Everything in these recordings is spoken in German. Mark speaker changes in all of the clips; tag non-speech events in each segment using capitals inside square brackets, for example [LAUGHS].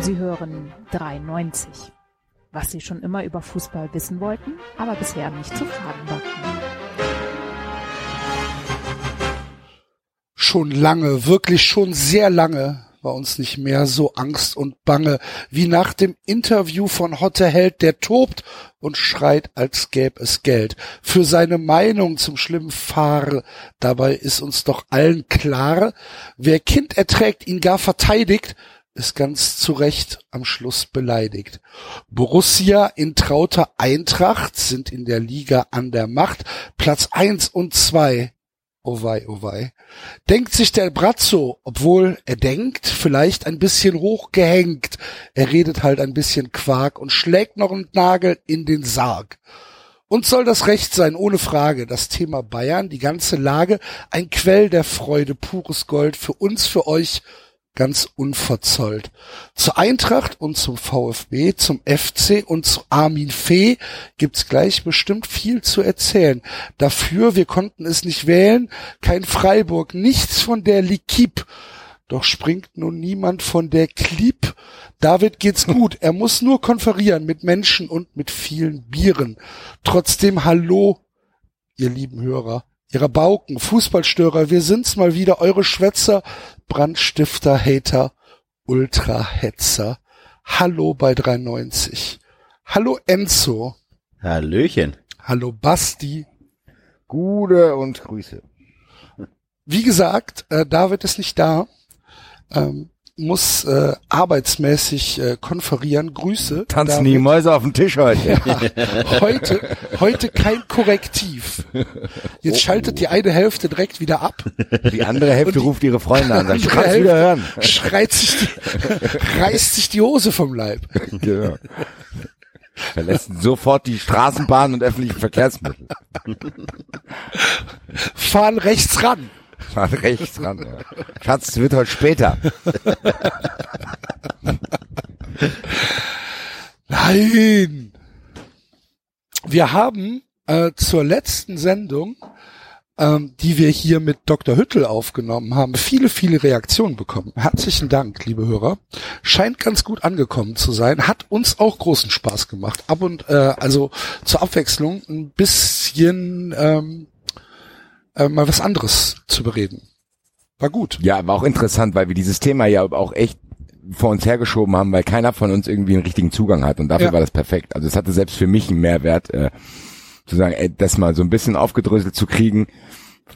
Speaker 1: Sie hören 93. Was Sie schon immer über Fußball wissen wollten, aber bisher nicht zu fragen war.
Speaker 2: Schon lange, wirklich schon sehr lange war uns nicht mehr so Angst und Bange wie nach dem Interview von Hotte Held, der tobt und schreit, als gäb es Geld. Für seine Meinung zum schlimmen Fahr. Dabei ist uns doch allen klar, wer Kind erträgt, ihn gar verteidigt, ist ganz zu Recht am Schluss beleidigt. Borussia in trauter Eintracht sind in der Liga an der Macht. Platz eins und zwei. Oh wei, oh wei. Denkt sich der Brazzo, obwohl er denkt, vielleicht ein bisschen hochgehängt. Er redet halt ein bisschen Quark und schlägt noch einen Nagel in den Sarg. Und soll das Recht sein, ohne Frage. Das Thema Bayern, die ganze Lage, ein Quell der Freude, pures Gold für uns, für euch ganz unverzollt. Zur Eintracht und zum VfB, zum FC und zu Armin Fee gibt's gleich bestimmt viel zu erzählen. Dafür, wir konnten es nicht wählen, kein Freiburg, nichts von der Likip. Doch springt nun niemand von der Clip. David geht's [LAUGHS] gut. Er muss nur konferieren mit Menschen und mit vielen Bieren. Trotzdem Hallo, ihr lieben Hörer ihrer Bauken, Fußballstörer, wir sind's mal wieder, eure Schwätzer, Brandstifter, Hater, Ultrahetzer. Hallo bei 93. Hallo Enzo.
Speaker 3: Hallöchen.
Speaker 2: Hallo Basti.
Speaker 4: Gute und Grüße.
Speaker 2: Wie gesagt, äh, David ist nicht da. Ähm, muss äh, arbeitsmäßig äh, konferieren. Grüße.
Speaker 4: Tanzen die Mäuse auf dem Tisch heute.
Speaker 2: Ja, heute, heute kein Korrektiv. Jetzt schaltet die eine Hälfte direkt wieder ab.
Speaker 4: Die andere Hälfte die, ruft ihre Freunde an. Sagt,
Speaker 2: ich kann's wieder hören. Schreit sich die, reißt sich die Hose vom Leib. Genau.
Speaker 4: Verlässt sofort die Straßenbahn und öffentlichen Verkehrsmittel.
Speaker 2: Fahren rechts ran. [LAUGHS]
Speaker 4: Fahren rechts ran. Ja. Schatz, es wird heute später. [LAUGHS]
Speaker 2: Nein. Wir haben äh, zur letzten Sendung, ähm, die wir hier mit Dr. Hüttel aufgenommen haben, viele, viele Reaktionen bekommen. Herzlichen Dank, liebe Hörer. Scheint ganz gut angekommen zu sein. Hat uns auch großen Spaß gemacht. Ab und äh, also zur Abwechslung ein bisschen ähm, äh, mal was anderes zu bereden. War gut.
Speaker 4: Ja, war auch interessant, weil wir dieses Thema ja auch echt vor uns hergeschoben haben, weil keiner von uns irgendwie einen richtigen Zugang hat und dafür ja. war das perfekt. Also es hatte selbst für mich einen Mehrwert, äh, zu sagen, ey, das mal so ein bisschen aufgedröselt zu kriegen.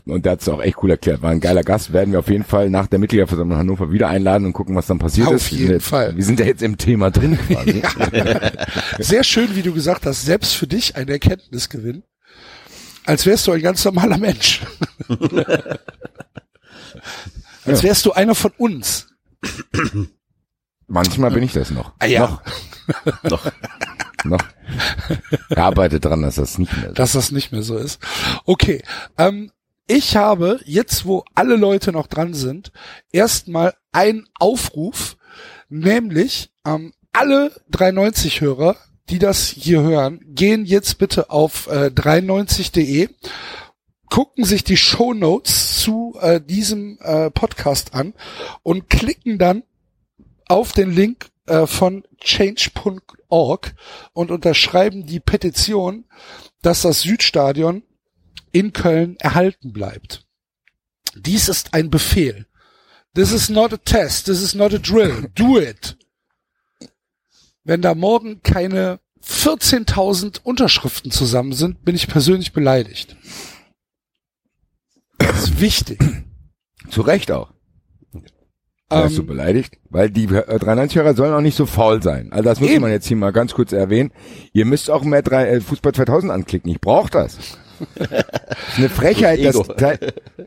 Speaker 4: Und der hat es auch echt cool erklärt. War ein geiler Gast. Werden wir auf jeden Fall nach der Mitgliederversammlung Hannover wieder einladen und gucken, was dann passiert
Speaker 2: auf
Speaker 4: ist.
Speaker 2: Auf jeden
Speaker 4: jetzt,
Speaker 2: Fall.
Speaker 4: Wir sind ja jetzt im Thema drin quasi. [LAUGHS]
Speaker 2: Ja. Sehr schön, wie du gesagt hast, selbst für dich ein Erkenntnisgewinn. Als wärst du ein ganz normaler Mensch. [LAUGHS] Als wärst du einer von uns.
Speaker 4: Manchmal bin ich das noch.
Speaker 2: Ah, ja.
Speaker 4: Noch. noch. noch. Er arbeitet dran, dass das nicht mehr so
Speaker 2: Dass das nicht mehr so ist. Okay. Ähm, ich habe jetzt, wo alle Leute noch dran sind, erstmal einen Aufruf, nämlich ähm, alle 93 Hörer, die das hier hören, gehen jetzt bitte auf äh, 93.de gucken sich die Show Notes zu äh, diesem äh, Podcast an und klicken dann auf den Link äh, von change.org und unterschreiben die Petition, dass das Südstadion in Köln erhalten bleibt. Dies ist ein Befehl. This is not a test. This is not a drill. Do it. Wenn da morgen keine 14.000 Unterschriften zusammen sind, bin ich persönlich beleidigt. Das ist wichtig.
Speaker 4: Zu Recht auch. Warst du ähm, beleidigt? Weil die 93-Hörer sollen auch nicht so faul sein. Also das muss eben. man jetzt hier mal ganz kurz erwähnen. Ihr müsst auch mehr drei, äh, Fußball 2000 anklicken. Ich brauche das. [LAUGHS] eine Frechheit, das,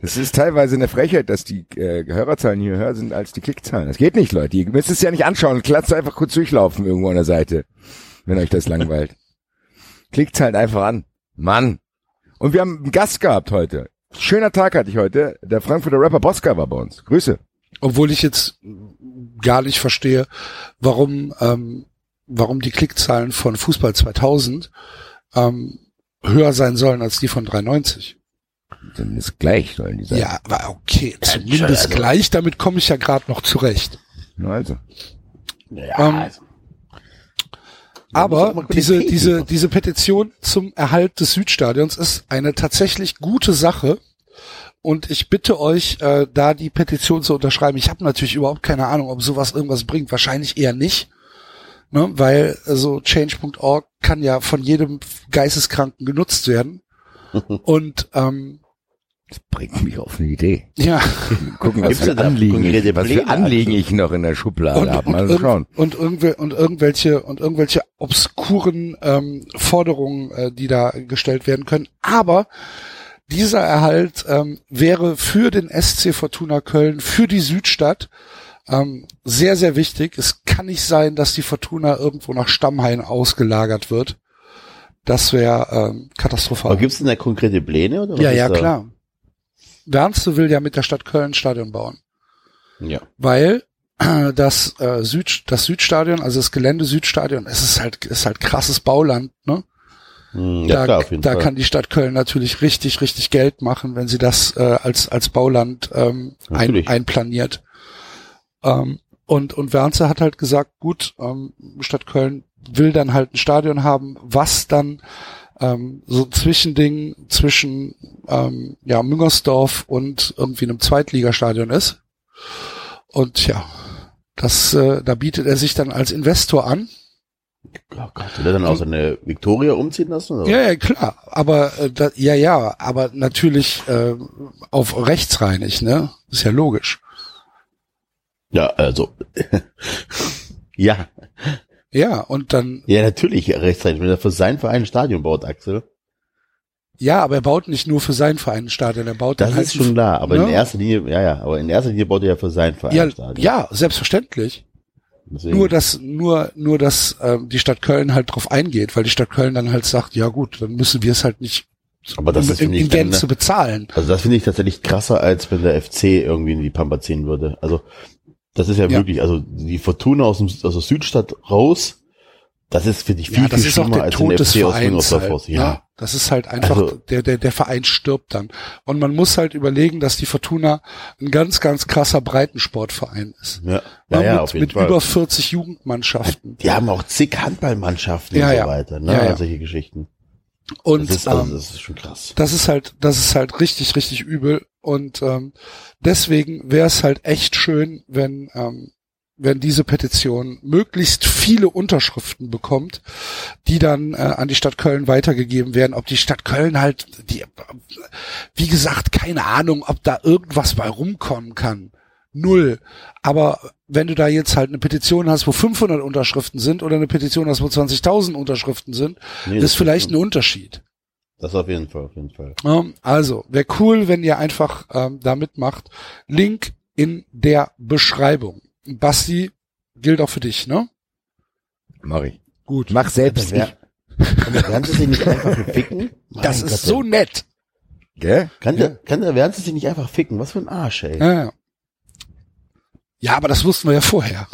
Speaker 4: das ist teilweise eine Frechheit, dass die äh, Hörerzahlen hier höher sind als die Klickzahlen. Das geht nicht, Leute. Ihr müsst es ja nicht anschauen. Klatzt einfach kurz durchlaufen irgendwo an der Seite, wenn euch das langweilt. Klickt halt einfach an. Mann. Und wir haben einen Gast gehabt heute. Schöner Tag hatte ich heute. Der Frankfurter Rapper Bosca war bei uns. Grüße.
Speaker 2: Obwohl ich jetzt gar nicht verstehe, warum, ähm, warum die Klickzahlen von Fußball 2000 ähm, höher sein sollen als die von 93.
Speaker 4: Zumindest gleich sollen die sein.
Speaker 2: Ja, aber okay, zumindest also. gleich, damit komme ich ja gerade noch zurecht.
Speaker 4: Also.
Speaker 2: Ja, ähm, also. Aber diese, diese, diese Petition zum Erhalt des Südstadions ist eine tatsächlich gute Sache. Und ich bitte euch, äh, da die Petition zu unterschreiben. Ich habe natürlich überhaupt keine Ahnung, ob sowas irgendwas bringt. Wahrscheinlich eher nicht. Ne? Weil also change.org kann ja von jedem Geisteskranken genutzt werden. [LAUGHS] Und ähm,
Speaker 4: das bringt mich auf eine Idee.
Speaker 2: Ja. [LAUGHS]
Speaker 4: Gucken, was für Anliegen, ich, was für Anliegen ich noch in der Schublade habe. Mal
Speaker 2: und,
Speaker 4: schauen.
Speaker 2: Und, irgendwel, und irgendwelche und irgendwelche obskuren ähm, Forderungen, äh, die da gestellt werden können. Aber dieser Erhalt ähm, wäre für den SC Fortuna Köln, für die Südstadt ähm, sehr, sehr wichtig. Es kann nicht sein, dass die Fortuna irgendwo nach Stammhain ausgelagert wird. Das wäre ähm, katastrophal.
Speaker 5: Aber gibt es denn da konkrete Pläne? Oder
Speaker 2: ja, ja, da? klar. Wernste will ja mit der Stadt Köln Stadion bauen.
Speaker 5: Ja.
Speaker 2: Weil äh, [CLEARS THROAT] das äh, Süd das Südstadion, also das Gelände Südstadion, es ist halt ist halt krasses Bauland, ne?
Speaker 5: Hm, ja,
Speaker 2: da
Speaker 5: klar, auf jeden
Speaker 2: da
Speaker 5: Fall.
Speaker 2: kann die Stadt Köln natürlich richtig richtig Geld machen, wenn sie das äh, als als Bauland ähm, ein, einplaniert. Ähm, und und Wernse hat halt gesagt, gut, ähm, Stadt Köln will dann halt ein Stadion haben, was dann ähm, so ein Zwischending zwischen ähm, ja, Müngersdorf und irgendwie einem Zweitligastadion ist. Und ja, das, äh, da bietet er sich dann als Investor an.
Speaker 5: Oh Gott, will er dann auch so eine Victoria umziehen lassen? Oder?
Speaker 2: Ja, ja, klar. Aber äh, da, ja, ja, aber natürlich äh, auf rechtsreinig, ne? Ist ja logisch.
Speaker 5: Ja, also [LAUGHS] ja,
Speaker 2: Ja, und dann,
Speaker 5: ja natürlich rechtzeitig, wenn er für seinen Verein ein Stadion baut, Axel.
Speaker 2: ja, aber er baut nicht nur für seinen Verein ein Stadion, er baut
Speaker 5: Das
Speaker 2: dann halt
Speaker 5: ist schon klar, aber in
Speaker 2: ne?
Speaker 5: erster Linie, ja, ja, aber in erster Linie baut er ja für seinen Verein
Speaker 2: ja,
Speaker 5: ein Stadion.
Speaker 2: ja, selbstverständlich.
Speaker 5: Deswegen,
Speaker 2: Nur dass nur nur dass ähm, die Stadt Köln halt drauf eingeht, weil die Stadt Köln dann halt sagt, ja gut, dann müssen wir es halt nicht
Speaker 5: aber das ist,
Speaker 2: in,
Speaker 5: finde
Speaker 2: in Gänze
Speaker 5: ne,
Speaker 2: bezahlen.
Speaker 5: also das finde ich tatsächlich krasser, als wenn der FC irgendwie in die Pampa ziehen würde. Also das ist ja,
Speaker 2: Ja.
Speaker 5: wirklich, also die Fortuna aus, dem, aus der Südstadt raus, das ist, finde ich, viel,
Speaker 2: Ja, das
Speaker 5: viel
Speaker 2: ist auch der
Speaker 5: als
Speaker 2: Tod
Speaker 5: der
Speaker 2: des
Speaker 5: FC aus
Speaker 2: Vereins
Speaker 5: Müngersdorf
Speaker 2: halt, ne?
Speaker 5: Ja,
Speaker 2: Das ist halt einfach,
Speaker 5: Also-
Speaker 2: der, der, der Verein stirbt dann. Und man muss halt überlegen, dass die Fortuna ein ganz, ganz krasser Breitensportverein ist.
Speaker 5: ja, ja, ja
Speaker 2: mit mit über 40 Jugendmannschaften.
Speaker 5: Die haben auch zig Handballmannschaften
Speaker 2: Ja,
Speaker 5: und so
Speaker 2: ja.
Speaker 5: weiter, ne?
Speaker 2: Ja, ja.
Speaker 5: Solche Geschichten.
Speaker 2: Und
Speaker 5: Das ist, also,
Speaker 2: ähm,
Speaker 5: das ist schon krass.
Speaker 2: das ist halt, das ist halt richtig, richtig übel. Und ähm, deswegen wäre es halt echt schön, wenn, ähm, wenn diese Petition möglichst viele Unterschriften bekommt, die dann äh, an die Stadt Köln weitergegeben werden. Ob die Stadt Köln halt, die, wie gesagt, keine Ahnung, ob da irgendwas bei rumkommen kann. Null. Aber wenn du da jetzt halt eine Petition hast, wo 500 Unterschriften sind oder eine Petition hast, wo 20.000 Unterschriften sind,
Speaker 5: Nee,
Speaker 2: das ist vielleicht ein Unterschied.
Speaker 5: Das auf jeden Fall, auf jeden Fall.
Speaker 2: Also, wäre cool, wenn ihr einfach ähm, da mitmacht. Link in der Beschreibung. Basti, gilt auch für dich, ne?
Speaker 4: Mach ich.
Speaker 2: Gut.
Speaker 4: Mach selbst.
Speaker 5: Wer- Werden sie sich nicht einfach ficken? [LAUGHS]
Speaker 2: Das
Speaker 5: Mein
Speaker 2: ist
Speaker 5: Gott,
Speaker 2: so nett.
Speaker 4: Gell?
Speaker 5: Kann der, kann der, werden sie sich nicht einfach ficken? Was für ein Arsch, ey.
Speaker 2: Ja, ja. ja, aber das wussten wir ja vorher.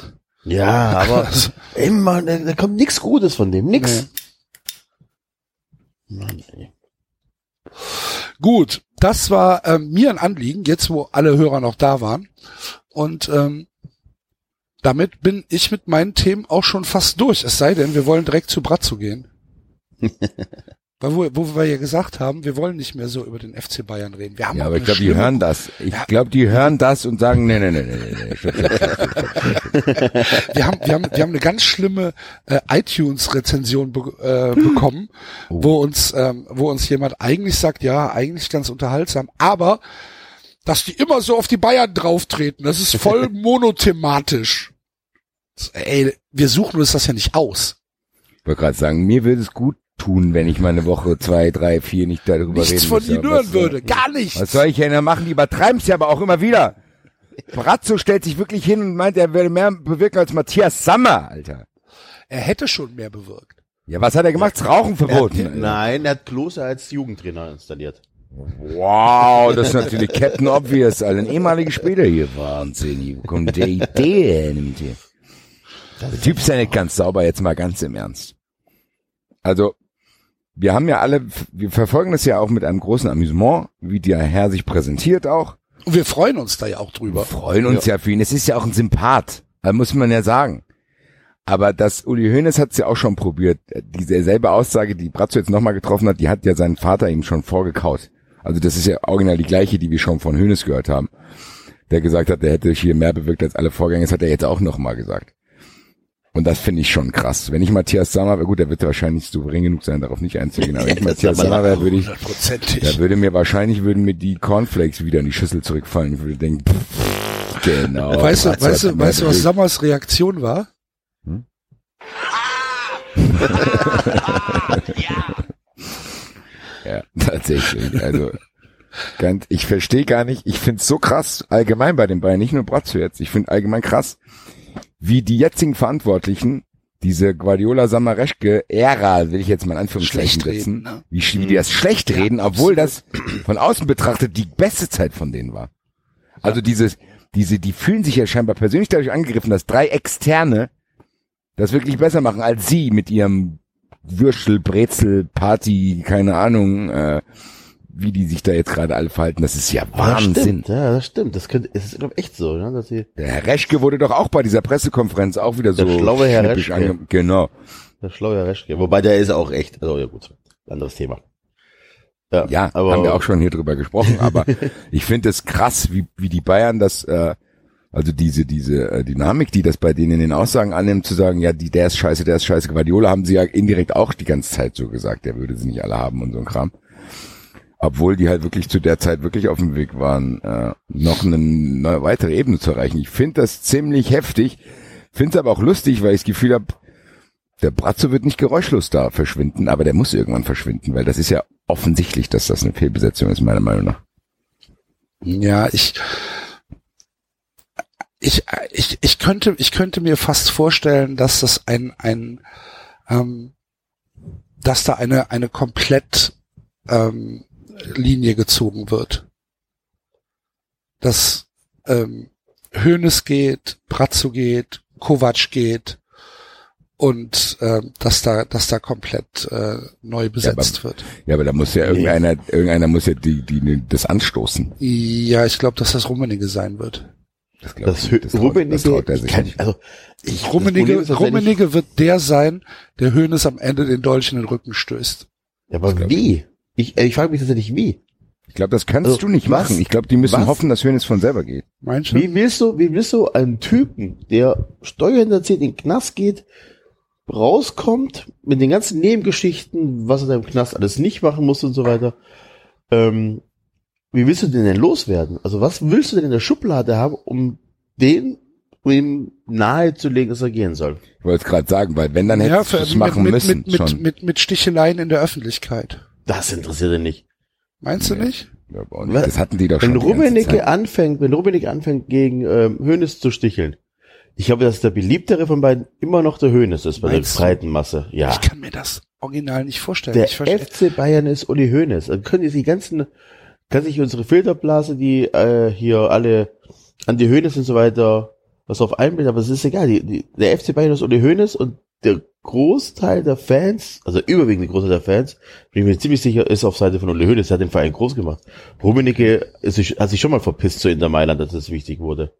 Speaker 5: Ja, aber [LAUGHS] immer, da, da kommt nichts Gutes von dem, nix. Mann, ey.
Speaker 2: Gut, das war ähm, mir ein Anliegen, jetzt wo alle Hörer noch da waren. Und ähm, damit bin ich mit meinen Themen auch schon fast durch. Es sei denn, wir wollen direkt zu Bratzo gehen. [LAUGHS] Weil wo, wo wir ja gesagt haben, wir wollen nicht mehr so über den FC Bayern reden. Wir haben
Speaker 4: Ja, aber ich glaube, die hören das. Ich
Speaker 2: Ja.
Speaker 4: glaube, die hören das und sagen, nee, nee, nee, nee, nee, [LAUGHS]
Speaker 2: wir haben, wir haben, wir haben eine ganz schlimme äh, iTunes-Rezension be äh, bekommen,
Speaker 4: Oh.
Speaker 2: wo uns, ähm, wo uns jemand eigentlich sagt, ja, eigentlich ganz unterhaltsam, aber dass die immer so auf die Bayern drauftreten, das ist voll [LAUGHS] monothematisch. Ey, wir suchen uns das ja nicht aus.
Speaker 4: Ich wollte gerade sagen, mir würde es gut tun, wenn ich mal eine Woche, zwei, drei, vier nicht darüber
Speaker 2: Nichts
Speaker 4: reden
Speaker 2: von
Speaker 4: müsste.
Speaker 2: ihnen hören würde, gar nichts.
Speaker 4: Was soll ich denn da machen? Die übertreiben's ja aber auch immer wieder. Brazzo stellt sich wirklich hin und meint, er würde mehr bewirken als Matthias Sammer, Alter.
Speaker 2: Er hätte schon mehr bewirkt.
Speaker 4: Ja, was hat er gemacht? Das Rauchen
Speaker 5: Er
Speaker 4: verboten.
Speaker 5: hat,
Speaker 4: Alter.
Speaker 5: nein, er hat Klose als Jugendtrainer installiert.
Speaker 4: Wow, das ist natürlich Captain Obvious, Alter. Ein ehemaliger Spieler hier. Wahnsinn, wo kommt der Idee hin mit dir? Der Typ ist ja nicht ganz sauber, jetzt mal ganz im Ernst. Also, wir haben ja alle, wir verfolgen das ja auch mit einem großen Amüsement, wie der Herr sich präsentiert auch.
Speaker 2: Und wir freuen uns da ja auch
Speaker 4: Wir
Speaker 2: drüber.
Speaker 4: freuen uns ja. für ihn. Es ist ja auch ein Sympath. Muss man ja sagen. Aber das Uli Hoeneß hat es ja auch schon probiert. Diese selbe Aussage, die Bratzo jetzt nochmal getroffen hat, die hat ja seinen Vater ihm schon vorgekaut. Also das ist ja original die gleiche, die wir schon von Hoeneß gehört haben. Der gesagt hat, der hätte hier mehr bewirkt als alle Vorgänger. Das hat er jetzt auch nochmal gesagt. Und das finde ich schon krass. Wenn ich Matthias Sammer wäre, gut, der wird wahrscheinlich souverän genug sein, darauf nicht einzugehen, aber wenn ich [LAUGHS] Matthias Sammer wäre, würde ich, da würde mir wahrscheinlich, würden mir die Cornflakes wieder in die Schüssel zurückfallen. Ich würde denken, pff, genau.
Speaker 2: Weißt du, weißt du, weißt du, was Sammers Reaktion war? Hm? [LAUGHS]
Speaker 4: ja, tatsächlich. Also, ganz, ich verstehe gar nicht, ich finde es so krass, allgemein bei den Bayern, nicht nur Bratzo jetzt, ich finde allgemein krass, wie die jetzigen Verantwortlichen diese Guardiola Samareschke Ära, will ich jetzt mal in Anführungszeichen setzen, ne? wie, wie die das schlecht reden, ja, obwohl das von außen betrachtet die beste Zeit von denen war. Also ja. dieses, diese, die fühlen sich ja scheinbar persönlich dadurch angegriffen, dass drei Externe das wirklich besser machen als sie mit ihrem Würstel, Brezel, Party, keine Ahnung, äh, wie die sich da jetzt gerade alle verhalten, das ist ja Wahnsinn.
Speaker 5: Das stimmt, ja, das stimmt. Das könnte, es ist glaube echt so, ne, dass sie.
Speaker 4: Der Herr Reschke wurde doch auch bei dieser Pressekonferenz auch wieder so
Speaker 5: der schlaue Herr Reschke.
Speaker 4: Genau.
Speaker 5: Der schlaue Herr Reschke. Wobei der ist auch echt, also ja gut, anderes Thema.
Speaker 4: Ja, ja aber, haben wir auch schon hier drüber gesprochen, aber [LAUGHS] ich finde es krass, wie, wie die Bayern das, äh, also diese, diese äh, Dynamik, die das bei denen in den Aussagen annimmt, zu sagen, ja, die, der ist scheiße, der ist scheiße. Guardiola haben sie ja indirekt auch die ganze Zeit so gesagt, der würde sie nicht alle haben und so ein Kram obwohl die halt wirklich zu der Zeit wirklich auf dem Weg waren, äh, noch eine, eine weitere Ebene zu erreichen. Ich finde das ziemlich heftig, finde es aber auch lustig, weil ich das Gefühl habe, der Bratzo wird nicht geräuschlos da verschwinden, aber der muss irgendwann verschwinden, weil das ist ja offensichtlich, dass das eine Fehlbesetzung ist, meiner Meinung nach.
Speaker 2: Ja, ich, ich, ich, ich könnte, ich könnte mir fast vorstellen, dass das ein, ein, ähm, dass da eine, eine komplett ähm, Linie gezogen wird. Dass ähm, Hönes geht, Brazzo geht, Kovac geht und äh, dass da dass da komplett äh, neu besetzt
Speaker 4: ja, aber,
Speaker 2: wird.
Speaker 4: Ja, aber da muss ja irgendeiner irgendeiner muss ja die die das anstoßen.
Speaker 2: Ja, ich glaube, dass das Rummenigge sein wird.
Speaker 5: Das, das, ich, das, Rummenigge, das traut er sich kann, also
Speaker 2: ich, Rummenigge, ist, Rummenigge wird der sein, der Hönes am Ende den Dolch in den Rücken stößt.
Speaker 5: Ja, aber wie? Ich, äh, ich frage mich tatsächlich wie.
Speaker 4: Ich glaube, das kannst also, du nicht was, machen. Ich glaube, die müssen was? hoffen, dass Hönes von selber geht.
Speaker 5: Meinst du? Wie willst du, wie willst du einen Typen, der Steuerhinterzieht, in den Knast geht, rauskommt mit den ganzen Nebengeschichten, was er da im Knast alles nicht machen muss und so weiter, ähm, wie willst du den denn loswerden? Also was willst du denn in der Schublade haben, um den um ihm nahezulegen, dass er gehen soll?
Speaker 4: Ich wollte es gerade sagen, weil wenn, dann hättest ja, du es machen
Speaker 2: mit,
Speaker 4: müssen.
Speaker 2: Mit, mit, mit, mit Sticheleien in der Öffentlichkeit.
Speaker 5: Das interessiert ihn nicht.
Speaker 2: Meinst du nicht?
Speaker 4: Ja, nicht. Das hatten die doch
Speaker 5: wenn
Speaker 4: schon.
Speaker 5: Wenn Rummenigge anfängt, wenn Rummenigge anfängt gegen ähm, Hönes zu sticheln, ich glaube, dass der beliebtere von beiden immer noch der Hönes ist bei Meinst der breiten Masse. Ja.
Speaker 2: Ich kann mir das original nicht vorstellen.
Speaker 5: Der
Speaker 2: FC
Speaker 5: Bayern ist Uli Hönes. Dann können die ganzen, kann sich unsere Filterblase, die äh, hier alle an die Hönes und so weiter was auf einbilden, aber es ist egal. Die, die, der FC Bayern ist Uli Hönes und der Großteil der Fans, also überwiegende Großteil der Fans, bin ich mir ziemlich sicher, ist auf Seite von Uli Hoeneß, der hat den Verein groß gemacht. Rummenigge ist hat sich schon mal verpisst zu Inter Mailand, dass das wichtig wurde.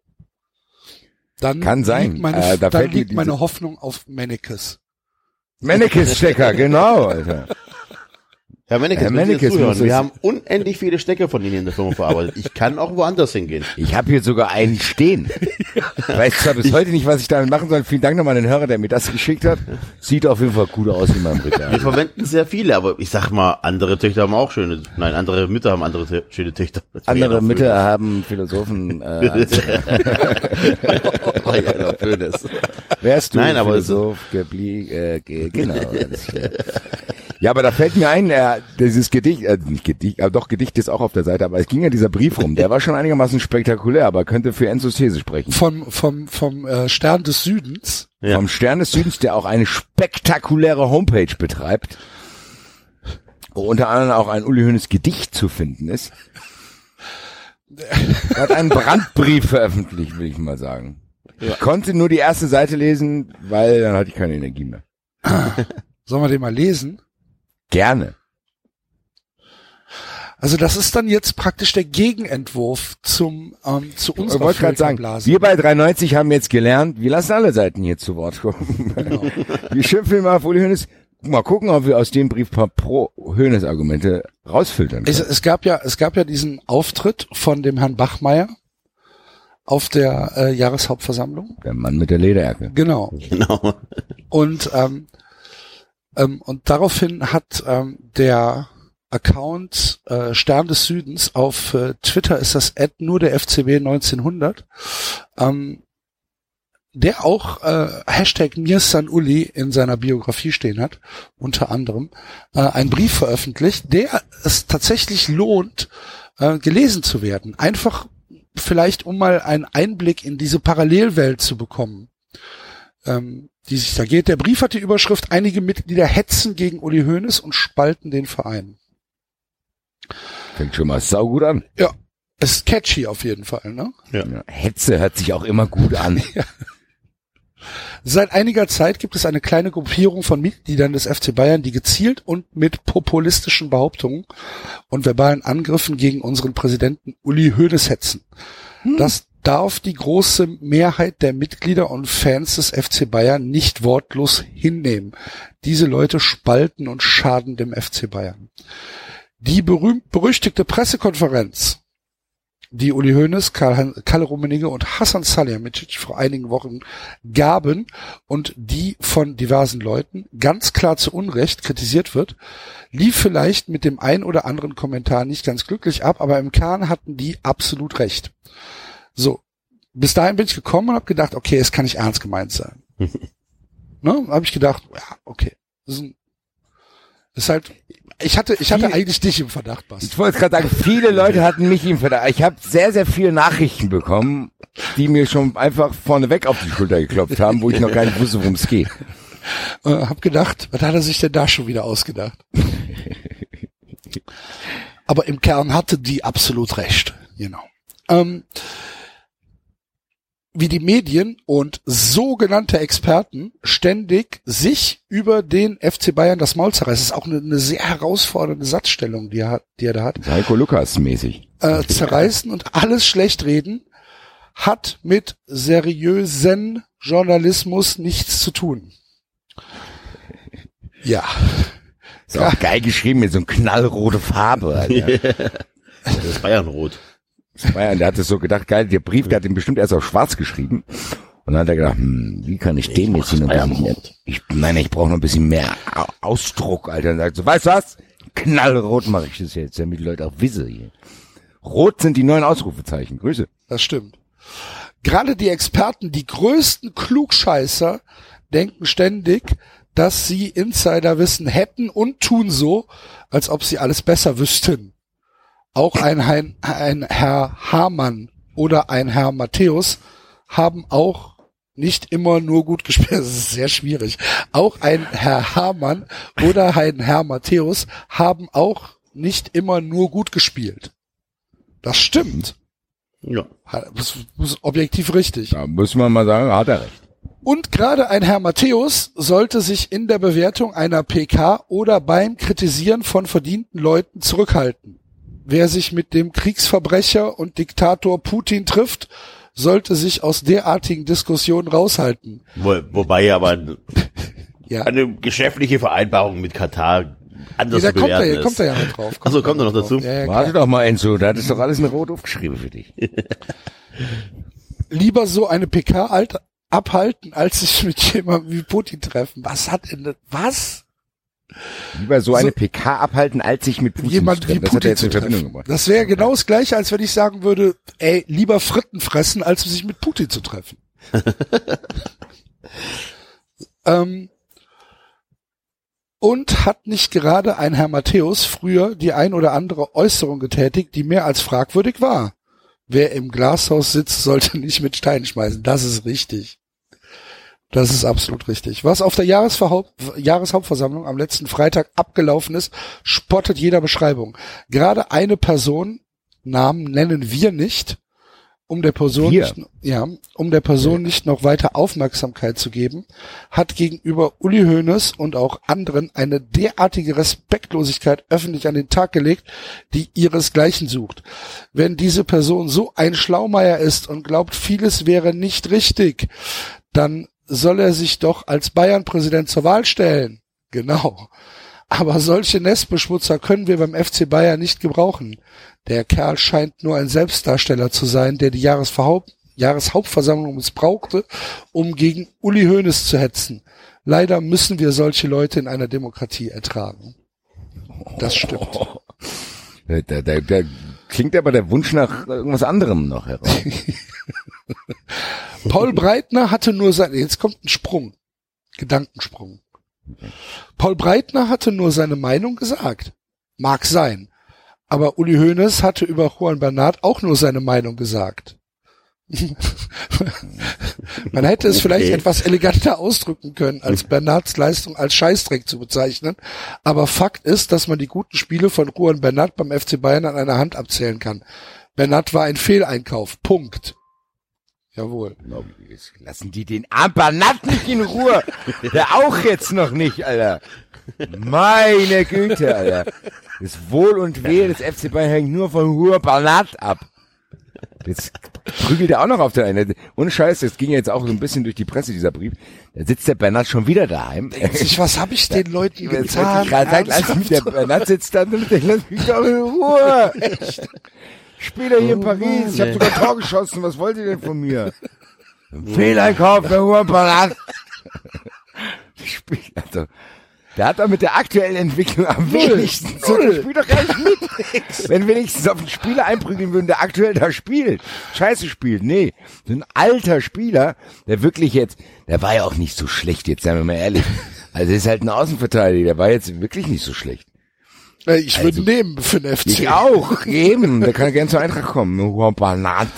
Speaker 2: Dann
Speaker 4: Kann sein.
Speaker 2: Liegt meine, äh, da dann liegt meine Hoffnung auf Mennekes.
Speaker 4: Mennekes-Stecker, genau, Alter. [LAUGHS]
Speaker 5: Herr Mennekes, Herr Mennekes zuhören. wir haben unendlich viele Stecker von Ihnen in der Firma verarbeitet. Ich kann auch woanders hingehen.
Speaker 4: Ich habe hier sogar einen stehen. Ich weiß zwar bis heute nicht, was ich damit machen soll. Vielen Dank nochmal an den Hörer, der mir das geschickt hat. Sieht auf jeden Fall gut aus in meinem Ritter.
Speaker 5: Wir verwenden sehr viele, aber ich sag mal, andere Töchter haben auch schöne, nein, andere Mütter haben andere schöne Töchter.
Speaker 4: Andere Mütter haben Philosophen. Äh, [LAUGHS]
Speaker 5: oh, Schönes.
Speaker 4: Wärst du nein, aber Philosoph, geblie, äh, genau. [LAUGHS] Ja, aber da fällt mir ein, äh, dieses Gedicht, äh, nicht Gedicht, aber doch Gedicht ist auch auf der Seite, aber es ging ja dieser Brief rum, der war schon einigermaßen spektakulär, aber könnte für Enzos These sprechen.
Speaker 2: Vom, vom, vom äh, Stern des Südens.
Speaker 4: Ja. Vom Stern des Südens, der auch eine spektakuläre Homepage betreibt, wo unter anderem auch ein Uli Hoeneß Gedicht zu finden ist. Er hat einen Brandbrief veröffentlicht, will ich mal sagen. Ich konnte nur die erste Seite lesen, weil dann hatte ich keine Energie mehr.
Speaker 2: Sollen wir den mal lesen?
Speaker 4: Gerne.
Speaker 2: Also das ist dann jetzt praktisch der Gegenentwurf zum ähm, zu
Speaker 4: Ich
Speaker 2: unserer
Speaker 4: wollte gerade sagen, wir bei 93 haben jetzt gelernt, wir lassen alle Seiten hier zu Wort kommen.
Speaker 2: Genau. [LAUGHS]
Speaker 4: wir schimpfen mal auf Uli Hoeneß. Mal gucken, ob wir aus dem Brief ein paar Pro-Hoeneß-Argumente rausfiltern
Speaker 2: Es,
Speaker 4: können.
Speaker 2: es gab ja, es gab ja diesen Auftritt von dem Herrn Bachmeier auf der äh, Jahreshauptversammlung.
Speaker 4: Der Mann mit der Lederjacke.
Speaker 2: Genau.
Speaker 3: Genau.
Speaker 2: Und ähm, ähm, und daraufhin hat ähm, der Account äh, Stern des Südens auf äh, Twitter ist das Ad nur der FCB 1900, ähm, der auch äh, Hashtag Mir San Uli in seiner Biografie stehen hat, unter anderem, äh, einen Brief veröffentlicht, der es tatsächlich lohnt, äh, gelesen zu werden. Einfach vielleicht, um mal einen Einblick in diese Parallelwelt zu bekommen ähm, die sich da geht. Der Brief hat die Überschrift, einige Mitglieder hetzen gegen Uli Hoeneß und spalten den Verein.
Speaker 4: Fängt schon mal saugut an.
Speaker 2: Ist catchy auf jeden Fall, ne?
Speaker 4: Ja. Hetze hört sich auch immer gut an. [LAUGHS]
Speaker 2: Seit einiger Zeit gibt es eine kleine Gruppierung von Mitgliedern des FC Bayern, die gezielt und mit populistischen Behauptungen und verbalen Angriffen gegen unseren Präsidenten Uli Hoeneß hetzen. Das darf die große Mehrheit der Mitglieder und Fans des FC Bayern nicht wortlos hinnehmen. Diese Leute spalten und schaden dem FC Bayern. Die berühmt-berüchtigte Pressekonferenz, die Uli Hoeneß, Karl, Kalle Rummenigge und Hassan Salihamidzic vor einigen Wochen gaben und die von diversen Leuten ganz klar zu Unrecht kritisiert wird, lief vielleicht mit dem ein oder anderen Kommentar nicht ganz glücklich ab, aber im Kern hatten die absolut recht. So, bis dahin bin ich gekommen und habe gedacht, okay, es kann nicht ernst gemeint sein. [LAUGHS] ne? Habe ich gedacht, ja, okay. Das ist, ein, das ist halt, ich hatte, ich hatte
Speaker 4: Viel-
Speaker 2: eigentlich dich im Verdacht, Basti.
Speaker 4: Ich wollte gerade sagen, viele Leute hatten mich im Verdacht. Ich habe sehr, sehr viele Nachrichten bekommen, die mir schon einfach vorneweg auf die Schulter geklopft haben, wo ich noch gar nicht wusste, worum es geht. [LAUGHS]
Speaker 2: äh, hab gedacht, was hat er sich denn da schon wieder ausgedacht? [LAUGHS] Aber im Kern hatte die absolut recht, genau. Ähm, wie die Medien und sogenannte Experten ständig sich über den FC Bayern das Maul zerreißen. Das ist auch eine, eine sehr herausfordernde Satzstellung, die er, hat, die er da hat.
Speaker 4: Heiko Lukas mäßig.
Speaker 2: Äh, zerreißen und alles schlecht reden, hat mit seriösen Journalismus nichts zu tun. Ja.
Speaker 4: Ist auch geil geschrieben mit so einem knallrote Farbe. Alter. [LAUGHS]
Speaker 3: Das ist Bayernrot.
Speaker 4: War ja- der hat es so gedacht, geil, der Brief, der hat ihn bestimmt erst auf schwarz geschrieben. Und dann hat er gedacht, hm, wie kann ich dem jetzt noch ein bisschen,
Speaker 3: Bayernrot.
Speaker 4: ich, nein, ich brauche noch ein bisschen mehr Au- Ausdruck, Alter. Und sagt so, weißt du was? Knallrot mache ich das jetzt, damit die Leute auch wissen hier. Rot sind die neuen Ausrufezeichen. Grüße.
Speaker 2: Das stimmt. Gerade die Experten, die größten Klugscheißer, denken ständig, dass sie Insiderwissen hätten und tun so, als ob sie alles besser wüssten. Auch ein, ein, ein Herr Hamann oder ein Herr Matthäus haben auch nicht immer nur gut [LAUGHS] gespielt. Das ist sehr schwierig. Auch ein Herr Hamann oder ein Herr Matthäus haben auch nicht immer nur gut gespielt. Das stimmt.
Speaker 3: Ja.
Speaker 2: Das ist objektiv richtig.
Speaker 4: Da muss man mal sagen, hat er recht.
Speaker 2: Und gerade ein Herr Matthäus sollte sich in der Bewertung einer PK oder beim Kritisieren von verdienten Leuten zurückhalten. Wer sich mit dem Kriegsverbrecher und Diktator Putin trifft, sollte sich aus derartigen Diskussionen raushalten.
Speaker 3: Wo, wobei aber [LAUGHS]
Speaker 2: Ja,
Speaker 3: eine geschäftliche Vereinbarung mit Katar anders
Speaker 2: da
Speaker 3: zu
Speaker 2: kommt er, ja- kommt
Speaker 3: ist.
Speaker 2: er ja noch drauf.
Speaker 3: Ach so, kommt er noch dazu?
Speaker 2: Ja, ja, klar.
Speaker 4: Warte doch mal, Enzo, da hat es doch alles in Rot aufgeschrieben für dich. [LAUGHS]
Speaker 2: Lieber so eine PK alt abhalten, als sich mit jemandem wie Putin treffen. Was hat denn das? Was?
Speaker 4: Lieber so eine
Speaker 2: So-
Speaker 4: PK abhalten, als sich mit Putin
Speaker 2: jemand
Speaker 4: zu
Speaker 2: wie
Speaker 4: treffen. Das hat
Speaker 2: Putin
Speaker 4: jetzt
Speaker 2: zu
Speaker 4: in Verbindung.
Speaker 2: Das wäre genau das gleiche, als wenn ich sagen würde, ey, lieber Fritten fressen, als sich mit Putin zu treffen. [LAUGHS] ähm, und hat nicht gerade ein Herr Matthäus früher die ein oder andere Äußerung getätigt, die mehr als fragwürdig war. Wer im Glashaus sitzt, sollte nicht mit Steinen schmeißen. Das ist richtig. Das ist absolut richtig. Was auf der Jahresverhaupt Jahreshauptversammlung am letzten Freitag abgelaufen ist, spottet jeder Beschreibung. Gerade eine Person, Namen nennen wir nicht, um der Person nicht, ja, um der Person nicht noch weiter Aufmerksamkeit zu geben, hat gegenüber Uli Hoeneß und auch anderen eine derartige Respektlosigkeit öffentlich an den Tag gelegt, die ihresgleichen sucht. Wenn diese Person so ein Schlaumeier ist und glaubt, vieles wäre nicht richtig, dann soll er sich doch als Bayern-Präsident zur Wahl stellen. Genau. Aber solche Nestbeschmutzer können wir beim FC Bayern nicht gebrauchen. Der Kerl scheint nur ein Selbstdarsteller zu sein, der die Jahresverhaupt Jahreshauptversammlung missbrauchte, um gegen Uli Hoeneß zu hetzen. Leider müssen wir solche Leute in einer Demokratie ertragen. Das stimmt.
Speaker 4: Da, da, da, da klingt aber der Wunsch nach irgendwas anderem noch heraus. [LAUGHS]
Speaker 2: Paul Breitner hatte nur sein, jetzt kommt ein Sprung. Gedankensprung. Paul Breitner hatte nur seine Meinung gesagt. Mag sein. Aber Uli Hoeneß hatte über Juan Bernat auch nur seine Meinung gesagt. [LAUGHS] Man hätte es vielleicht
Speaker 3: Okay.
Speaker 2: etwas eleganter ausdrücken können, als Bernats Leistung als Scheißdreck zu bezeichnen. Aber Fakt ist, dass man die guten Spiele von Juan Bernat beim FC Bayern an einer Hand abzählen kann. Bernat war ein Fehleinkauf. Punkt. Jawohl.
Speaker 4: Lassen die den Ampernat nicht in Ruhe. [LAUGHS] Der auch jetzt noch nicht, Alter. Meine Güte, Alter. Das Wohl und Wehe des FC Bayern hängt nur von Hur Bernat ab. Jetzt prügelt er auch noch auf der einen. Ohne Scheiß, das ging jetzt auch so ein bisschen durch die Presse, dieser Brief. Da sitzt der Bernat schon wieder daheim.
Speaker 2: Ich, [LAUGHS] was habe ich den Leuten getan?
Speaker 4: ich gerade sagen, lass mich, der? Bernat sitzt da und denkt, lass mich doch in Ruhe. [LAUGHS] Spieler hier in Paris, ich habe sogar Tor geschossen, was wollt ihr denn von mir? [LAUGHS] Fehleinkauf, der. [LAUGHS] Spiel- Also, der hat doch mit der aktuellen Entwicklung am wenigsten zu tun. Spielt doch gar nicht mit. [LAUGHS] Wenn wenigstens auf einen Spieler einprügeln würden, der aktuell da spielt. Scheiße spielt. Nee. So ein alter Spieler, der wirklich jetzt, der war ja auch nicht so schlecht, jetzt seien wir mal ehrlich. Also ist halt ein Außenverteidiger, der war jetzt wirklich nicht so schlecht.
Speaker 2: Äh, Ich würde nehmen für den FC.
Speaker 4: Ich auch, eben. Der kann gerne zur Eintracht kommen. Banat.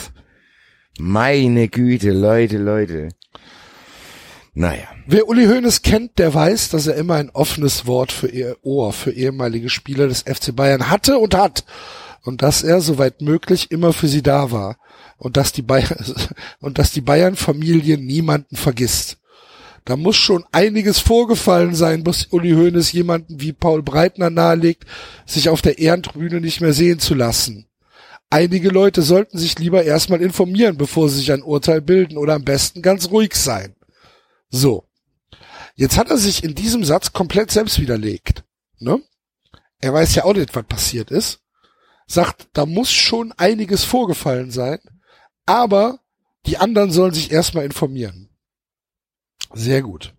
Speaker 4: Meine Güte, Leute, Leute. Naja.
Speaker 2: Wer Uli Hoeneß kennt, der weiß, dass er immer ein offenes Wort für ihr Ohr für ehemalige Spieler des FC Bayern hatte und hat. Und dass er, soweit möglich, immer für sie da war. Und dass die Bayern, [LAUGHS] und dass die Bayern-Familie niemanden vergisst. Da muss schon einiges vorgefallen sein, bis Uli Hoeneß jemanden wie Paul Breitner nahelegt, sich auf der Ehrentribüne nicht mehr sehen zu lassen. Einige Leute sollten sich lieber erstmal informieren, bevor sie sich ein Urteil bilden oder am besten ganz ruhig sein. So. Jetzt hat er sich in diesem Satz komplett selbst widerlegt. Ne? Er weiß ja auch nicht, was passiert ist. Sagt, da muss schon einiges vorgefallen sein, aber die anderen sollen sich erstmal informieren. Sehr gut.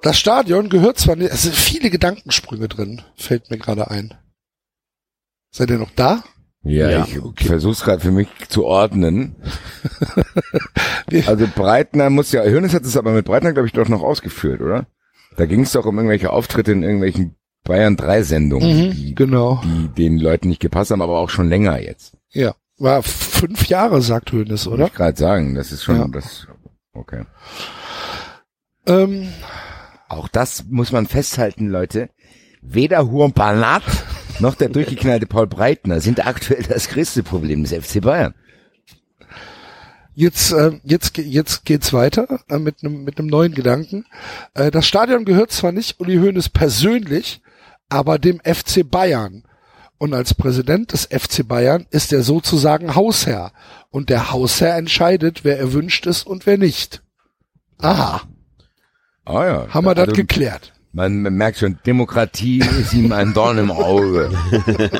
Speaker 2: Das Stadion gehört zwar nicht, es sind viele Gedankensprünge drin, fällt mir gerade ein. Seid ihr noch da?
Speaker 4: Ja,
Speaker 3: Ja,
Speaker 4: ich versuch's gerade für mich zu ordnen. [LAUGHS] also Breitner muss ja, Hönes hat es aber mit Breitner, glaube ich, doch noch ausgeführt, oder? Da ging es doch um irgendwelche Auftritte in irgendwelchen Bayern 3 Sendungen, die,
Speaker 2: Genau.
Speaker 4: die den Leuten nicht gepasst haben, aber auch schon länger jetzt.
Speaker 2: Ja. War fünf Jahre, sagt Hönes, oder?
Speaker 4: ich gerade sagen, das ist schon
Speaker 2: Ja.
Speaker 4: das okay.
Speaker 2: Ähm,
Speaker 4: Auch das muss man festhalten, Leute. Weder Huon Banat noch der durchgeknallte Paul Breitner sind aktuell das größte Problem des FC Bayern.
Speaker 2: Jetzt, äh, jetzt, jetzt geht's weiter äh, mit einem mit einem neuen Gedanken. Äh, das Stadion gehört zwar nicht Uli Hoeneß persönlich, aber dem FC Bayern. Und als Präsident des FC Bayern ist er sozusagen Hausherr. Und der Hausherr entscheidet, wer erwünscht ist und wer nicht. Aha,
Speaker 4: Ah ja.
Speaker 2: haben wir das
Speaker 4: Also,
Speaker 2: geklärt.
Speaker 4: Man merkt schon, Demokratie [LAUGHS] ist ihm ein Dorn im Auge.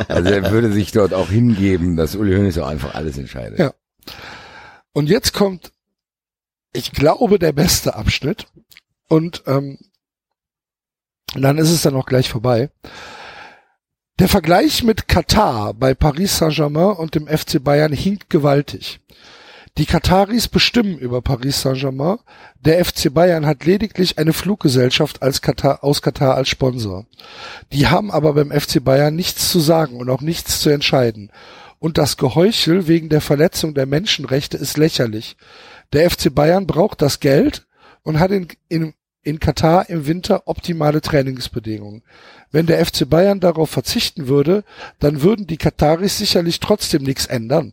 Speaker 4: Also er würde sich dort auch hingeben, dass Uli Hoeneß auch einfach alles entscheidet.
Speaker 2: Ja. Und jetzt kommt, ich glaube, der beste Abschnitt. Und ähm, dann ist es dann auch gleich vorbei. Der Vergleich mit Katar bei Paris Saint-Germain und dem FC Bayern hinkt gewaltig. Die Kataris bestimmen über Paris Saint-Germain. Der FC Bayern hat lediglich eine Fluggesellschaft als Katar, aus Katar als Sponsor. Die haben aber beim FC Bayern nichts zu sagen und auch nichts zu entscheiden. Und das Geheuchel wegen der Verletzung der Menschenrechte ist lächerlich. Der FC Bayern braucht das Geld und hat in, in, in Katar im Winter optimale Trainingsbedingungen. Wenn der FC Bayern darauf verzichten würde, dann würden die Kataris sicherlich trotzdem nichts ändern.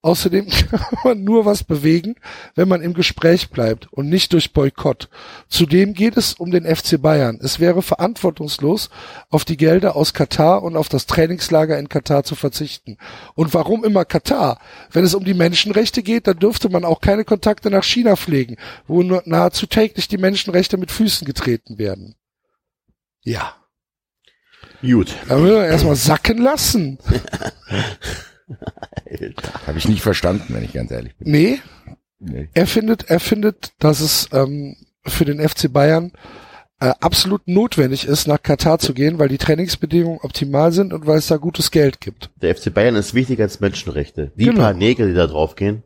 Speaker 2: Außerdem [LAUGHS] kann man nur was bewegen, wenn man im Gespräch bleibt und nicht durch Boykott. Zudem geht es um den FC Bayern. Es wäre verantwortungslos, auf die Gelder aus Katar und auf das Trainingslager in Katar zu verzichten. Und warum immer Katar? Wenn es um die Menschenrechte geht, dann dürfte man auch keine Kontakte nach China pflegen, wo nur nahezu täglich die Menschenrechte mit Füßen getreten werden. Ja.
Speaker 3: Gut.
Speaker 2: Da müssen wir erstmal sacken lassen. [LAUGHS]
Speaker 4: Habe ich nicht verstanden, wenn ich ganz ehrlich bin.
Speaker 2: Nee,
Speaker 4: Nee.
Speaker 2: er findet, er findet, dass es ähm, für den FC Bayern äh, absolut notwendig ist, nach Katar zu gehen, weil die Trainingsbedingungen optimal sind und weil es da gutes Geld gibt.
Speaker 3: Der FC Bayern ist wichtiger als Menschenrechte. Die
Speaker 2: Genau.
Speaker 3: paar Nägel, die da draufgehen.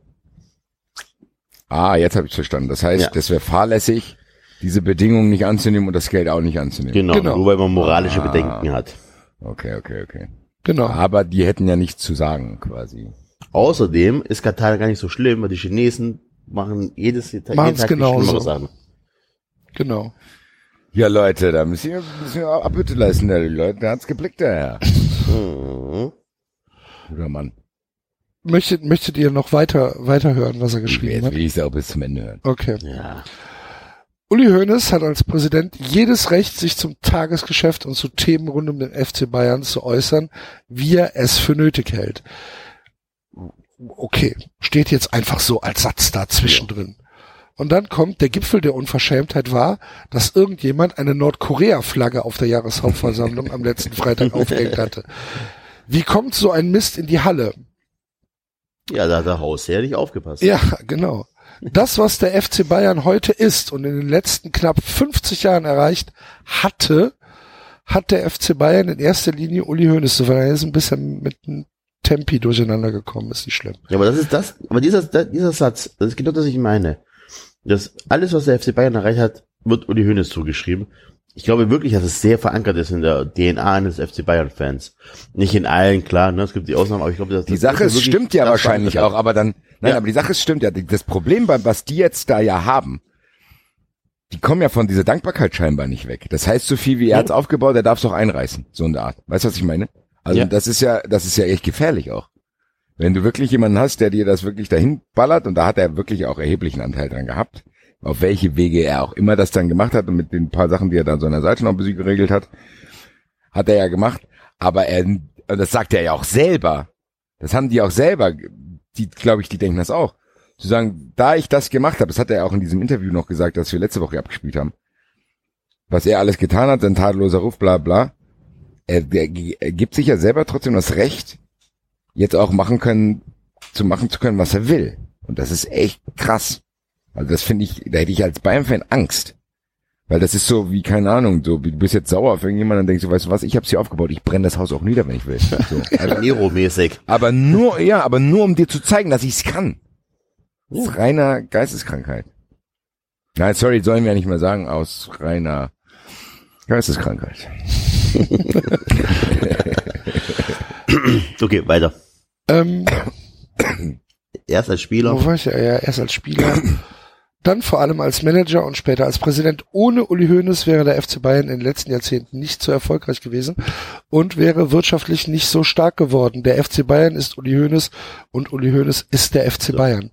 Speaker 4: Ah, jetzt habe ich verstanden. Das heißt,
Speaker 3: Ja.
Speaker 4: das wäre fahrlässig, diese Bedingungen nicht anzunehmen und das Geld auch nicht anzunehmen.
Speaker 3: Genau,
Speaker 2: Genau.
Speaker 3: nur weil man moralische
Speaker 4: Ah.
Speaker 3: Bedenken hat.
Speaker 4: Okay, okay, okay.
Speaker 2: Genau.
Speaker 4: Aber die hätten ja nichts zu sagen, quasi.
Speaker 3: Außerdem ist Katar gar nicht so schlimm, weil die Chinesen machen jedes jeden Tag die
Speaker 2: genauso.
Speaker 3: schlimmere Sachen.
Speaker 2: Genau.
Speaker 4: Ja, Leute, da müssen wir, müssen wir auch Abbitte leisten, der Leute. Der hat's geblickt, der Herr.
Speaker 3: Mhm.
Speaker 4: Guter Mann.
Speaker 2: Möchtet, möchtet ihr noch weiter, weiter hören, was er geschrieben
Speaker 4: Jetzt
Speaker 2: hat?
Speaker 4: will ich es auch bis zum Ende hören.
Speaker 2: Okay.
Speaker 3: Ja.
Speaker 2: Uli Hoeneß hat als Präsident jedes Recht, sich zum Tagesgeschäft und zu Themen rund um den FC Bayern zu äußern, wie er es für nötig hält. Okay, steht jetzt einfach so als Satz da zwischendrin. Und dann kommt der Gipfel der Unverschämtheit war, dass irgendjemand eine Nordkorea-Flagge auf der Jahreshauptversammlung am letzten Freitag [LAUGHS] aufgehängt hatte. Wie kommt so ein Mist in die Halle?
Speaker 3: Ja, da hat der Hausherr nicht aufgepasst.
Speaker 2: Ja, genau. Das, was der FC Bayern heute ist und in den letzten knapp 50 Jahren erreicht hatte, hat der FC Bayern in erster Linie Uli Hoeneß zu Er ist ein bisschen mit einem Tempi durcheinander gekommen, ist nicht schlimm.
Speaker 3: Ja, aber das ist das, aber dieser, dieser Satz, das ist genau das, was ich meine. Das, alles, was der FC Bayern erreicht hat, wird Uli Hoeneß zugeschrieben. Ich glaube wirklich, dass es sehr verankert ist in der DNA eines FC Bayern-Fans. Nicht in allen, klar, ne, es gibt die Ausnahmen, aber ich glaube, dass
Speaker 4: Die
Speaker 3: das
Speaker 4: Sache
Speaker 3: ist
Speaker 4: stimmt ja wahrscheinlich auch, aber dann, nein,
Speaker 3: Ja.
Speaker 4: aber die Sache ist, stimmt ja. Das Problem, was die jetzt da ja haben, die kommen ja von dieser Dankbarkeit scheinbar nicht weg. Das heißt, so viel wie er hat's aufgebaut, er darf es auch einreißen. So eine Art. Weißt du, was ich meine? Also
Speaker 3: Ja.
Speaker 4: das ist ja, das ist ja echt gefährlich auch. Wenn du wirklich jemanden hast, der dir das wirklich dahin ballert, und da hat er wirklich auch erheblichen Anteil dran gehabt, auf welche Wege er auch immer das dann gemacht hat und mit den paar Sachen, die er da so an der Seite noch ein bisschen geregelt hat, hat er ja gemacht. Aber er, und das sagt er ja auch selber. Das haben die auch selber, die, glaube ich, die denken das auch. Zu sagen, da ich das gemacht habe, das hat er auch in diesem Interview noch gesagt, das wir letzte Woche abgespielt haben, was er alles getan hat, ein tadelloser Ruf, bla bla. Er, er, er gibt sich ja selber trotzdem das Recht, jetzt auch machen können, zu machen zu können, was er will. Und das ist echt krass. Also das finde ich, da hätte ich als Bayern-Fan Angst. Weil das ist so wie, keine Ahnung, so, du bist jetzt sauer auf irgendjemanden und denkst du, weißt du was, ich hab's hier aufgebaut, ich brenne das Haus auch nieder, wenn ich will. [LAUGHS] So.
Speaker 3: Also Nero-mäßig.
Speaker 4: Aber nur, [LAUGHS] ja, aber nur um dir zu zeigen, dass ich's kann. Das ist reiner Geisteskrankheit. Nein, sorry, sollen wir ja nicht mehr sagen, aus reiner Geisteskrankheit. [LAUGHS]
Speaker 3: Okay, weiter.
Speaker 2: Ähm,
Speaker 3: Erst als Spieler.
Speaker 2: wo war ich ja? ja, erst als Spieler, dann vor allem als Manager und später als Präsident. Ohne Uli Hoeneß wäre der FC Bayern in den letzten Jahrzehnten nicht so erfolgreich gewesen und wäre wirtschaftlich nicht so stark geworden. Der FC Bayern ist Uli Hoeneß und Uli Hoeneß ist der FC Bayern.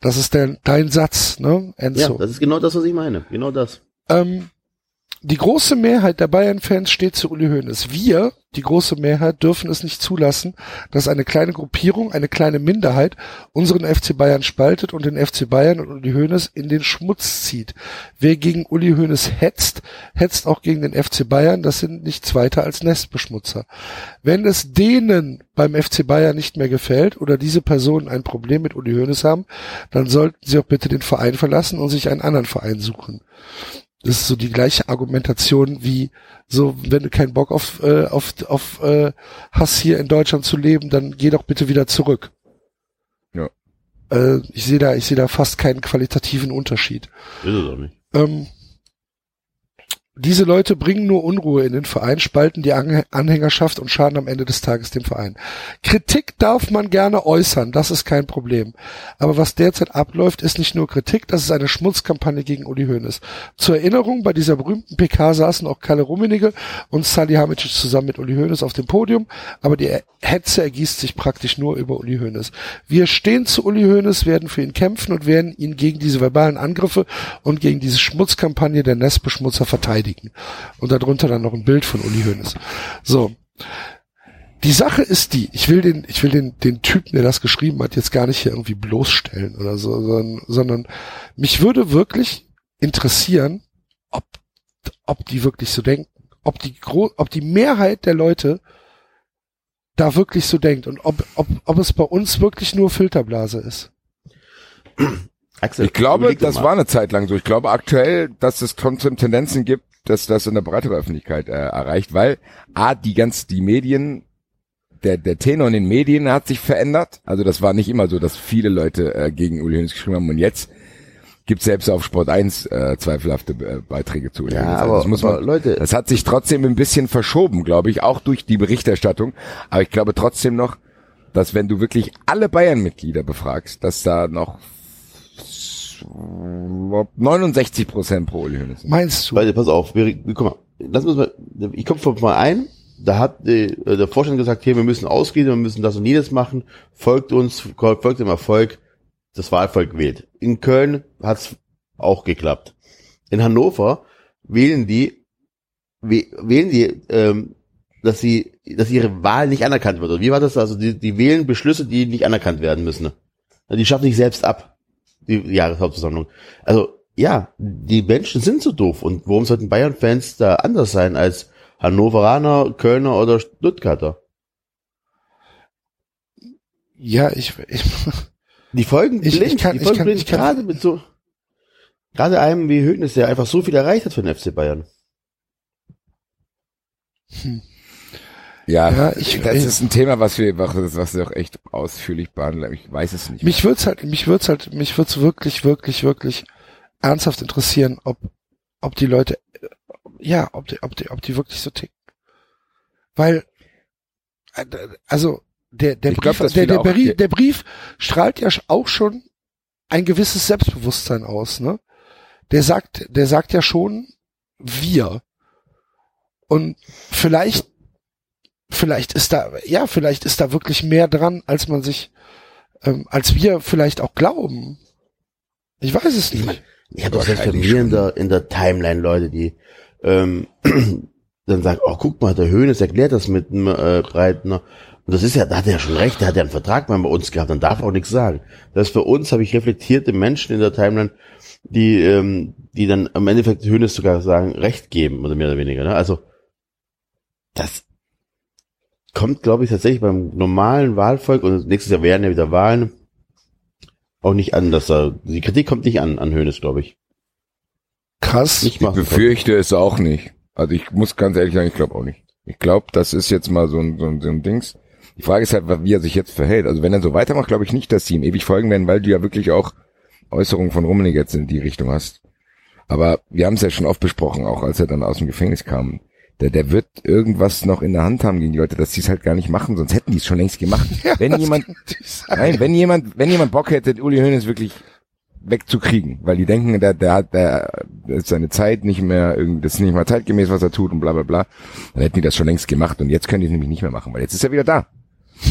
Speaker 2: Das ist dein, dein Satz, ne,
Speaker 3: Ja,
Speaker 2: Enzo?
Speaker 3: das ist genau das, was ich meine. Genau das.
Speaker 2: Ähm, die große Mehrheit der Bayern-Fans steht zu Uli Hoeneß. Wir, die große Mehrheit, dürfen es nicht zulassen, dass eine kleine Gruppierung, eine kleine Minderheit unseren FC Bayern spaltet und den FC Bayern und Uli Hoeneß in den Schmutz zieht. Wer gegen Uli Hoeneß hetzt, hetzt auch gegen den FC Bayern. Das sind nichts weiter als Nestbeschmutzer. Wenn es denen beim FC Bayern nicht mehr gefällt oder diese Personen ein Problem mit Uli Hoeneß haben, dann sollten sie auch bitte den Verein verlassen und sich einen anderen Verein suchen. Das ist so die gleiche Argumentation wie so, wenn du keinen Bock auf, äh, auf, auf äh, hast hier in Deutschland zu leben, dann geh doch bitte wieder zurück.
Speaker 4: Ja.
Speaker 2: Äh, ich sehe da, ich sehe da fast keinen qualitativen Unterschied.
Speaker 3: Ist es auch nicht.
Speaker 2: Ähm, diese Leute bringen nur Unruhe in den Verein, spalten die Anhängerschaft und schaden am Ende des Tages dem Verein. Kritik darf man gerne äußern, das ist kein Problem. Aber was derzeit abläuft, ist nicht nur Kritik, das ist eine Schmutzkampagne gegen Uli Hoeneß. Zur Erinnerung, bei dieser berühmten PK saßen auch Kalle Rummenigge und Salihamidzic zusammen mit Uli Hoeneß auf dem Podium, aber die Hetze ergießt sich praktisch nur über Uli Hoeneß. Wir stehen zu Uli Hoeneß, werden für ihn kämpfen und werden ihn gegen diese verbalen Angriffe und gegen diese Schmutzkampagne der Nestbeschmutzer verteidigen verteidigen. Und darunter dann noch ein Bild von Uli Hoeneß. So. Die Sache ist die, ich will den, ich will den, den Typen, der das geschrieben hat, jetzt gar nicht hier irgendwie bloßstellen oder so, sondern, sondern mich würde wirklich interessieren, ob, ob die wirklich so denken, ob die, ob die Mehrheit der Leute da wirklich so denkt und ob, ob, ob es bei uns wirklich nur Filterblase ist.
Speaker 4: Axel, ich glaube, das war eine Zeit lang so. Ich glaube aktuell, dass es trotzdem Tendenzen gibt, dass das in der breitere Öffentlichkeit äh, erreicht, weil a die ganz die Medien der der Tenor in den Medien hat sich verändert. Also das war nicht immer so, dass viele Leute äh, gegen Uli Hoeneß geschrieben haben und jetzt gibt selbst auf Sport 1 äh, zweifelhafte äh, Beiträge zu.
Speaker 5: Uli Ja, also aber, das muss man, Leute,
Speaker 4: das hat sich trotzdem ein bisschen verschoben, glaube ich, auch durch die Berichterstattung. Aber ich glaube trotzdem noch, dass wenn du wirklich alle Bayern-Mitglieder befragst, dass da noch 69 Prozent pro Uli Hoeneß.
Speaker 5: Meinst du? Warte, pass auf, wir, guck mal, lass uns mal, ich komme vom Verein, da hat äh, der Vorstand gesagt, hier, wir müssen ausgehen, wir müssen das und jedes machen, folgt uns, folgt dem Erfolg, das Wahlvolk wählt. In Köln hat's auch geklappt. In Hannover wählen die, wählen die, ähm, dass sie, dass ihre Wahl nicht anerkannt wird. Und wie war das? Also die, die wählen Beschlüsse, die nicht anerkannt werden müssen. Die schaffen sich selbst ab die Jahreshauptversammlung. Also ja, die Menschen sind so doof. Und warum sollten Bayern-Fans da anders sein als Hannoveraner, Kölner oder Stuttgarter?
Speaker 2: Ja, ich, ich [LAUGHS]
Speaker 5: die folgen blind, ich, ich kann, die folgen kann, blind, gerade mit so, gerade einem wie Höhnes, der einfach so viel erreicht hat für den FC Bayern.
Speaker 4: Hm. Ja, ja ich, das ist ein Thema, was wir, was wir auch echt ausführlich behandeln. Ich weiß es nicht.
Speaker 2: Mich wird's halt, mich wird's halt, mich wird's wirklich, wirklich, wirklich ernsthaft interessieren, ob, ob die Leute, ja, ob die, ob die, ob die wirklich so ticken. Weil, also, der, der, Brief, glaub, der, der, Brief, der Brief strahlt ja auch schon ein gewisses Selbstbewusstsein aus, ne? Der sagt, der sagt ja schon, wir. Und vielleicht vielleicht ist da, ja, vielleicht ist da wirklich mehr dran, als man sich, ähm, als wir vielleicht auch glauben. Ich weiß es nicht.
Speaker 5: Ich habe doch selbst bei mir in der, in der Timeline Leute, die ähm, [CLEARS THROAT] dann sagen, oh, guck mal, der Höhnes erklärt das mit dem äh, Breitner. Und das ist ja, da hat er ja schon recht, der hat ja einen Vertrag mal bei uns gehabt, dann darf er auch nichts sagen. Das für uns habe ich reflektierte Menschen in der Timeline, die, ähm, die dann im Endeffekt Höhnes sogar sagen, recht geben, oder mehr oder weniger. Ne? Also das kommt, glaube ich, tatsächlich beim normalen Wahlvolk und nächstes Jahr werden ja wieder Wahlen auch nicht an, dass er, die Kritik kommt nicht an, an Hönes, glaube ich.
Speaker 4: Krass. Ich befürchte es auch nicht. Also ich muss ganz ehrlich sagen, ich glaube auch nicht. Ich glaube, das ist jetzt mal so ein, so, ein, so ein Dings. Die Frage ist halt, wie er sich jetzt verhält. Also wenn er so weitermacht, glaube ich nicht, dass sie ihm ewig folgen werden, weil du ja wirklich auch Äußerungen von Rummenig jetzt in die Richtung hast. Aber wir haben es ja schon oft besprochen, auch als er dann aus dem Gefängnis kam der, der wird irgendwas noch in der Hand haben gegen die Leute, dass sie es halt gar nicht machen, sonst hätten die es schon längst gemacht. [LAUGHS] Ja, wenn jemand, nein, wenn jemand, wenn jemand Bock hätte, Uli Hoeneß wirklich wegzukriegen, weil die denken, der, der hat, der, ist seine Zeit nicht mehr, das ist nicht mal zeitgemäß, was er tut und bla bla bla, dann hätten die das schon längst gemacht und jetzt können die es nämlich nicht mehr machen, weil jetzt ist er wieder da.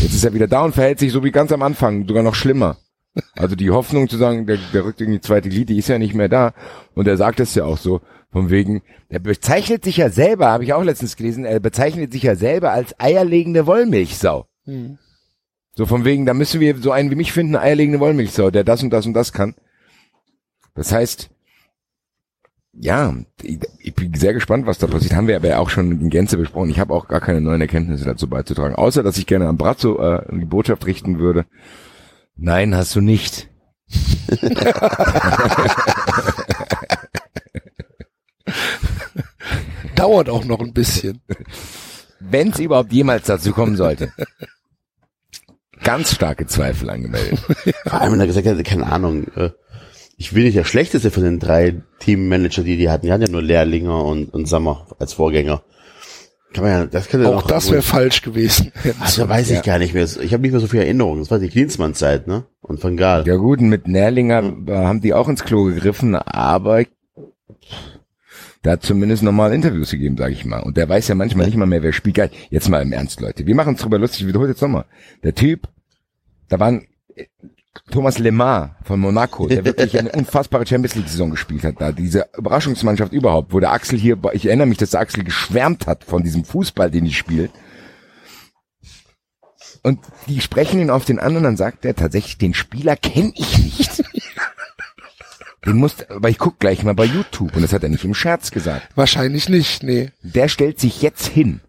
Speaker 4: Jetzt ist er wieder da und verhält sich so wie ganz am Anfang, sogar noch schlimmer. Also die Hoffnung zu sagen, der, der rückt in die zweite Glied, die ist ja nicht mehr da. Und er sagt es ja auch so, von wegen, er bezeichnet sich ja selber, habe ich auch letztens gelesen, er bezeichnet sich ja selber als eierlegende Wollmilchsau. Hm. So von wegen, da müssen wir so einen wie mich finden, eierlegende Wollmilchsau, der das und das und das kann. Das heißt, ja, ich bin sehr gespannt, was da passiert. Haben wir aber auch schon in Gänze besprochen. Ich habe auch gar keine neuen Erkenntnisse dazu beizutragen. Außer, dass ich gerne an Brazzo äh, die Botschaft richten würde. Nein, hast du nicht. [LAUGHS]
Speaker 2: Dauert auch noch ein bisschen.
Speaker 4: Wenn es überhaupt jemals dazu kommen sollte. Ganz starke Zweifel angemeldet. [LAUGHS]
Speaker 5: Vor allem, wenn er gesagt hat, keine Ahnung, äh,
Speaker 3: ich will nicht der schlechteste von den drei Teammanager, die die hatten. Die hatten ja nur Lehrlinger und, und Sommer als Vorgänger. Kann man ja, das könnte
Speaker 2: Auch das wäre falsch gewesen. [LAUGHS]
Speaker 3: Also weiß ich
Speaker 2: Ja.
Speaker 3: gar nicht mehr. Ich habe nicht mehr so viel Erinnerung. Das war die Klinsmann-Zeit, ne? Und von Gaal.
Speaker 4: Ja gut, mit Nährlinger äh, haben die auch ins Klo gegriffen, aber der hat zumindest normal Interviews gegeben, sage ich mal. Und der weiß ja manchmal nicht mal mehr, wer spielt. Geil. Jetzt mal im Ernst, Leute. Wir machen uns drüber lustig. Ich wiederhole jetzt nochmal. Der Typ, da waren äh, Thomas Lemar von Monaco, der wirklich eine [LAUGHS] unfassbare Champions League Saison gespielt hat. Da diese Überraschungsmannschaft überhaupt, wo der Axel hier, ich erinnere mich, dass der Axel geschwärmt hat von diesem Fußball, den ich spiele. Und die sprechen ihn auf den an und dann sagt er tatsächlich, den Spieler kenne ich nicht. Den musst, aber ich guck gleich mal bei YouTube und das hat er nicht im Scherz gesagt.
Speaker 2: Wahrscheinlich nicht, nee.
Speaker 4: Der stellt sich jetzt hin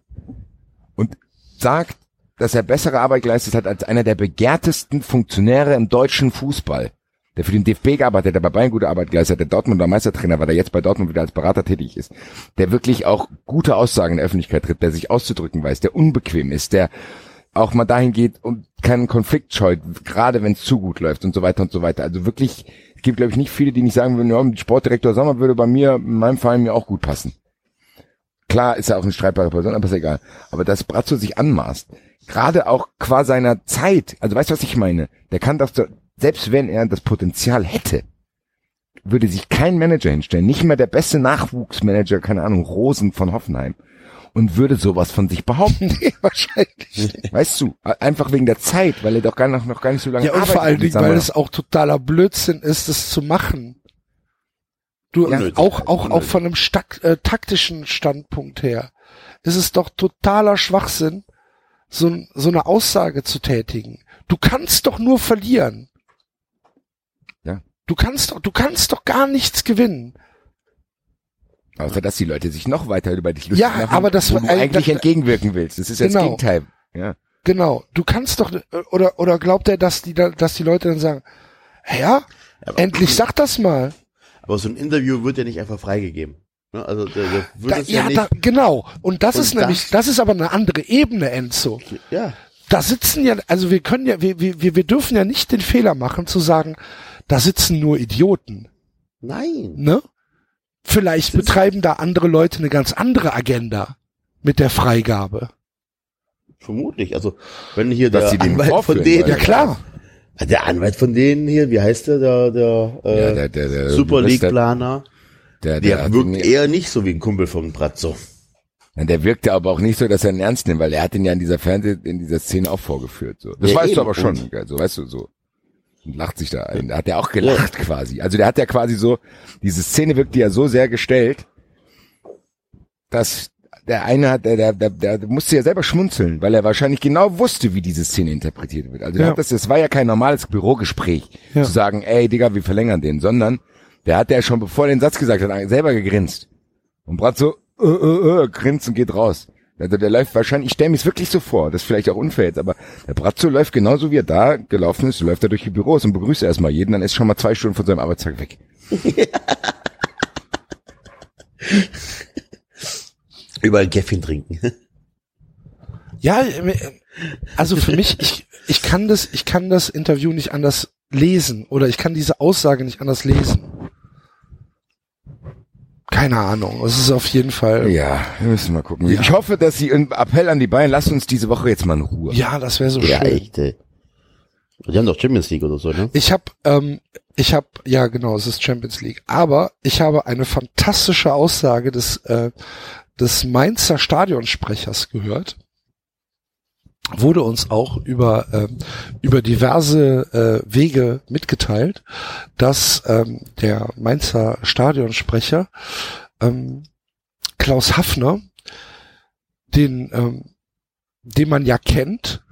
Speaker 4: und sagt, dass er bessere Arbeit geleistet hat als einer der begehrtesten Funktionäre im deutschen Fußball. Der für den DFB gearbeitet hat, der bei Bayern gute Arbeit geleistet hat, der Dortmunder Meistertrainer war, der jetzt bei Dortmund wieder als Berater tätig ist, der wirklich auch gute Aussagen in der Öffentlichkeit tritt, der sich auszudrücken weiß, der unbequem ist, der auch mal dahin geht und keinen Konflikt scheut, gerade wenn es zu gut läuft und so weiter und so weiter. Also wirklich, gibt glaube ich nicht viele, die nicht sagen würden, ja, Sportdirektor Sommer würde bei mir, in meinem Verein mir auch gut passen. Klar ist er auch eine streitbare Person, aber ist egal. Aber dass Brazzo sich anmaßt, gerade auch qua seiner Zeit, also weißt du, was ich meine? Der kann doch, selbst wenn er das Potenzial hätte, würde sich kein Manager hinstellen, nicht mal der beste Nachwuchsmanager, keine Ahnung, Rosen von Hoffenheim, und würde sowas von sich behaupten. [LAUGHS]
Speaker 2: Nee, wahrscheinlich.
Speaker 4: Weißt du, einfach wegen der Zeit, weil er doch gar noch, noch gar nicht so lange
Speaker 2: Ja, und vor allen Dingen, weil es auch totaler Blödsinn ist, das zu machen. Du,
Speaker 3: Ja,
Speaker 2: auch, auch, auch von einem stak äh, taktischen Standpunkt her, ist es doch totaler Schwachsinn, so, so eine Aussage zu tätigen. Du kannst doch nur verlieren.
Speaker 4: Ja.
Speaker 2: Du kannst doch, du kannst doch gar nichts gewinnen.
Speaker 4: Außer, dass die Leute sich noch weiter über dich lustig
Speaker 2: Ja,
Speaker 4: machen,
Speaker 2: aber das
Speaker 4: wo du eigentlich
Speaker 2: das-
Speaker 4: entgegenwirken willst. Das ist ja das
Speaker 2: Genau.
Speaker 4: Gegenteil. Ja.
Speaker 2: Genau. Du kannst doch, oder, oder glaubt er, dass die, da- dass die Leute dann sagen, ja,
Speaker 3: Aber-
Speaker 2: endlich sag das mal.
Speaker 3: Aber so ein Interview wird ja nicht einfach freigegeben. Also der, der wird
Speaker 2: Da,
Speaker 3: es ja,
Speaker 2: ja,
Speaker 3: nicht.
Speaker 2: da, genau. Und das
Speaker 3: Und
Speaker 2: ist nämlich,
Speaker 3: das-
Speaker 2: das ist aber eine andere Ebene, Enzo.
Speaker 3: ja.
Speaker 2: Da sitzen ja, also wir können ja, wir, wir, wir wir dürfen ja nicht den Fehler machen zu sagen, da sitzen nur Idioten,
Speaker 3: Nein.
Speaker 2: ne? Vielleicht betreiben da andere Leute eine ganz andere Agenda mit der Freigabe.
Speaker 3: Vermutlich. Also wenn hier
Speaker 4: Dass
Speaker 3: der
Speaker 4: sie den
Speaker 3: Anwalt von denen.
Speaker 2: Ja klar.
Speaker 3: der Anwalt von denen hier, wie heißt der, der, der, äh,
Speaker 4: Ja, der- der- der-
Speaker 3: Super League
Speaker 4: der-
Speaker 3: Planer,
Speaker 4: Der,
Speaker 3: der,
Speaker 4: der,
Speaker 3: wirkt eher nicht so wie ein Kumpel von Brazzo.
Speaker 4: Ja, Der wirkte aber auch nicht so, dass er ihn ernst nimmt, weil er hat ihn ja in dieser Fernseh, in dieser Szene auch vorgeführt. So. Das
Speaker 3: Ja,
Speaker 4: weißt
Speaker 3: eben.
Speaker 4: du aber schon,
Speaker 3: Und-
Speaker 4: gell, so weißt du so. Und lacht sich da ein. Da hat er auch gelacht quasi. Also der hat ja quasi so, diese Szene wirkte ja so sehr gestellt, dass der eine hat, der, der, der, der musste ja selber schmunzeln, weil er wahrscheinlich genau wusste, wie diese Szene interpretiert wird. Also der
Speaker 2: Ja.
Speaker 4: hat das, das war ja kein normales Bürogespräch,
Speaker 2: Ja.
Speaker 4: zu sagen, ey Digga, wir verlängern den, sondern der hat ja schon, bevor er den Satz gesagt hat, selber gegrinst. Und Brat so, äh, äh, äh, grinst und geht raus. Also der läuft wahrscheinlich, ich stelle mir es wirklich so vor, das ist vielleicht auch unfair jetzt, aber der Bratzo läuft genauso wie er da gelaufen ist, läuft er durch die Büros und begrüßt erstmal jeden, dann ist schon mal zwei Stunden von seinem Arbeitstag weg. [LAUGHS]
Speaker 3: Überall Käffchen trinken.
Speaker 2: Ja, äh, also für mich, ich, ich kann das, ich kann das Interview nicht anders lesen oder ich kann diese Aussage nicht anders lesen. Keine Ahnung. Es ist auf jeden Fall.
Speaker 4: Ja, wir müssen mal gucken.
Speaker 2: Ja.
Speaker 4: Ich hoffe, dass Sie, ein Appell an die Bayern, lasst uns diese Woche jetzt mal in Ruhe.
Speaker 2: Ja, das wäre so
Speaker 3: Ja,
Speaker 2: schön.
Speaker 3: echt, ey. Die haben doch Champions League oder so, ne?
Speaker 2: Ich habe, ähm, ich habe, ja genau, es ist Champions League. Aber ich habe eine fantastische Aussage des äh, des Mainzer Stadionsprechers gehört. Wurde uns auch über ähm, über diverse äh, Wege mitgeteilt, dass ähm, der Mainzer Stadionsprecher ähm, Klaus Hafner, den ähm, den man ja kennt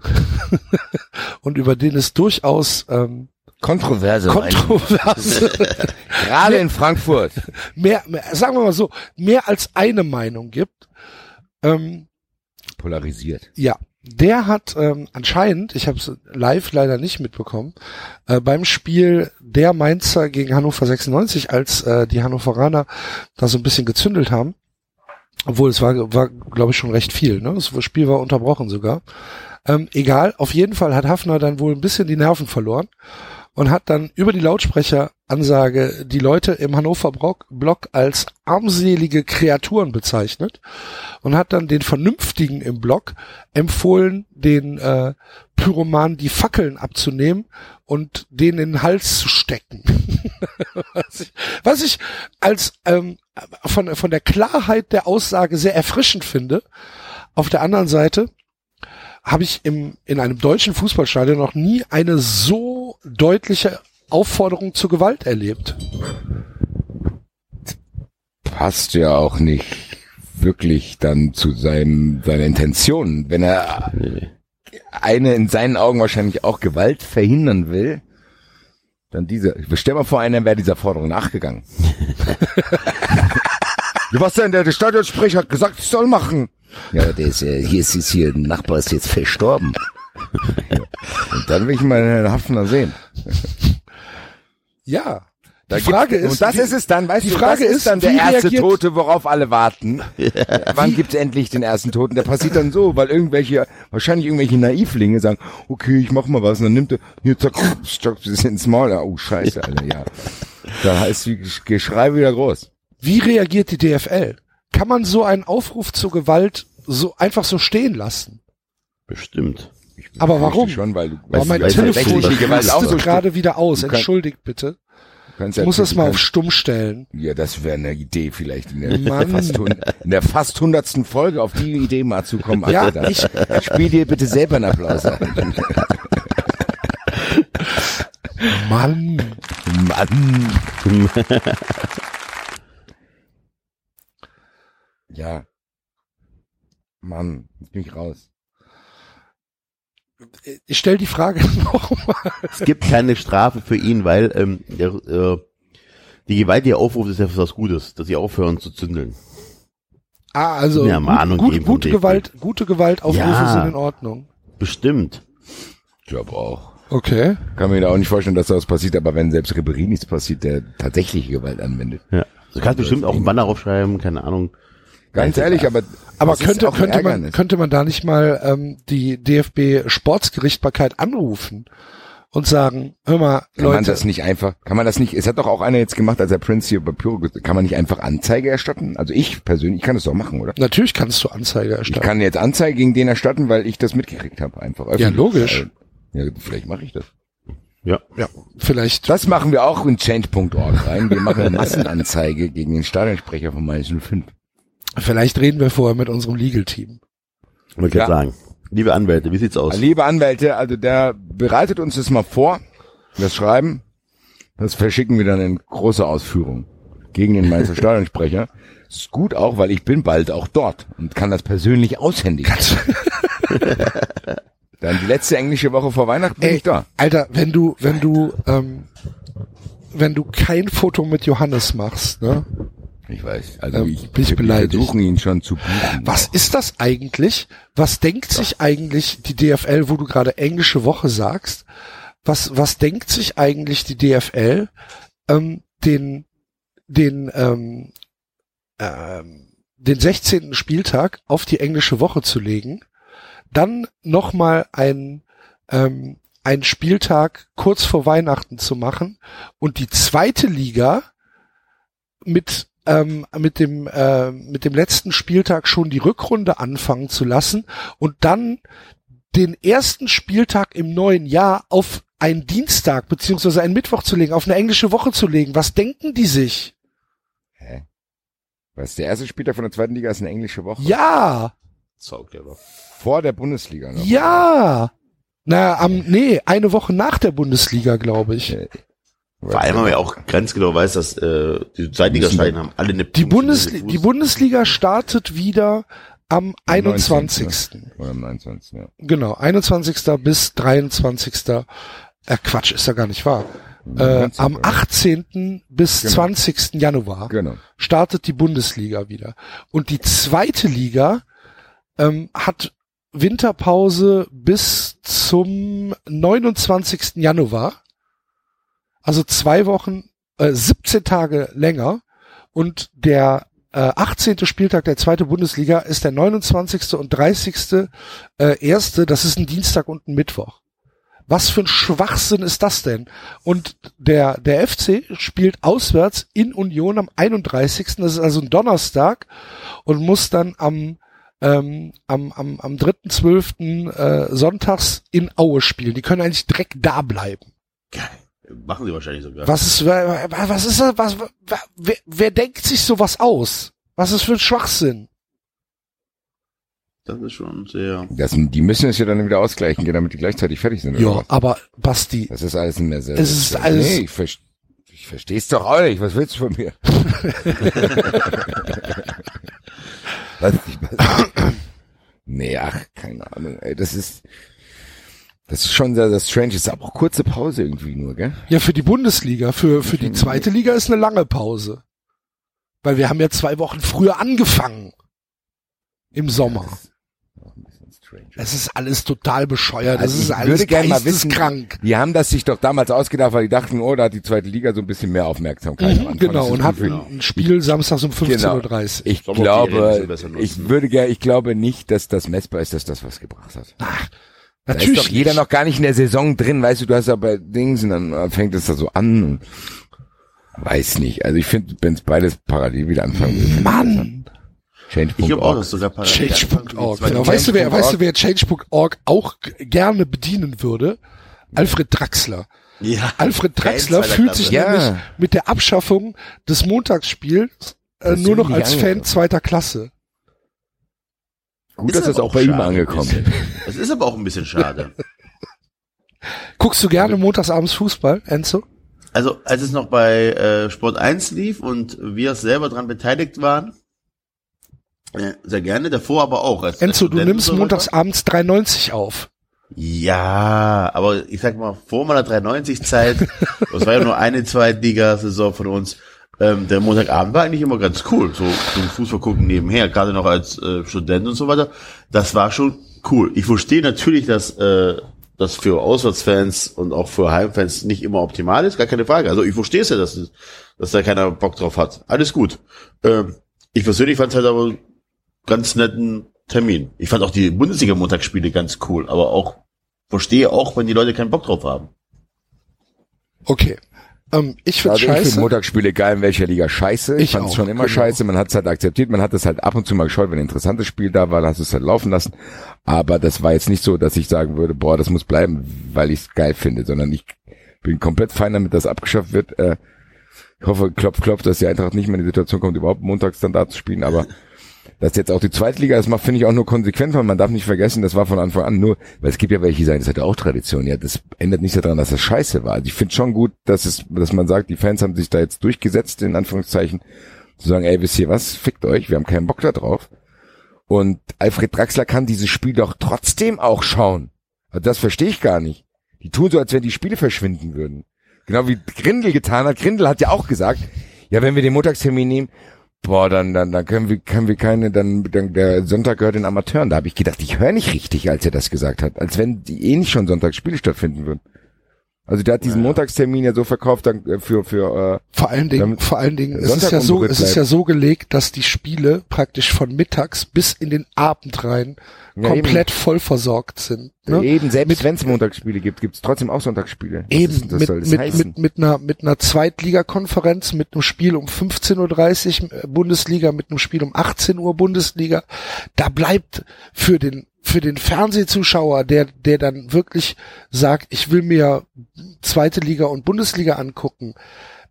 Speaker 2: [LAUGHS] und über den es durchaus ähm,
Speaker 4: Kontroverse.
Speaker 2: kontroverse [LAUGHS]
Speaker 4: Gerade in Frankfurt.
Speaker 2: mehr, mehr, sagen wir mal so, mehr als eine Meinung gibt. Ähm,
Speaker 4: Polarisiert.
Speaker 2: ja, der hat ähm, anscheinend, ich habe es live leider nicht mitbekommen, äh, beim Spiel der Mainzer gegen Hannover 96, als äh, die Hannoveraner da so ein bisschen gezündelt haben, obwohl es war, war glaube ich, schon recht viel. Ne? Das Spiel war unterbrochen sogar. Ähm, egal, auf jeden Fall hat Hafner dann wohl ein bisschen die Nerven verloren und hat dann über die Lautsprecheransage die Leute im Hannover Block als armselige Kreaturen bezeichnet und hat dann den Vernünftigen im Block empfohlen, den äh, Pyromanen die Fackeln abzunehmen und denen in den Hals zu stecken. [LAUGHS] was, ich, was ich als ähm, von, von der Klarheit der Aussage sehr erfrischend finde. Auf der anderen Seite habe ich im, in einem deutschen Fußballstadion noch nie eine so deutliche Aufforderung zur Gewalt erlebt.
Speaker 4: Passt ja auch nicht wirklich dann zu seinem, seiner Intention. Wenn er eine in seinen Augen wahrscheinlich auch Gewalt verhindern will, dann diese. Stell mal vor, einer wäre dieser Forderung nachgegangen. [LAUGHS] Was denn? Der, der Stadionsprecher hat gesagt, ich soll machen.
Speaker 6: Ja, der ist, hier ist, ist hier, ein Nachbar ist jetzt verstorben.
Speaker 4: Und dann will ich mal in Hafner sehen.
Speaker 2: Ja.
Speaker 4: Die Frage ist, und das wie, ist es dann, weißt die du, Frage das ist dann der erste reagiert? Tote, worauf alle warten. Ja. [LAUGHS] Wann gibt's endlich den ersten Toten? Der passiert dann so, weil irgendwelche, wahrscheinlich irgendwelche Naivlinge sagen, okay, ich mach mal was, und dann nimmt er, hier, zack, zack, ins Maul, oh, scheiße, Alter, ja. Da heißt die Geschrei wieder groß.
Speaker 2: Wie reagiert die DFL? Kann man so einen Aufruf zur Gewalt so einfach so stehen lassen?
Speaker 3: Bestimmt.
Speaker 2: Aber warum?
Speaker 4: Schon, weil du,
Speaker 2: weil mein Telefon rastet gerade wieder aus. Entschuldigt bitte. Ich muss das mal auf stumm stellen.
Speaker 4: Ja, das wäre eine Idee vielleicht in der, fast, in der fast hundertsten Folge auf die Idee mal zu kommen.
Speaker 2: Ja, ich
Speaker 4: spiel dir bitte selber einen Applaus ein.
Speaker 2: Mann.
Speaker 4: Mann. Ja. Mann, jetzt bin ich raus.
Speaker 2: Ich stelle die Frage [LAUGHS] nochmal.
Speaker 3: Es gibt keine Strafe für ihn, weil ähm, der, äh, die Gewalt, die er aufruft, ist ja für was Gutes, dass sie aufhören zu zündeln.
Speaker 2: Ah, also
Speaker 3: ja,
Speaker 2: gut, gut, gute Gewalt, gute Gewaltaufrufe ja, sind in Ordnung.
Speaker 3: Bestimmt.
Speaker 4: Ich glaube auch.
Speaker 2: Okay.
Speaker 4: Kann mir da auch nicht vorstellen, dass da was passiert, aber wenn selbst Ribery nichts passiert, der tatsächliche Gewalt anwendet.
Speaker 3: Ja. Du kannst bestimmt auch einen Banner aufschreiben, keine Ahnung.
Speaker 4: Ganz ehrlich, aber
Speaker 2: aber könnte könnte man könnte man da nicht mal ähm, die DFB Sportsgerichtbarkeit anrufen und sagen, hör mal,
Speaker 4: kann
Speaker 2: Leute,
Speaker 4: man das nicht einfach? Kann man das nicht? Es hat doch auch einer jetzt gemacht, als er Prince hier bei Pyro, kann man nicht einfach Anzeige erstatten? Also ich persönlich kann es doch machen, oder?
Speaker 2: Natürlich kannst du Anzeige erstatten.
Speaker 4: Ich kann jetzt Anzeige gegen den erstatten, weil ich das mitgekriegt habe, einfach.
Speaker 2: Öffentlich. Ja, logisch.
Speaker 4: Ja, vielleicht mache ich das.
Speaker 2: Ja. Ja, vielleicht.
Speaker 4: Das machen wir auch in change.org rein. Wir machen eine Massenanzeige gegen den Stadionsprecher von Mainz 05.
Speaker 2: Vielleicht reden wir vorher mit unserem Legal-Team.
Speaker 3: Wollte ja. sagen. Liebe Anwälte, wie sieht's aus?
Speaker 4: Liebe Anwälte, also der bereitet uns das mal vor, das Schreiben. Das verschicken wir dann in große Ausführung gegen den Mainzer [LAUGHS] Stadionsprecher. Ist gut auch, weil ich bin bald auch dort und kann das persönlich aushändigen. [LAUGHS] dann die letzte englische Woche vor Weihnachten bin
Speaker 2: Ey,
Speaker 4: ich da.
Speaker 2: Alter, wenn du, wenn du, ähm, wenn du kein Foto mit Johannes machst, ne?
Speaker 4: Ich weiß. Also
Speaker 2: ähm,
Speaker 4: ich,
Speaker 2: bin ich beleidigt.
Speaker 4: versuchen ihn schon zu buchen.
Speaker 2: Was ist das eigentlich? Was denkt sich eigentlich die DFL, wo du gerade englische Woche sagst? Was, was denkt sich eigentlich die DFL, ähm, den, den, ähm, ähm, den 16. Spieltag auf die englische Woche zu legen, dann nochmal ein, ähm, einen Spieltag kurz vor Weihnachten zu machen und die zweite Liga mit ähm, mit dem äh, mit dem letzten Spieltag schon die Rückrunde anfangen zu lassen und dann den ersten Spieltag im neuen Jahr auf einen Dienstag beziehungsweise einen Mittwoch zu legen, auf eine englische Woche zu legen. Was denken die sich?
Speaker 4: Hä? Was der erste Spieltag von der zweiten Liga ist eine englische Woche?
Speaker 2: Ja.
Speaker 4: Vor der Bundesliga noch.
Speaker 2: Ja. Na, am nee, eine Woche nach der Bundesliga, glaube ich.
Speaker 3: Vor allem haben wir auch ganz genau weiß, dass äh, die Zweitligasteine haben alle eine
Speaker 2: die, Bundesliga, die Bundesliga startet wieder am 21. 19.
Speaker 4: Oder am 29. Ja.
Speaker 2: Genau, 21. bis 23. Äh, Quatsch, ist ja gar nicht wahr. Äh, am 18. bis genau. 20. Januar
Speaker 4: genau.
Speaker 2: startet die Bundesliga wieder. Und die zweite Liga ähm, hat Winterpause bis zum 29. Januar also zwei Wochen, äh, 17 Tage länger und der äh, 18. Spieltag der zweite Bundesliga ist der 29. und 30. Äh, erste, das ist ein Dienstag und ein Mittwoch. Was für ein Schwachsinn ist das denn? Und der, der FC spielt auswärts in Union am 31. Das ist also ein Donnerstag und muss dann am, ähm, am, am, am 3.12. Äh, sonntags in Aue spielen. Die können eigentlich direkt da bleiben.
Speaker 3: Geil. Machen sie wahrscheinlich sogar.
Speaker 2: Was ist, wa- wa- was ist, das? was, wa- wer, wer denkt sich sowas aus? Was ist für ein Schwachsinn?
Speaker 3: Das ist schon sehr.
Speaker 4: Das, die müssen es ja dann wieder ausgleichen, damit die gleichzeitig fertig sind. oder
Speaker 2: Ja,
Speaker 4: was?
Speaker 2: aber Basti,
Speaker 4: Das ist alles ein sehr,
Speaker 2: Es ist alles-
Speaker 4: Nee, ich, ver ich versteh's doch auch nicht. Was willst du von mir? [LAUGHS] [LAUGHS] was, ich, was, nee, ach, keine Ahnung. Ey, das ist, das ist schon sehr, sehr strange. Das ist aber auch kurze Pause irgendwie nur, gell?
Speaker 2: ja für die Bundesliga, für, für die zweite Liga ist eine lange Pause. Weil wir haben ja zwei Wochen früher angefangen. Im Sommer. Es ist alles total bescheuert.
Speaker 4: Also
Speaker 2: es ist
Speaker 4: ich
Speaker 2: alles
Speaker 4: würde gerne mal wissen,
Speaker 2: geisteskrank.
Speaker 4: Die haben das sich doch damals ausgedacht, weil die dachten, oh, da hat die zweite Liga so ein bisschen mehr Aufmerksamkeit. am
Speaker 2: Mhm, genau,
Speaker 4: Das
Speaker 2: und hat
Speaker 4: gut für-
Speaker 2: ein ein Spiel samstags um 15.30 Uhr.
Speaker 4: Ich glaube, ich würde gerne, ich glaube nicht, dass das messbar ist, dass das was gebracht hat.
Speaker 2: Ach,
Speaker 4: Da ist
Speaker 2: natürlich.
Speaker 4: doch jeder
Speaker 2: nicht.
Speaker 4: noch gar nicht in der Saison drin, weißt du, du hast ja bei Dings und dann fängt es da so an. Und weiß nicht. Also ich finde, wenn es beides parallel wieder anfangen
Speaker 2: Mann!
Speaker 4: Change.
Speaker 3: Ich glaube auch, dass sogar parallel
Speaker 2: Change.org. Genau. Weißt du, wer,
Speaker 4: Change.org.
Speaker 2: weißt du, wer Change.org auch gerne bedienen würde? Alfred Draxler.
Speaker 3: Ja.
Speaker 2: Alfred Draxler fühlt sich
Speaker 4: Ja.
Speaker 2: nämlich mit der Abschaffung des Montagsspiels äh, nur noch als Fan zweiter Klasse.
Speaker 4: Gut,
Speaker 3: Ist
Speaker 4: dass das
Speaker 3: aber
Speaker 4: auch bei ihm angekommen ist. [LAUGHS]
Speaker 3: Es ist aber auch ein bisschen schade.
Speaker 2: Guckst du gerne montagsabends Fußball, Enzo?
Speaker 3: Also, als es noch bei äh, Sport 1 lief und wir selber dran beteiligt waren, äh, sehr gerne, davor aber auch. Als, als
Speaker 2: Enzo, du
Speaker 3: Student
Speaker 2: nimmst
Speaker 3: so
Speaker 2: montagsabends 3,90 auf.
Speaker 3: Ja, aber ich sag mal, vor meiner 93-Zeit, [LAUGHS] das war ja nur eine Zweitliga-Saison von uns, ähm, der Montagabend war eigentlich immer ganz cool, so zum Fußball gucken nebenher, gerade noch als äh, Student und so weiter. Das war schon cool. Ich verstehe natürlich, dass äh, das für Auswärtsfans und auch für Heimfans nicht immer optimal ist, gar keine Frage. Also ich verstehe es ja, dass, dass da keiner Bock drauf hat. Alles gut. Ähm, ich persönlich fand es halt aber ganz netten Termin. Ich fand auch die Bundesliga-Montagsspiele ganz cool, aber auch verstehe auch, wenn die Leute keinen Bock drauf haben.
Speaker 2: Okay. Ähm, ich finde
Speaker 4: Also ich finde
Speaker 2: scheiße.
Speaker 4: Montagsspiele, egal in welcher Liga, scheiße. Ich,
Speaker 2: Ich
Speaker 4: fand es schon immer
Speaker 2: genau.
Speaker 4: scheiße. Man hat es halt akzeptiert. Man hat es halt ab und zu mal geschaut, wenn ein interessantes Spiel da war, dann hast du es halt laufen lassen. Aber das war jetzt nicht so, dass ich sagen würde, boah, das muss bleiben, weil ich es geil finde, sondern ich bin komplett fein damit, dass abgeschafft wird. Äh, ich hoffe, klopf, klopf, dass die Eintracht nicht mehr in die Situation kommt, überhaupt montags dann da zu spielen. Aber [LAUGHS] dass jetzt auch die Zweitliga das macht, finde ich auch nur konsequent, weil man darf nicht vergessen, das war von Anfang an nur, weil es gibt ja welche, die sagen, das hat ja auch Tradition. Ja, das ändert nichts daran, dass das scheiße war. Also ich finde schon gut, dass es, dass man sagt, die Fans haben sich da jetzt durchgesetzt, in Anführungszeichen, zu sagen, ey, wisst ihr was, fickt euch, wir haben keinen Bock da drauf. Und Alfred Draxler kann dieses Spiel doch trotzdem auch schauen. Also das verstehe ich gar nicht. Die tun so, als wenn die Spiele verschwinden würden. Genau wie Grindel getan hat. Grindel hat ja auch gesagt, ja, wenn wir den Montagstermin nehmen, boah, dann, dann, dann können wir, können wir keine, dann, dann der Sonntag gehört den Amateuren. Da habe ich gedacht, ich höre nicht richtig, als er das gesagt hat. Als wenn die eh nicht schon Sonntags Spiele stattfinden würden. Also der hat diesen Montagstermin ja so verkauft dann, äh, für, für, äh,
Speaker 2: Vor allen Dingen, vor allen Dingen, es
Speaker 4: Sonntag
Speaker 2: ist ja so, es ist ja so gelegt, dass die Spiele praktisch von mittags bis in den Abend rein
Speaker 4: Ja,
Speaker 2: komplett voll versorgt sind. Ne?
Speaker 4: eben, selbst wenn es Montagsspiele gibt, gibt's trotzdem auch Sonntagsspiele.
Speaker 2: Eben,
Speaker 4: das
Speaker 2: mit,
Speaker 4: soll das
Speaker 2: mit,
Speaker 4: heißen?
Speaker 2: mit, mit einer, mit einer Zweitligakonferenz, mit einem Spiel um 15.30 Uhr äh, Bundesliga, mit einem Spiel um 18 Uhr Bundesliga. Da bleibt für den, für den Fernsehzuschauer, der, der dann wirklich sagt, ich will mir zweite Liga und Bundesliga angucken,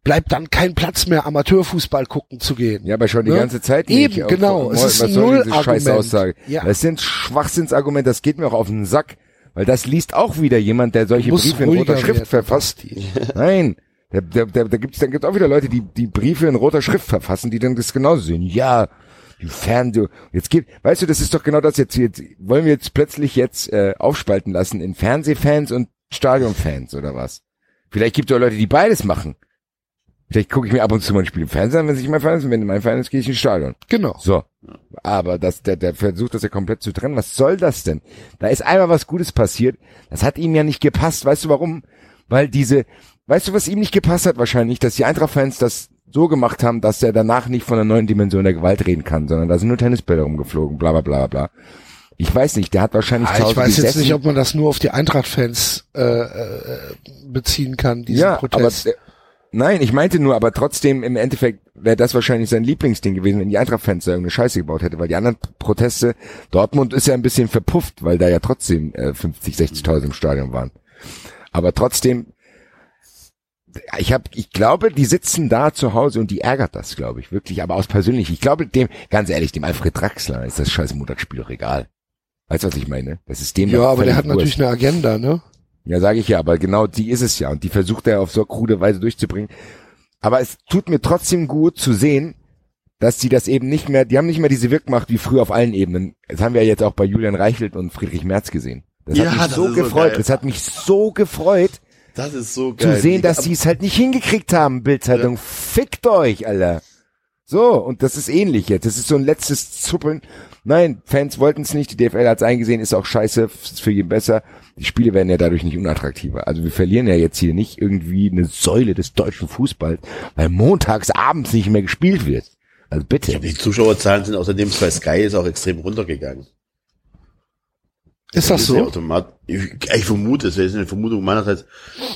Speaker 2: bleibt dann kein Platz mehr, Amateurfußball gucken zu gehen.
Speaker 4: Ja, aber schon die
Speaker 2: Ne?
Speaker 4: ganze Zeit
Speaker 2: Eben,
Speaker 4: nicht. Auch-
Speaker 2: genau. Es
Speaker 4: was
Speaker 2: ist ein
Speaker 4: soll diese
Speaker 2: Nullargument.
Speaker 4: Scheißaussage?
Speaker 2: Ja.
Speaker 4: Das sind Schwachsinnsargumente, das geht mir auch auf den Sack. Weil das liest auch wieder jemand, der solche Briefe in roter Schrift
Speaker 2: werden,
Speaker 4: verfasst. Nein. Da, da, da, da gibt's dann gibt's auch wieder Leute, die die Briefe in roter Schrift verfassen, die dann das genauso sehen. Ja, die Fernseh. Jetzt gibt, weißt du, das ist doch genau das jetzt. Jetzt wollen wir jetzt plötzlich jetzt äh, aufspalten lassen in Fernsehfans und Stadionfans oder was? Vielleicht gibt es auch Leute, die beides machen. Vielleicht gucke ich mir ab und zu mal ein Spiel im Fernsehen an, wenn sich mein Verein ist, und wenn mein Verein ist, gehe ich ins Stadion.
Speaker 2: Genau.
Speaker 4: So. Aber das, der, der versucht das ja komplett zu trennen. Was soll das denn? Da ist einmal was Gutes passiert. Das hat ihm ja nicht gepasst. Weißt du warum? Weil diese, weißt du, was ihm nicht gepasst hat wahrscheinlich, dass die Eintracht-Fans das so gemacht haben, dass er danach nicht von einer neuen Dimension der Gewalt reden kann, sondern da sind nur Tennisbälle rumgeflogen, bla, bla, bla, bla. Ich weiß nicht, der hat wahrscheinlich
Speaker 2: Ah,
Speaker 4: zu Hause
Speaker 2: ich weiß jetzt nicht, ob man das nur auf die Eintracht-Fans äh, äh, beziehen kann, diesen
Speaker 4: ja,
Speaker 2: Protest.
Speaker 4: aber nein, ich meinte nur, aber trotzdem im Endeffekt wäre das wahrscheinlich sein Lieblingsding gewesen, wenn die Eintracht-Fans da irgendeine Scheiße gebaut hätte, weil die anderen Proteste, Dortmund ist ja ein bisschen verpufft, weil da ja trotzdem äh, 50, 60.000 im Stadion waren. Aber trotzdem, ich habe, ich glaube, die sitzen da zu Hause und die ärgert das, glaube ich, wirklich, aber aus persönlich. Ich glaube, dem, ganz ehrlich, dem Alfred Draxler ist das scheiß Montagsspiel doch egal. Weißt du, was ich meine? Das ist dem
Speaker 2: ja, aber der hat natürlich eine Agenda, ne?
Speaker 4: Ja, sage ich ja, aber genau die ist es ja und die versucht er auf so krude Weise durchzubringen. Aber es tut mir trotzdem gut zu sehen, dass die das eben nicht mehr, die haben nicht mehr diese Wirkmacht wie früher auf allen Ebenen. Das haben wir ja jetzt auch bei Julian Reichelt und Friedrich Merz gesehen. Das
Speaker 5: Ja,
Speaker 4: hat mich
Speaker 5: das
Speaker 4: so
Speaker 5: so
Speaker 4: gefreut.
Speaker 5: geil.
Speaker 4: das hat mich so gefreut
Speaker 5: Das ist so
Speaker 4: zu
Speaker 5: geil.
Speaker 4: sehen, dass die es halt nicht hingekriegt haben, Bildzeitung. Fickt euch, Alter. So, und das ist ähnlich jetzt. Das ist so ein letztes Zuppeln. Nein, Fans wollten es nicht. Die DFL hat es eingesehen, ist auch scheiße, ist für jeden besser. Die Spiele werden ja dadurch nicht unattraktiver. Also wir verlieren ja jetzt hier nicht irgendwie eine Säule des deutschen Fußballs, weil montags abends nicht mehr gespielt wird. Also bitte.
Speaker 5: Die Zuschauerzahlen sind außerdem bei Sky ist auch extrem runtergegangen.
Speaker 2: Ist das
Speaker 5: ja
Speaker 2: so?
Speaker 5: Automat ich, ich vermute, es ist eine Vermutung meinerseits.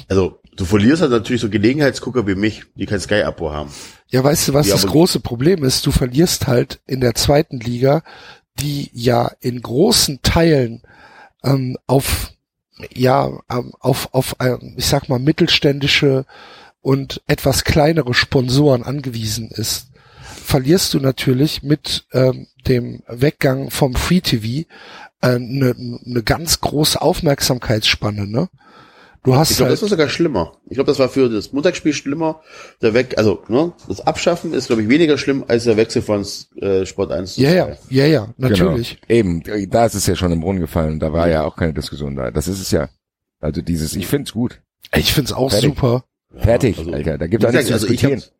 Speaker 5: Also, du verlierst halt natürlich so Gelegenheitsgucker wie mich, die kein Sky-Abo haben.
Speaker 2: Ja, weißt du, was
Speaker 5: Ja,
Speaker 2: das große Problem ist? Du verlierst halt in der zweiten Liga, die ja in großen Teilen ähm, auf ja ähm, auf auf ähm, ich sag mal mittelständische und etwas kleinere Sponsoren angewiesen ist, verlierst du natürlich mit ähm, dem Weggang vom Free TV eine äh, ne ne ganz große Aufmerksamkeitsspanne, ne? Du hast
Speaker 5: Ich glaube,
Speaker 2: halt,
Speaker 5: das war sogar schlimmer. Ich glaube, das war für das Montagsspiel schlimmer. Der Weg, also ne, das Abschaffen ist, glaube ich, weniger schlimm als der Wechsel von äh, Sport 1 zu
Speaker 2: ja, ja, ja, ja, natürlich.
Speaker 4: Genau. Eben, da ist es ja schon im Brunnen gefallen. Da war ja auch keine Diskussion da. Das ist es ja. Also dieses, ich find's gut.
Speaker 2: Ich find's auch
Speaker 4: Fertig.
Speaker 2: super.
Speaker 4: Fertig,
Speaker 5: also,
Speaker 4: Alter. Da gibt
Speaker 5: Wie
Speaker 4: es auch nichts zu
Speaker 5: also ich
Speaker 4: diskutieren.
Speaker 5: habe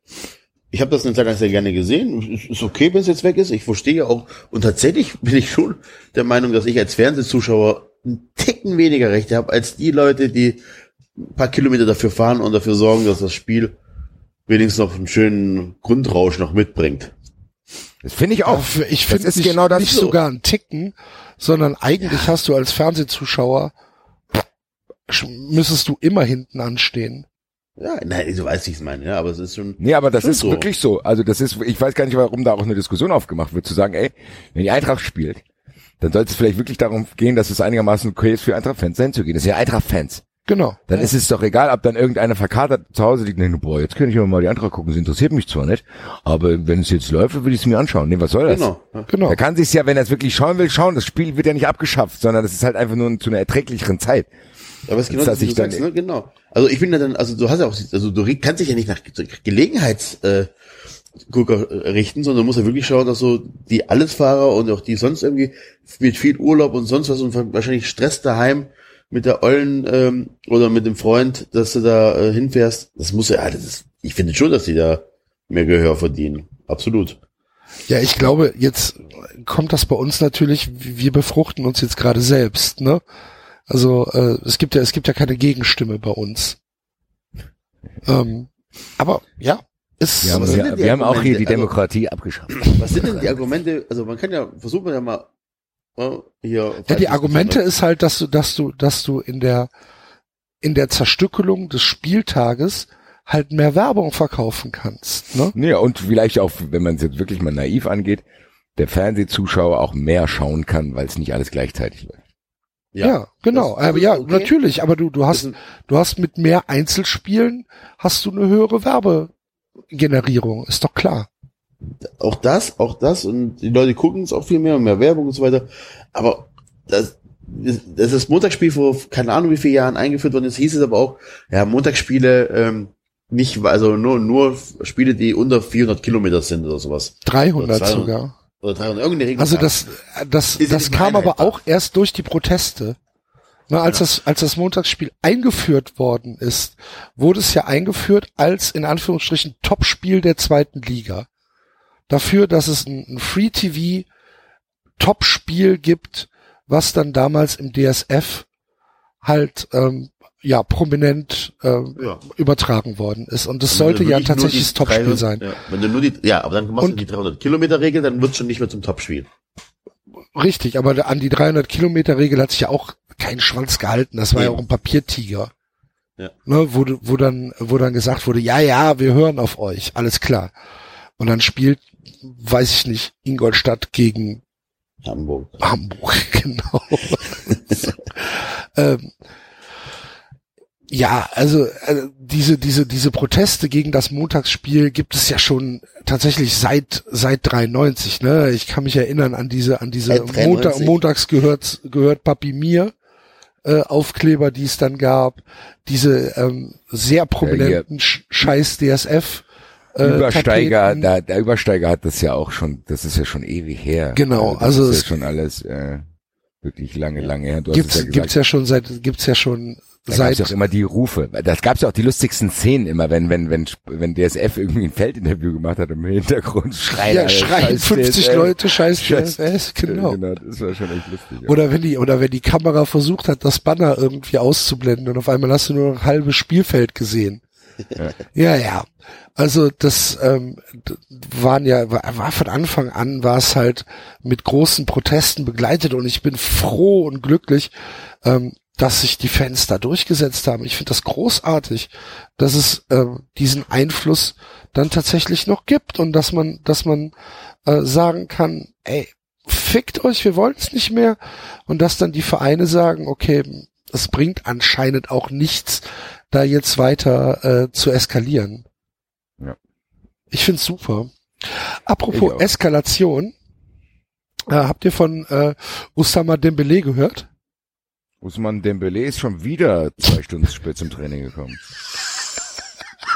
Speaker 5: ich hab das eine Zeit lang sehr gerne gesehen. Ist- Ist okay, wenn es jetzt weg ist. Ich verstehe ja auch. Und tatsächlich bin ich schon der Meinung, dass ich als Fernsehzuschauer einen Ticken weniger Rechte habe als die Leute, die ein paar Kilometer dafür fahren und dafür sorgen, dass das Spiel wenigstens noch einen schönen Grundrausch noch mitbringt.
Speaker 4: Das finde ich auch.
Speaker 2: Ich finde nicht,
Speaker 4: genau das
Speaker 2: nicht
Speaker 4: so.
Speaker 2: sogar ein Ticken, sondern eigentlich hast du als Fernsehzuschauer sch- müsstest du immer hinten anstehen.
Speaker 5: Ja, nein, du weißt, wie ich es meine, ja, aber es ist schon.
Speaker 4: Nee, aber das
Speaker 5: Schon
Speaker 4: ist
Speaker 5: so.
Speaker 4: wirklich so. Also das ist, ich weiß gar nicht, warum da auch eine Diskussion aufgemacht wird, zu sagen, ey, wenn die Eintracht spielt, dann sollte es vielleicht wirklich darum gehen, dass es einigermaßen okay ist für Eintracht-Fans dahin zu gehen. Das sind ja Eintracht-Fans.
Speaker 2: Genau.
Speaker 4: Dann ist es doch egal, ob dann irgendeiner verkatert zu Hause liegt und denkt, boah, jetzt könnte ich aber mal die Eintracht gucken, das interessiert mich zwar nicht, aber wenn es jetzt läuft, will ich es mir anschauen. Nee, was soll das?
Speaker 5: Genau. Ja.
Speaker 2: Genau.
Speaker 4: Er kann sich's ja, wenn er es wirklich schauen will, schauen. Das Spiel wird ja nicht abgeschafft, sondern das ist halt einfach nur zu einer erträglicheren Zeit.
Speaker 5: Aber es ist genau das, was
Speaker 4: ich
Speaker 5: du
Speaker 4: dann-
Speaker 5: sagst, ne? Genau. Also ich finde dann, also du hast ja auch, also du kannst dich ja nicht nach Gelegenheits äh, Gucker äh, richten, sondern musst ja wirklich schauen, dass so die Allesfahrer und auch die sonst irgendwie mit viel Urlaub und sonst was und wahrscheinlich Stress daheim mit der Ollen ähm, oder mit dem Freund, dass du da äh, hinfährst, das muss ja, das ist, ich finde schon, dass die da mehr Gehör verdienen. Absolut.
Speaker 2: Ja, ich glaube, jetzt kommt das bei uns natürlich, wir befruchten uns jetzt gerade selbst, ne? Also äh, es gibt ja, es gibt ja keine Gegenstimme bei uns. Ähm, aber ja, ist
Speaker 4: Wir haben, wir, wir haben auch hier die?
Speaker 5: Also-
Speaker 4: Demokratie abgeschafft.
Speaker 5: Was sind denn die Argumente? Also man kann ja, versuchen wir ja mal äh, hier.
Speaker 2: Ja, die Argumente ist halt, dass du, dass du, dass du in der, in der Zerstückelung des Spieltages halt mehr Werbung verkaufen kannst, ne?
Speaker 4: Nee, und vielleicht auch, wenn man es jetzt wirklich mal naiv angeht, der Fernsehzuschauer auch mehr schauen kann, weil es nicht alles gleichzeitig läuft.
Speaker 2: Ja, genau.
Speaker 5: das-
Speaker 2: aber ja,
Speaker 5: okay.
Speaker 2: natürlich, aber du, du
Speaker 5: Das
Speaker 2: hast, du hast mit mehr Einzelspielen hast du eine höhere Werbegenerierung, ist doch klar.
Speaker 5: auch das, auch das und die Leute gucken es auch viel mehr und mehr Werbung und so weiter. Aber das, das ist das Montagsspiel vor keine Ahnung wie vielen Jahren eingeführt worden ist, hieß es aber auch, ja, Montagsspiele ähm, nicht, also nur nur Spiele, die unter 400 Kilometer sind oder sowas.
Speaker 2: 300
Speaker 5: Oder 200.
Speaker 2: sogar.
Speaker 5: Oder 300, irgendeine Regel.
Speaker 2: Also das, das, das
Speaker 5: nicht
Speaker 2: kam aber auch erst durch die Proteste. Na, als das, als das Montagsspiel eingeführt worden ist, wurde es ja eingeführt als in Anführungsstrichen Topspiel der zweiten Liga. Dafür, dass es ein, ein Free TV Topspiel gibt, was dann damals im DSF halt ähm, ja prominent ähm,
Speaker 5: ja.
Speaker 2: übertragen worden ist. Und das
Speaker 5: Wenn
Speaker 2: sollte ja tatsächlich das Topspiel
Speaker 5: 300
Speaker 2: sein.
Speaker 5: Ja, wenn du nur die, ja, aber dann machst
Speaker 2: Und-
Speaker 5: du die 300 Kilometer Regel, dann wird schon nicht mehr zum Topspiel.
Speaker 2: Richtig, aber an die 300 Kilometer Regel hat sich ja auch kein Schwanz gehalten. Das war ja,
Speaker 3: Ja.
Speaker 2: auch ein Papiertiger.
Speaker 3: Ja.
Speaker 2: Ne, wo, wo dann, wo dann gesagt wurde, ja, ja, wir hören auf euch, alles klar. Und dann spielt, weiß ich nicht, Ingolstadt gegen
Speaker 3: Hamburg.
Speaker 2: Hamburg, [LAUGHS] genau. [LAUGHS] ähm, ja, also äh, diese diese diese Proteste gegen das Montagsspiel gibt es ja schon tatsächlich seit seit 93. Ne, ich kann mich erinnern an diese an diese
Speaker 3: Seit 93?
Speaker 2: Montag, montags gehört gehört Papi mir äh, Aufkleber, die es dann gab, diese ähm, sehr prominenten Sch- Scheiß DSF äh,
Speaker 4: Übersteiger,
Speaker 2: Tapeten.
Speaker 4: da, der Übersteiger hat das ja auch schon, das ist ja schon ewig her.
Speaker 2: Genau,
Speaker 4: das
Speaker 2: also
Speaker 4: ist ja schon alles äh, wirklich lange, lange her. Du
Speaker 2: gibt's
Speaker 4: ja
Speaker 2: gibt's ja schon seit gibt's ja schon
Speaker 4: Da
Speaker 2: seit
Speaker 4: ja auch immer die Rufe. Das gab's ja auch die lustigsten Szenen immer, wenn, wenn, wenn, wenn DSF irgendwie ein Feldinterview gemacht hat im Hintergrund schreien.
Speaker 2: ja,
Speaker 4: alle,
Speaker 2: schreien
Speaker 4: scheiß
Speaker 2: 50
Speaker 4: DSF.
Speaker 2: Leute, scheiß
Speaker 4: Scheiß-
Speaker 2: DFS, genau.
Speaker 4: Genau, das war schon echt lustig. ja.
Speaker 2: Oder wenn die, oder wenn die Kamera versucht hat, das Banner irgendwie auszublenden und auf einmal hast du nur noch ein halbes Spielfeld gesehen. Ja, ja. Also das ähm, waren ja, war, war von Anfang an war es halt mit großen Protesten begleitet und ich bin froh und glücklich, ähm, dass sich die Fans da durchgesetzt haben. Ich finde das großartig, dass es ähm, diesen Einfluss dann tatsächlich noch gibt und dass man, dass man äh, sagen kann, ey, fickt euch, wir wollen es nicht mehr und dass dann die Vereine sagen, okay, es bringt anscheinend auch nichts, da jetzt weiter äh, zu eskalieren.
Speaker 4: Ja.
Speaker 2: Ich find's super. Apropos. Eskalation, äh, habt ihr von äh, Usama Dembele gehört?
Speaker 4: Usman Dembele ist schon wieder zwei Stunden zu spät zum Training gekommen.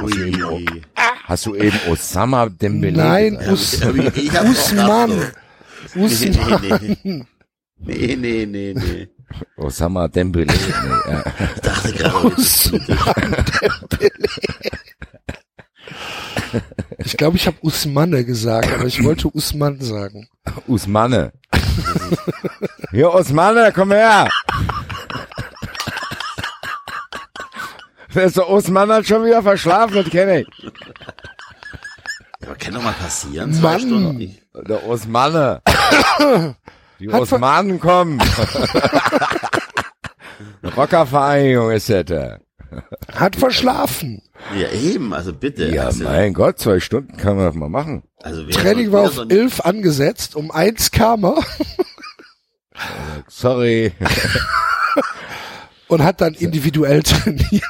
Speaker 3: Ui.
Speaker 4: Hast du eben Osama Dembele
Speaker 2: Nein? Us Usman. Usman.
Speaker 3: Nee, nee, nee, nee.
Speaker 4: Osama Dembele. Nee, ja. [LAUGHS]
Speaker 3: Ich dachte gerade,
Speaker 2: Usman Dembele. Ich glaube, ich habe Usmane gesagt, aber ich wollte Usman sagen.
Speaker 4: Usmane. Hier, Osmane, komm her. Der Osman hat schon wieder verschlafen, das kenne ich.
Speaker 3: aber kann doch mal passieren. Zwei
Speaker 2: Mann.
Speaker 3: Stunden.
Speaker 4: Der Osmane. Die
Speaker 2: Hat
Speaker 4: Osmanen kommen. Rockervereinigung ist das. da.
Speaker 2: Hat verschlafen.
Speaker 3: ja, eben, also bitte.
Speaker 4: Ja,
Speaker 3: also,
Speaker 4: mein Gott, zwei Stunden kann man doch mal machen.
Speaker 3: also
Speaker 2: Training war auf
Speaker 3: soll-
Speaker 2: elf angesetzt, um eins kam er
Speaker 4: Sorry. [LAUGHS]
Speaker 2: und hat dann individuell [LAUGHS] trainiert.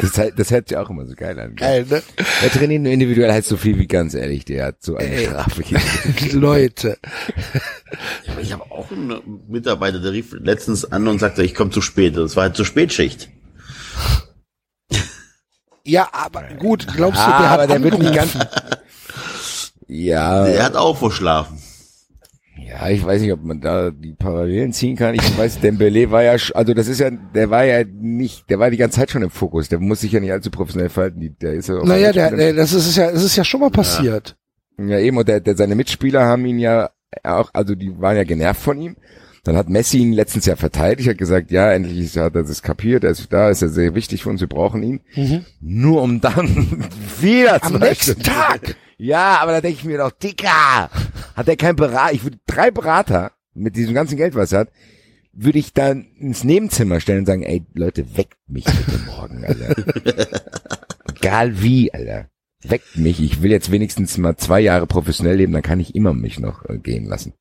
Speaker 4: Das, das hört sich auch immer so geil an.
Speaker 2: Geil, ne?
Speaker 4: Der trainiert nur individuell heißt so viel wie ganz ehrlich, der hat so eine Strafe gekriegt. [LAUGHS]
Speaker 2: Leute.
Speaker 3: Ich habe auch einen Mitarbeiter, der rief letztens an und sagte, ich komme zu spät. Das war halt zur Spätschicht.
Speaker 2: Ja, aber gut, glaubst du,
Speaker 4: Ah,
Speaker 2: der hat
Speaker 4: aber der wird nicht ganz. Ja,
Speaker 3: Der hat auch verschlafen.
Speaker 4: Ja, ich weiß nicht, ob man da die Parallelen ziehen kann. Ich weiß, Dembele war ja, also das ist ja, der war ja nicht, der war die ganze Zeit schon im Fokus. Der muss sich ja nicht allzu professionell verhalten. Der ist ja auch
Speaker 2: Naja, der, der, das ist ja, das ist ja schon mal passiert.
Speaker 4: Ja, eben, und der, der, seine Mitspieler haben ihn ja auch, also die waren ja genervt von ihm. Dann hat Messi ihn letztens ja verteidigt, hat gesagt, ja, endlich ist- hat er das kapiert, er ist da, ist er sehr wichtig für uns, wir brauchen ihn. Nur um dann [LAUGHS] wieder
Speaker 2: Am nächsten Tag. [LAUGHS]
Speaker 4: Ja, aber da denke ich mir doch, Dicker, hat er keinen Berater, ich würde drei Berater mit diesem ganzen Geld, was er hat, würde ich dann ins Nebenzimmer stellen und sagen, ey, Leute, weckt mich bitte [LAUGHS] morgen, Alter. Egal wie, Alter. Weckt mich. Ich will jetzt wenigstens mal zwei Jahre professionell leben, dann kann ich immer mich noch äh, gehen lassen.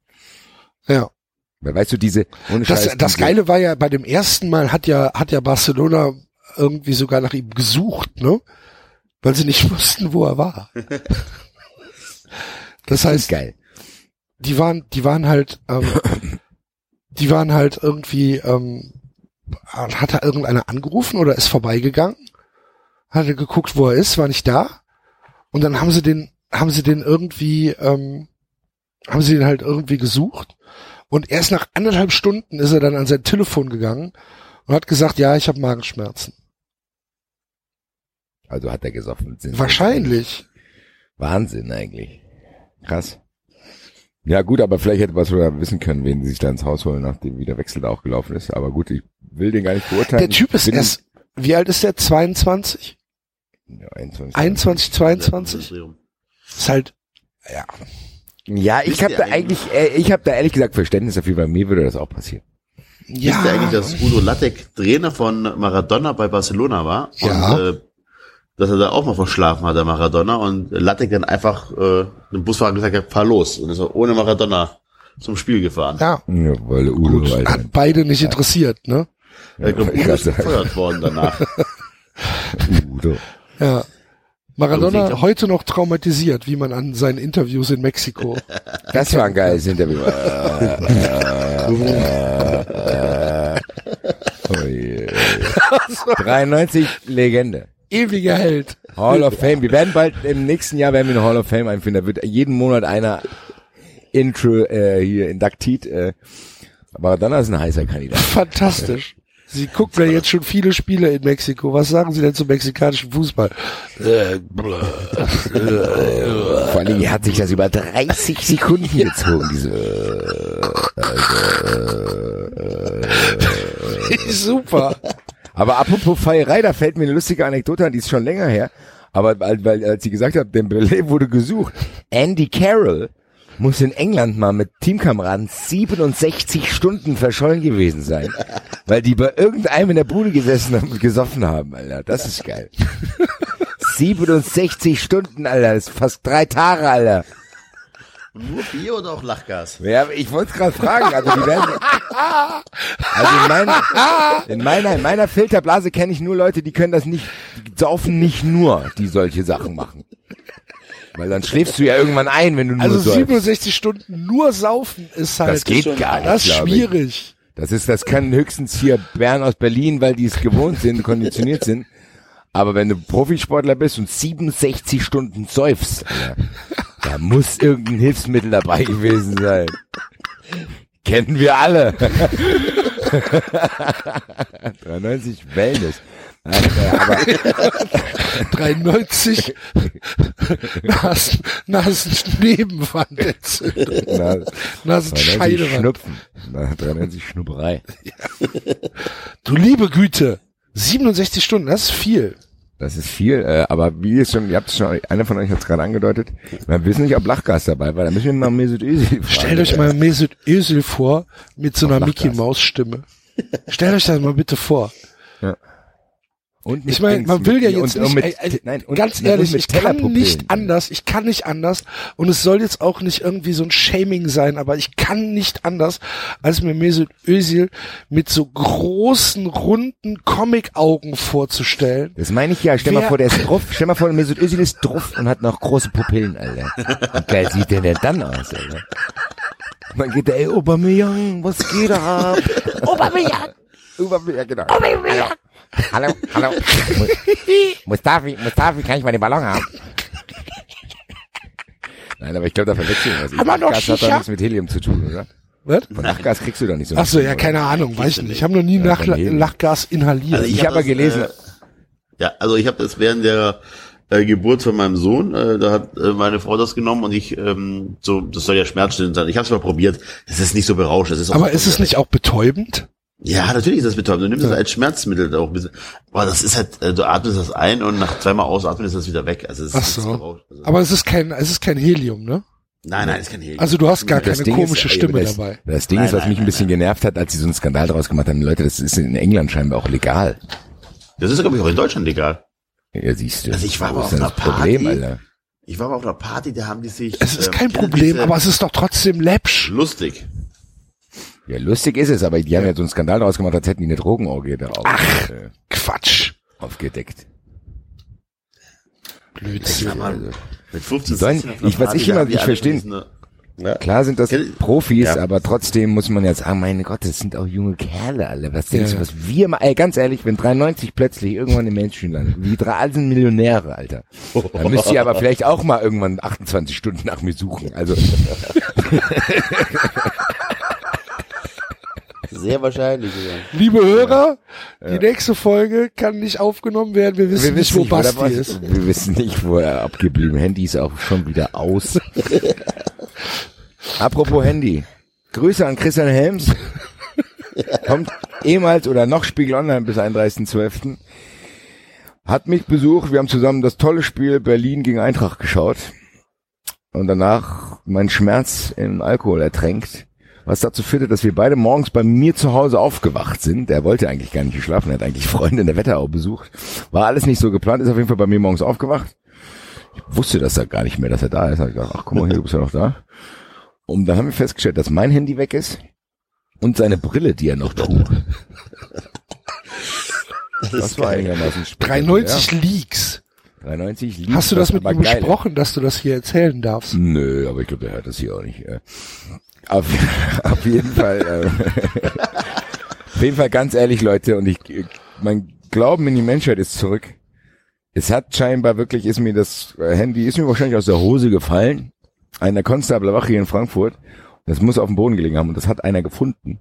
Speaker 2: Ja.
Speaker 4: Weil weißt du, diese, ohne
Speaker 2: Das,
Speaker 4: Scheiß,
Speaker 2: das Geile war ja, bei dem ersten Mal hat ja, hat ja Barcelona irgendwie sogar nach ihm gesucht, ne? Weil sie nicht [LAUGHS] wussten, wo er war. [LAUGHS] Das heißt,
Speaker 4: geil.
Speaker 2: die waren, die waren halt, ähm, [COUGHS] die waren halt irgendwie, ähm, hat er irgendeiner angerufen oder ist vorbeigegangen? Hat er geguckt, wo er ist, war nicht da? Und dann haben sie den, haben sie den irgendwie, ähm, haben sie den halt irgendwie gesucht. Und erst nach anderthalb Stunden ist er dann an sein Telefon gegangen und hat gesagt, ja, ich habe Magenschmerzen.
Speaker 4: Also hat er gesoffen.
Speaker 2: Wahrscheinlich.
Speaker 4: Wahnsinn eigentlich. Krass. Ja gut, aber vielleicht hätte was wir wissen können, wen sie sich da ins Haus holen, nachdem wie der Wechsel da auch gelaufen ist. Aber gut, ich will den gar nicht beurteilen.
Speaker 2: Der Typ ist
Speaker 4: bin-
Speaker 2: erst, wie alt ist der? 22?
Speaker 4: Ja, 21.
Speaker 2: 21, 22? Ist halt, ja.
Speaker 4: Ja, ich habe da
Speaker 3: eigentlich-
Speaker 4: eigentlich, äh, ich habe da ehrlich gesagt Verständnis dafür, bei mir würde das auch passieren.
Speaker 3: Ja. Wisst ihr eigentlich, dass Udo Lattek Trainer von Maradona bei Barcelona war?
Speaker 2: Ja.
Speaker 3: Und, äh, dass er da auch mal verschlafen hat, der Maradona. Und Lattek dann einfach äh, dem Busfahrer gesagt hat, fahr los. Und ist er ohne Maradona zum Spiel gefahren.
Speaker 2: Ja,
Speaker 4: Ja, weil Udo,
Speaker 2: gut. Hat beide nicht interessiert, ne?
Speaker 3: Ich glaube, Udo ist gefeuert worden danach. [LAUGHS]
Speaker 4: Udo.
Speaker 2: Ja. Maradona
Speaker 3: Also,
Speaker 2: heute noch traumatisiert, wie man an seinen Interviews in Mexiko. [LAUGHS]
Speaker 4: Das war ein geiles Interview. oh je. 93 Legende.
Speaker 2: Ewiger Held.
Speaker 4: Hall of Fame. Wir werden bald im nächsten Jahr werden wir eine Hall of Fame einfinden. Da wird jeden Monat einer Intro äh, hier induktiert. Äh, Maradona ist ein heißer Kandidat.
Speaker 2: Fantastisch. Sie gucken ja jetzt schon viele Spiele in Mexiko. Was sagen Sie denn zum mexikanischen Fußball? Äh,
Speaker 4: Vor allem er hat sich das über 30 Sekunden gezogen. Diese, [LAUGHS]
Speaker 2: Super.
Speaker 4: Aber apropos Feierei, da fällt mir eine lustige Anekdote an, die ist schon länger her. Aber weil, als sie gesagt hat, Dembele wurde gesucht. Andy Carroll muss in England mal mit Teamkameraden 67 Stunden verschollen gewesen sein. Weil die bei irgendeinem in der Bude gesessen haben und gesoffen haben, Alter. Das ist geil. 67 Stunden, Alter. Das ist fast drei Tage, Alter.
Speaker 3: Nur Bier oder auch Lachgas?
Speaker 4: Ja, ich wollte gerade fragen, also die werden, also in meiner, in meiner, in meiner Filterblase kenne ich nur Leute, die können das nicht, die saufen nicht nur, die solche Sachen machen. Weil dann schläfst du ja irgendwann ein, wenn du nur
Speaker 2: Also
Speaker 4: säufst.
Speaker 2: 67 Stunden nur saufen ist halt
Speaker 4: Das geht
Speaker 2: schon,
Speaker 4: gar nicht,
Speaker 2: das ist schwierig.
Speaker 4: Das ist, das können höchstens hier Bären aus Berlin, weil die es gewohnt sind, konditioniert sind. Aber wenn du Profisportler bist und 67 Stunden säufst, Alter, da muss irgendein Hilfsmittel dabei gewesen sein. Kennen wir alle. [LAUGHS] 93 Wellness. Alter, Aber
Speaker 2: 93 Nasen, Nasennebenwandentzündung.
Speaker 4: na, 93
Speaker 2: Nasenscheidewand.
Speaker 4: Schnupfen. Na, 93 Schnupperei.
Speaker 2: Du liebe Güte. 67 Stunden, das ist viel.
Speaker 4: Das ist viel, äh, aber wie ist schon, ihr habt es schon, einer von euch hat es gerade angedeutet, wir wissen nicht, ob Lachgas dabei war, da müssen wir mal Mesut Özil fragen.
Speaker 2: Stellt euch mal Mesut Özil vor mit so einer
Speaker 4: Auf
Speaker 2: Mickey
Speaker 4: Lachgas.
Speaker 2: Maus Stimme. Stellt euch das mal bitte vor.
Speaker 4: Und
Speaker 2: Ich meine, man will ja jetzt
Speaker 4: und,
Speaker 2: nicht,
Speaker 4: mit,
Speaker 2: ey, ey,
Speaker 4: nein, und,
Speaker 2: ganz ehrlich,
Speaker 4: mit
Speaker 2: ich kann nicht anders, ich kann nicht anders und es soll jetzt auch nicht irgendwie so ein Shaming sein, aber ich kann nicht anders, als mir Mesut Özil mit so großen, runden Comic-Augen vorzustellen.
Speaker 4: Das meine ich ja, stell mal vor, der ist drauf, stell mal vor, Mesut Özil ist drauf und hat noch große Pupillen, Alter. Wie geil sieht der denn dann aus, Alter? Dann geht der, ey, Aubameyang, was geht ab?
Speaker 1: Aubameyang,
Speaker 4: Aubameyang, genau.
Speaker 1: Aubameyang.
Speaker 4: Hallo, hallo. Mu- [LAUGHS] Mustafi, Mustafi, kann ich mal den Ballon haben? Nein, aber ich glaube, da verwechseln wir was.
Speaker 2: Aber noch
Speaker 4: Lachgas hat doch nichts mit Helium zu tun, oder?
Speaker 2: Was?
Speaker 4: Von Lachgas kriegst du doch nicht so.
Speaker 2: Ach so, ja, keine Ahnung, weiß ich nicht. Ich habe noch nie
Speaker 4: Ja,
Speaker 2: nach. Lachgas inhaliert.
Speaker 3: Also
Speaker 4: Ich
Speaker 3: hab
Speaker 4: habe aber
Speaker 3: das,
Speaker 4: gelesen,
Speaker 3: Äh, ja, also ich habe das während der äh, Geburt von meinem Sohn, äh, da hat äh, meine Frau das genommen und ich, ähm, so, das soll ja schmerzstillend sein. Ich habe es mal probiert. Es ist nicht so berauschend. Es ist auch
Speaker 2: aber ist es nicht auch betäubend?
Speaker 3: Ja, natürlich ist das betäubend. Du nimmst
Speaker 2: Ja.
Speaker 3: das als Schmerzmittel auch ein bisschen. Aber das ist halt, äh, du atmest das ein und nach zweimal ausatmen ist das wieder weg. Also es ist
Speaker 2: Ach so.
Speaker 3: berauschend. Also,
Speaker 2: Aber es ist kein, es ist kein Helium, ne?
Speaker 3: nein, nein, ist kein Helium.
Speaker 2: Also du hast gar
Speaker 4: Das
Speaker 2: keine
Speaker 4: Ding
Speaker 2: komische
Speaker 4: ist,
Speaker 2: Stimme
Speaker 4: das,
Speaker 2: dabei.
Speaker 4: Das Ding
Speaker 3: Nein,
Speaker 4: ist, was
Speaker 3: nein,
Speaker 4: mich ein bisschen
Speaker 3: nein.
Speaker 4: genervt hat, als sie so einen Skandal draus gemacht haben. Leute, das ist in England scheinbar auch legal.
Speaker 3: das ist, glaube ich, auch in Deutschland egal.
Speaker 4: Ja, siehst du.
Speaker 3: Also ich war aber
Speaker 4: ist
Speaker 3: auf
Speaker 4: denn
Speaker 3: einer
Speaker 4: das Problem,
Speaker 3: Party.
Speaker 4: Alter.
Speaker 3: Ich war mal auf einer Party, da haben die sich.
Speaker 2: Es ist
Speaker 3: ähm,
Speaker 2: kein Problem, aber es ist doch trotzdem läppsch.
Speaker 3: lustig.
Speaker 4: Ja, lustig ist es, aber die haben ja so einen Skandal draus gemacht, als hätten die eine Drogenorgie da auf, äh,
Speaker 2: Quatsch.
Speaker 4: aufgedeckt.
Speaker 2: Blödsinn.
Speaker 4: Also,
Speaker 3: Mit 15,
Speaker 4: Die sollen-
Speaker 3: 16 auf einer
Speaker 4: ich- was ich immer nicht
Speaker 3: diesen, Ja.
Speaker 4: Klar sind das Profis,
Speaker 3: Ja.
Speaker 4: aber trotzdem muss man ja sagen, meine Gott, das sind auch junge Kerle, alle. Was denkst
Speaker 2: Ja.
Speaker 4: du, was wir mal, ey, ganz ehrlich, wenn 93 plötzlich irgendwann im Mainstream landet, die drei alle sind Millionäre, Alter. Dann müsst ihr aber vielleicht auch mal irgendwann 28 Stunden nach mir suchen. Also, [LAUGHS] [LAUGHS]
Speaker 3: Sehr wahrscheinlich. Ja.
Speaker 2: Liebe Hörer, die nächste Folge kann nicht aufgenommen werden. Wir wissen nicht, wo
Speaker 4: wo der
Speaker 2: Basti ist.
Speaker 4: Wir wissen nicht, wo er abgeblieben ist. Handy ist auch schon wieder aus. [LAUGHS] Apropos Handy. Grüße an Christian Helms. Kommt ehemals oder noch Spiegel Online bis 31.12. Hat mich besucht. Wir haben zusammen das tolle Spiel Berlin gegen Eintracht geschaut. Und danach meinen Schmerz im Alkohol ertränkt, was dazu führte, dass wir beide morgens bei mir zu Hause aufgewacht sind. Der wollte eigentlich gar nicht geschlafen, er hat eigentlich [LAUGHS] Freunde in der Wetterau besucht. War alles nicht so geplant, ist auf jeden Fall bei mir morgens aufgewacht. Ich wusste das da gar nicht mehr, dass er da ist. Hab ich gedacht, ach guck mal, hier du bist ja noch da. Und dann haben wir festgestellt, dass mein Handy weg ist und seine Brille, die er noch trug.
Speaker 3: Das,
Speaker 4: Das war
Speaker 3: geil.
Speaker 4: einigermaßen spektakulär.
Speaker 2: 93 Leaks.
Speaker 4: 93 liegt
Speaker 2: Hast du das mit
Speaker 4: aber
Speaker 2: ihm
Speaker 4: geil.
Speaker 2: besprochen, dass du das hier erzählen darfst?
Speaker 4: Nö, aber ich glaube, der hört das hier auch nicht. Auf, [LAUGHS] auf jeden Fall, äh, [LAUGHS] auf jeden Fall ganz ehrlich, Leute, und ich, mein Glauben in die Menschheit ist zurück. Es hat scheinbar wirklich, ist mir das Handy, ist mir wahrscheinlich aus der Hose gefallen. Einer Konstablerwache hier in Frankfurt. Das muss auf dem Boden gelegen haben und das hat einer gefunden,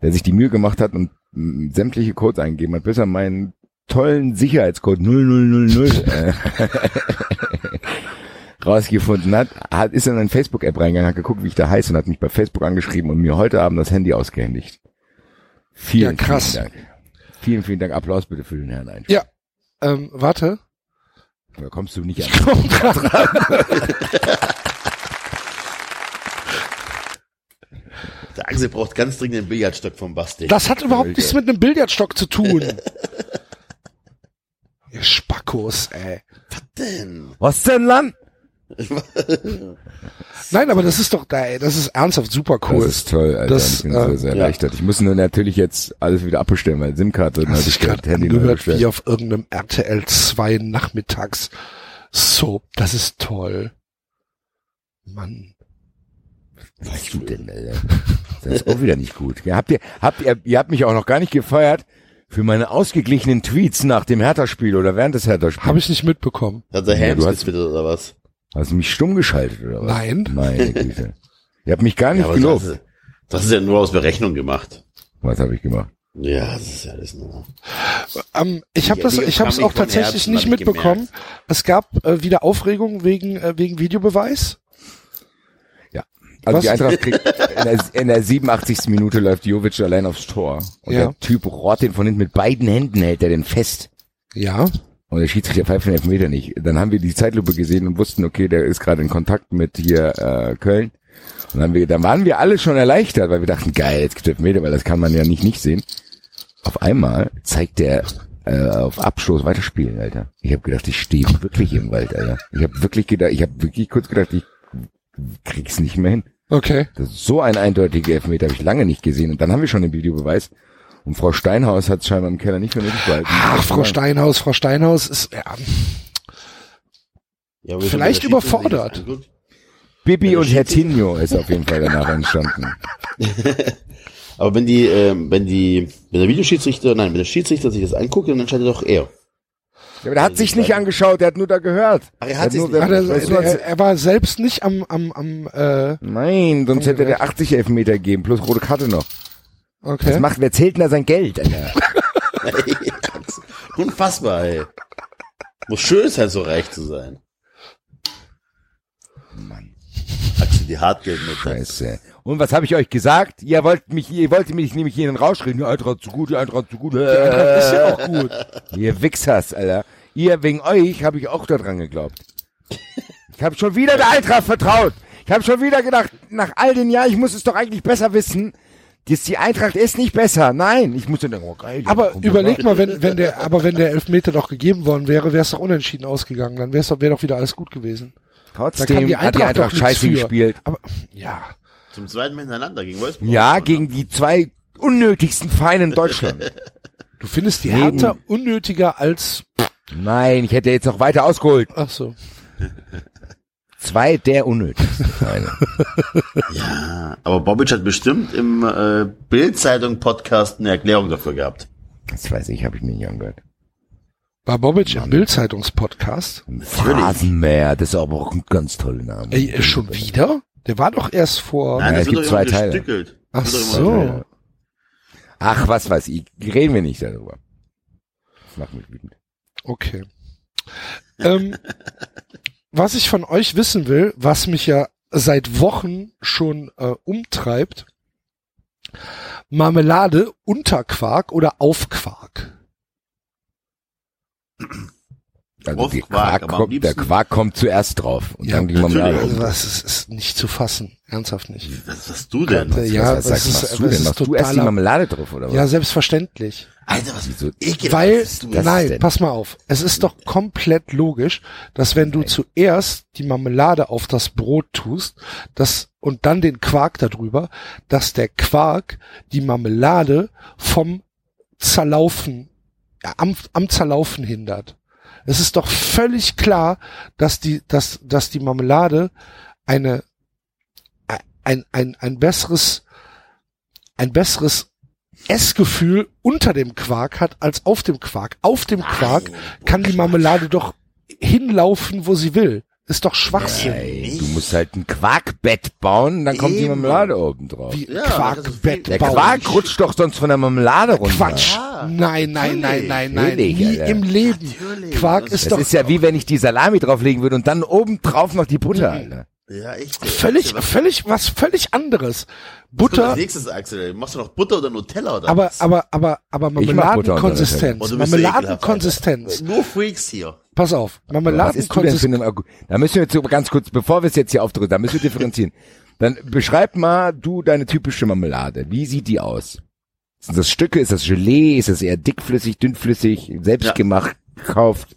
Speaker 4: der sich die Mühe gemacht hat und mh, sämtliche Codes eingegeben hat, bis er meinen tollen Sicherheitscode 0000 äh, [LAUGHS] rausgefunden hat, hat ist in eine Facebook-App reingegangen, hat geguckt, wie ich da heiße und hat mich bei Facebook angeschrieben und mir heute Abend das Handy ausgehändigt. Vielen,
Speaker 2: Ja, krass.
Speaker 4: vielen Dank. Vielen, vielen Dank. Applaus bitte für den Herrn Einsch.
Speaker 2: Ja. Ähm, warte.
Speaker 4: Da kommst du nicht
Speaker 2: Ich
Speaker 4: an.
Speaker 2: komm [LAUGHS] grad
Speaker 3: Der Axel braucht ganz dringend einen Billardstock vom Basti.
Speaker 2: Das hat überhaupt nichts mit einem Billardstock zu tun. [LAUGHS] Ihr Spackos, ey.
Speaker 3: denn?
Speaker 4: Was denn, Land? [LAUGHS]
Speaker 2: Nein, aber das ist doch, ey, das ist ernsthaft super cool.
Speaker 4: Das ist toll, Alter.
Speaker 2: Das,
Speaker 4: ich bin
Speaker 2: äh,
Speaker 4: sehr, sehr
Speaker 3: ja.
Speaker 4: erleichtert. Ich muss nur natürlich jetzt alles wieder abbestellen, meine SIM-Karte
Speaker 2: dich
Speaker 4: bestellt,
Speaker 2: gerade
Speaker 4: neu
Speaker 2: angehört
Speaker 4: bestellt.
Speaker 2: wie auf irgendeinem RTL 2 nachmittags Soap. Das ist toll. Mann.
Speaker 4: Was machst du denn, Alter? Das ist auch wieder nicht gut. Ja, habt ihr, habt ihr, ihr habt mich auch noch gar nicht gefeiert für meine ausgeglichenen Tweets nach dem Hertha-Spiel oder während des Hertha-Spiels.
Speaker 2: Habe ich nicht mitbekommen.
Speaker 3: Hat der
Speaker 4: Ja, du hast-
Speaker 3: getwittert oder was?
Speaker 4: Hast du mich stumm geschaltet oder was?
Speaker 2: Nein.
Speaker 4: Meine [LAUGHS] Güte. Ihr habt mich gar nicht
Speaker 3: aber
Speaker 4: gelobt.
Speaker 3: Das, das ist ja nur aus Berechnung gemacht.
Speaker 4: Was habe ich gemacht?
Speaker 3: Ja, das ist ja alles nur.
Speaker 2: Ähm, ich habe das, ich habe es auch tatsächlich
Speaker 3: Herzen,
Speaker 2: nicht mitbekommen.
Speaker 3: gemerkt.
Speaker 2: Es gab äh, wieder Aufregung wegen äh, wegen Videobeweis.
Speaker 4: Also
Speaker 2: Was?
Speaker 4: die Eintracht [LAUGHS] kriegt in der, in der 87. Minute läuft Jovic allein aufs Tor. Und
Speaker 2: Ja.
Speaker 4: der Typ rohrt den von hinten mit beiden Händen, hält er den fest.
Speaker 2: Ja.
Speaker 4: Und der Schiedsrichter pfeift den Elfmeter nicht. Dann haben wir die Zeitlupe gesehen und wussten, okay, der ist gerade in Kontakt mit hier äh, Köln. Und dann, haben wir, dann waren wir alle schon erleichtert, weil wir dachten, geil, jetzt gibt Elfmeter, weil das kann man ja nicht nicht sehen. Auf einmal zeigt der äh, auf Abstoß weiterspielen, Alter. Ich habe gedacht, ich stehe wirklich im Wald, Alter. Ich habe wirklich gedacht, ich habe wirklich kurz gedacht, ich krieg's nicht mehr hin.
Speaker 2: Okay.
Speaker 4: So ein eindeutiger Elfmeter habe ich lange nicht gesehen. Und dann haben wir schon den Videobeweis. Und Frau Steinhaus hat es scheinbar im Keller nicht für nötig gehalten.
Speaker 2: Ach, Frau Steinhaus, Frau Steinhaus ist ja,
Speaker 3: Ja, aber
Speaker 2: Vielleicht überfordert.
Speaker 3: anguckt-
Speaker 4: Bibi
Speaker 3: Ja,
Speaker 4: und Herr. Tinio ist auf jeden Fall danach entstanden. [LAUGHS]
Speaker 3: Aber wenn die, ähm, wenn die, wenn der Videoschiedsrichter, nein, wenn der Schiedsrichter sich das anguckt, dann entscheidet doch er.
Speaker 4: Ja, aber der hat sich nicht angeschaut, der hat nur da gehört.
Speaker 3: Ach, er hat
Speaker 2: er, er, er war selbst nicht am am am äh,
Speaker 4: Nein, sonst hätte der 80 Elfmeter gegeben, plus rote Karte noch. Was
Speaker 2: okay.
Speaker 4: macht, wer zählt denn da sein Geld, Alter? [LAUGHS]
Speaker 3: Unfassbar, ey. Muss schön sein, so reich zu sein.
Speaker 4: Mann,
Speaker 3: Axel, die Hartgeldmutter.
Speaker 4: scheiße. Und was habe ich euch gesagt? Ihr wollt mich, ihr wollt mich nämlich hier in den Rausch reden. Die Eintracht zu gut, die Eintracht zu gut.
Speaker 2: Ja, ist ja auch gut.
Speaker 4: Ihr Wichsers, Alter. Ihr, wegen euch habe ich auch daran geglaubt. Ich habe schon wieder der Eintracht vertraut. Ich habe schon wieder gedacht, nach all den Jahren, ich muss es doch eigentlich besser wissen. Die Eintracht ist nicht besser. Nein, ich muss denken, oh geil.
Speaker 2: Aber überleg mal, wenn wenn der aber wenn der Elfmeter doch gegeben worden wäre, wäre es doch unentschieden ausgegangen. Dann wäre es doch wäre doch wieder alles gut gewesen.
Speaker 4: Trotzdem
Speaker 2: die
Speaker 4: hat die
Speaker 2: Eintracht
Speaker 4: scheiße
Speaker 2: für.
Speaker 4: gespielt.
Speaker 2: Aber ja,
Speaker 3: Zum zweiten Mal hintereinander gegen Wolfsburg.
Speaker 4: Ja, gegen die zwei unnötigsten Feinde in Deutschland. [LAUGHS]
Speaker 2: du findest die Hertha unnötiger als
Speaker 4: Nein, ich hätte jetzt noch weiter ausgeholt.
Speaker 2: ach so.
Speaker 4: Zwei der unnötigsten. [LAUGHS]
Speaker 3: Ja, aber Bobic hat bestimmt im äh, Bild-Zeitung-Podcast eine Erklärung dafür gehabt.
Speaker 4: Das weiß ich, habe ich mir nicht angehört.
Speaker 2: War Bobic im Bild-Zeitungspodcast?
Speaker 4: Phrasenmäher, das ist aber auch ein ganz toller Name.
Speaker 2: Ey, äh, schon wieder? Der war doch erst vor.
Speaker 3: Nein,
Speaker 4: Ja,
Speaker 3: das
Speaker 4: es gibt zwei Teile.
Speaker 2: Ach so.
Speaker 4: Ach, was weiß ich. Reden wir nicht darüber. Das macht mich wütend.
Speaker 2: Okay. ähm, [LAUGHS] was ich von euch wissen will, was mich ja seit Wochen schon äh, umtreibt, Marmelade unter Quark oder auf Quark?
Speaker 4: Also die
Speaker 5: Quark,
Speaker 4: Quark kommt, der Quark kommt zuerst drauf und
Speaker 2: Ja,
Speaker 4: dann die. Marmelade.
Speaker 2: Also das ist, ist nicht zu fassen. Ernsthaft nicht.
Speaker 5: Was hast du denn?
Speaker 2: Alter, ja,
Speaker 4: was,
Speaker 2: das
Speaker 4: was
Speaker 2: ist-
Speaker 4: machst du
Speaker 2: das
Speaker 4: denn? Machst du erst die Marmelade drauf oder was?
Speaker 2: Ja, selbstverständlich.
Speaker 5: Alter, was ekelhaft
Speaker 2: Weil,
Speaker 5: bist du
Speaker 2: nein, pass mal auf. Es ist doch komplett logisch, dass wenn du zuerst die Marmelade auf das Brot tust, das, und dann den Quark darüber, dass der Quark die Marmelade vom Zerlaufen, ja, am, am Zerlaufen hindert. Es ist doch völlig klar, dass die, dass, dass die Marmelade eine, ein, ein, ein besseres, ein besseres Essgefühl unter dem Quark hat als auf dem Quark. Auf dem Quark kann die Marmelade doch hinlaufen, wo sie will. Ist doch Schwachsinn.
Speaker 4: Ey, du musst halt ein Quarkbett bauen, dann kommt die
Speaker 5: Eben.
Speaker 4: Marmelade oben drauf.
Speaker 2: Wie
Speaker 5: Ja,
Speaker 2: Quarkbett
Speaker 5: das
Speaker 4: Der
Speaker 2: bauen.
Speaker 4: Quark rutscht doch sonst von der Marmelade runter.
Speaker 2: Quatsch.
Speaker 5: Ja,
Speaker 2: nein, nein, nein, nein, nein.
Speaker 4: Natürlich,
Speaker 2: Nie
Speaker 4: Alter.
Speaker 2: im Leben.
Speaker 5: Natürlich.
Speaker 2: Quark
Speaker 5: Das
Speaker 2: ist
Speaker 4: Das
Speaker 2: doch
Speaker 4: ist ja wie wenn ich die Salami drauflegen würde und dann oben drauf noch die Butter, Alter.
Speaker 5: Ja, echt.
Speaker 2: völlig,
Speaker 5: was,
Speaker 2: völlig, was völlig anderes. Butter,
Speaker 5: als nächstes, Axel? Machst du noch Butter oder Nutella oder
Speaker 2: aber,
Speaker 5: was?
Speaker 2: aber, aber, aber Marmeladenkonsistenz.
Speaker 5: Oh,
Speaker 2: Marmeladenkonsistenz.
Speaker 5: Nur Freaks hier.
Speaker 2: Pass auf. Marmeladenkonsistenz.
Speaker 4: da müssen wir jetzt so ganz kurz, bevor wir es jetzt hier aufdrücken, da müssen wir differenzieren. [LAUGHS] Dann beschreib mal du deine typische Marmelade. Wie sieht die aus? Sind das Stücke? Ist das Gelee? Ist das eher dickflüssig, dünnflüssig, selbst
Speaker 5: Ja.
Speaker 4: gekauft?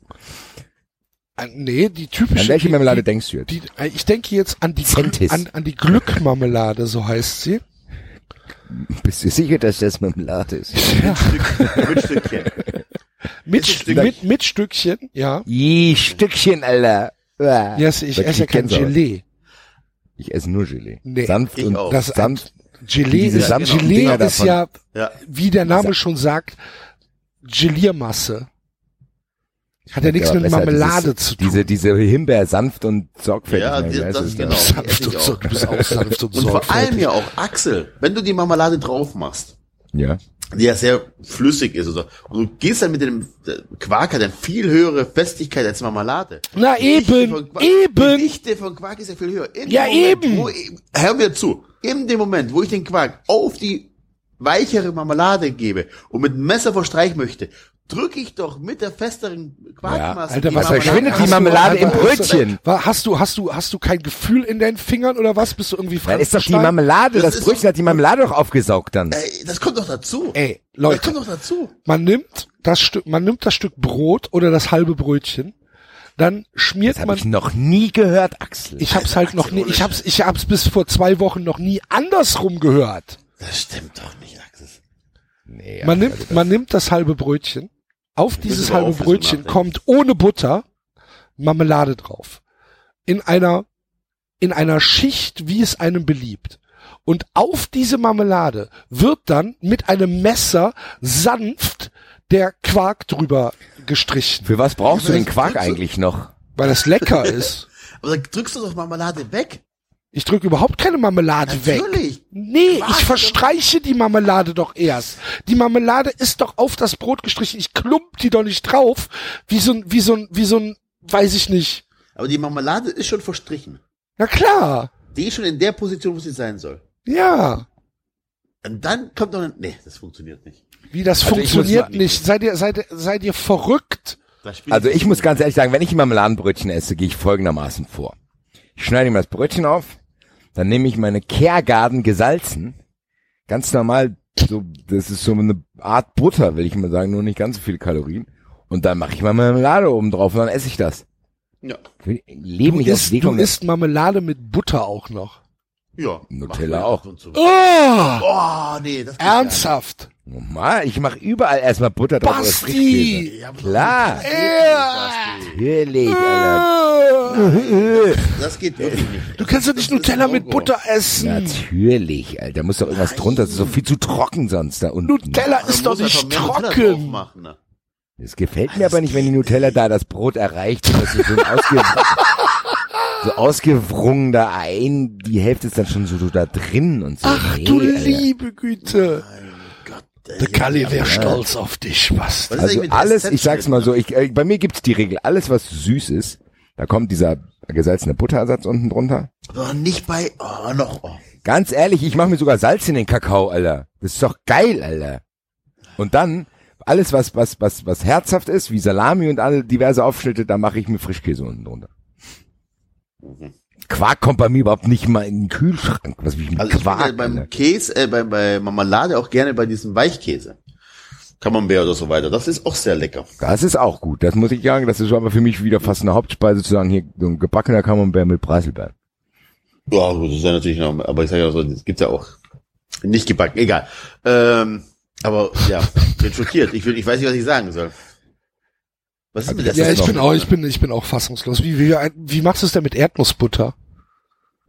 Speaker 2: Äh, Nee, die typische.
Speaker 4: An welche Marmelade
Speaker 2: die,
Speaker 4: denkst du jetzt?
Speaker 2: Die, äh, ich denke jetzt an die,
Speaker 4: Centis.
Speaker 2: An, an die Glückmarmelade, so heißt sie.
Speaker 4: Bist du sicher, dass das Marmelade ist?
Speaker 2: Ja.
Speaker 5: Mit Stückchen.
Speaker 2: Mit,
Speaker 5: es
Speaker 2: mit, mit Stückchen, ja.
Speaker 4: I Stückchen, Alter.
Speaker 2: Ja, ich
Speaker 4: Da
Speaker 2: esse ja
Speaker 4: ich
Speaker 2: kein. Gelee.
Speaker 4: Ich esse nur Gelee.
Speaker 2: Nee.
Speaker 4: sanft
Speaker 5: Ich
Speaker 4: und
Speaker 5: auch.
Speaker 2: Das-
Speaker 4: sanft.
Speaker 2: Gelee,
Speaker 4: Diese
Speaker 2: ist, Gelee
Speaker 4: Dinger
Speaker 2: ist ja,
Speaker 5: Ja.
Speaker 2: wie der Name schon sagt, Geliermasse. Hat ja nichts mit Marmelade
Speaker 4: dieses,
Speaker 2: zu tun.
Speaker 4: Diese, diese Himbeer sanft und sorgfältig.
Speaker 5: Ja,
Speaker 4: ne,
Speaker 5: die-
Speaker 4: heißt
Speaker 5: das
Speaker 4: da?
Speaker 5: genau.
Speaker 2: sanft und so, du bist auch sanft und
Speaker 5: Und vor allem
Speaker 2: sorgfältig.
Speaker 5: ja auch, Axel, wenn du die Marmelade drauf machst,
Speaker 4: Ja.
Speaker 5: die ja sehr flüssig ist, oder, und du gehst dann mit dem der Quark hat eine viel höhere Festigkeit als Marmelade.
Speaker 2: Na
Speaker 5: Die
Speaker 2: eben,
Speaker 5: Quark-
Speaker 2: eben.
Speaker 5: Die Dichte von Quark ist ja viel höher. In
Speaker 2: Ja,
Speaker 5: Moment,
Speaker 2: eben.
Speaker 5: Wo, hör mir zu. In dem Moment, wo ich den Quark auf die weichere Marmelade gebe und mit dem Messer verstreichen möchte, drücke ich doch mit der festeren Quarkmasse.
Speaker 2: Alter,
Speaker 5: die
Speaker 2: was
Speaker 5: Marmelade
Speaker 4: verschwindet die. Marmelade im
Speaker 2: Hast du-
Speaker 4: Brötchen?
Speaker 2: Hast du, hast du, hast du kein Gefühl in deinen Fingern oder was? Bist du irgendwie
Speaker 4: Dann ist doch die? Marmelade,
Speaker 5: Das
Speaker 4: das, Brötchen
Speaker 5: doch-
Speaker 4: hat die Marmelade doch aufgesaugt dann.
Speaker 5: Ey, das kommt doch dazu.
Speaker 2: Ey,
Speaker 5: Das
Speaker 2: Leute,
Speaker 5: kommt doch dazu.
Speaker 2: man nimmt das Stück, man nimmt das Stück Brot oder das halbe Brötchen, dann schmiert
Speaker 4: Das habe
Speaker 2: man,
Speaker 4: ich noch nie gehört, Axel.
Speaker 2: ich hab's halt noch nie, ich hab's, ich hab's bis vor zwei Wochen noch nie andersrum gehört.
Speaker 5: Das stimmt doch nicht, Axel.
Speaker 4: nee,
Speaker 2: Man
Speaker 4: Alter,
Speaker 2: nimmt, man nimmt das halbe Brötchen, auf dieses halbe
Speaker 5: wissen,
Speaker 2: Brötchen kommt ohne Butter Marmelade drauf. In einer, in einer Schicht, wie es einem beliebt. Und auf diese Marmelade wird dann mit einem Messer sanft der Quark drüber gestrichen,
Speaker 4: Für was brauchst du den
Speaker 5: Das
Speaker 4: Quark eigentlich noch?
Speaker 2: weil es lecker [LAUGHS] ist.
Speaker 5: Aber dann drückst du doch Marmelade weg.
Speaker 2: Ich drücke überhaupt keine Marmelade weg. Nee,
Speaker 5: Quark
Speaker 2: ich verstreiche die Marmelade doch erst. Die Marmelade ist doch auf das Brot gestrichen. Ich klump die doch nicht drauf, wie so ein, wie so ein, wie so ein, weiß ich nicht.
Speaker 5: Aber die Marmelade ist schon verstrichen.
Speaker 2: Na klar.
Speaker 5: Die ist schon in der Position, wo sie sein soll.
Speaker 2: Ja.
Speaker 5: Und dann kommt noch ein, nee, das funktioniert nicht.
Speaker 2: Wie das
Speaker 4: Also
Speaker 2: funktioniert nicht. Seid ihr, seid ihr, seid ihr verrückt?
Speaker 4: Also ich muss ganz ehrlich sagen, wenn ich Marmeladenbrötchen esse, gehe ich folgendermaßen vor. Ich schneide mir das Brötchen auf, dann nehme ich meine Kehrgarden gesalzen, ganz normal, so, das ist so eine Art Butter, will ich mal sagen, nur nicht ganz so viele Kalorien. Und dann mache ich mal Marmelade oben drauf und dann esse ich das.
Speaker 5: Ja.
Speaker 4: Leben
Speaker 2: Du isst, du isst Marmelade mit Butter auch noch.
Speaker 5: Ja.
Speaker 4: Nutella auch.
Speaker 5: zu.
Speaker 2: Oh,
Speaker 5: Oh, nee, das
Speaker 2: ernsthaft.
Speaker 4: Normal, ich mache überall erstmal Butter drauf
Speaker 2: Basti!
Speaker 5: Ja,
Speaker 4: Klar. Natürlich, Alter.
Speaker 5: Basti. Das geht wirklich nicht.
Speaker 2: Du kannst doch nicht Nutella mit. Butter essen.
Speaker 4: Natürlich, Alter. Da muss doch irgendwas drunter. Das ist so viel zu trocken sonst da unten.
Speaker 2: Nutella ist doch nicht trocken.
Speaker 5: machen, ne?
Speaker 4: Das gefällt mir aber nicht, wenn die Nutella da das Brot erreicht und das ist so ein ausge [LAUGHS] so ausgewrungen da ein, die Hälfte ist dann schon so da drin und so.
Speaker 2: Ach
Speaker 4: Nee,
Speaker 2: du
Speaker 4: Alter.
Speaker 2: liebe Güte.
Speaker 5: Ey.
Speaker 2: Der Kalli wäre stolz auf dich, was?
Speaker 5: Was
Speaker 4: Also alles, ich sag's mal so, ich, äh, bei mir gibt's die Regel, alles was süß ist, da kommt dieser gesalzene Butterersatz unten drunter.
Speaker 5: Aber nicht bei, oh, noch, oh.
Speaker 4: Ganz ehrlich, ich mache mir sogar Salz in den Kakao, Alter. Das ist doch geil, Alter. Und dann, alles was was was was herzhaft ist, wie Salami und alle diverse Aufschnitte, da mache ich mir Frischkäse unten drunter. Quark kommt bei mir überhaupt nicht mal in den Kühlschrank. Was will ich mit
Speaker 5: Also ich bin
Speaker 4: Quark?
Speaker 5: ja beim
Speaker 4: Alter?
Speaker 5: Käse, äh, bei, bei Marmelade auch gerne bei diesem Weichkäse. Camembert oder so weiter. Das ist auch sehr lecker.
Speaker 4: Das ist auch gut. Das muss ich sagen. Das ist aber für mich wieder fast eine Hauptspeise zu sagen, hier so ein gebackener Camembert mit Preiselbeeren.
Speaker 5: Ja, gut, das ist ja natürlich noch, aber ich sage ja so, das gibt's ja auch nicht gebacken, egal. Ähm, aber ja, bin schockiert. Ich, will, ich weiß nicht, was ich sagen soll. Was ist mit der
Speaker 2: Ja, ich bin auch, ich bin, ich bin auch fassungslos. Wie, wie, wie machst du es denn mit Erdnussbutter?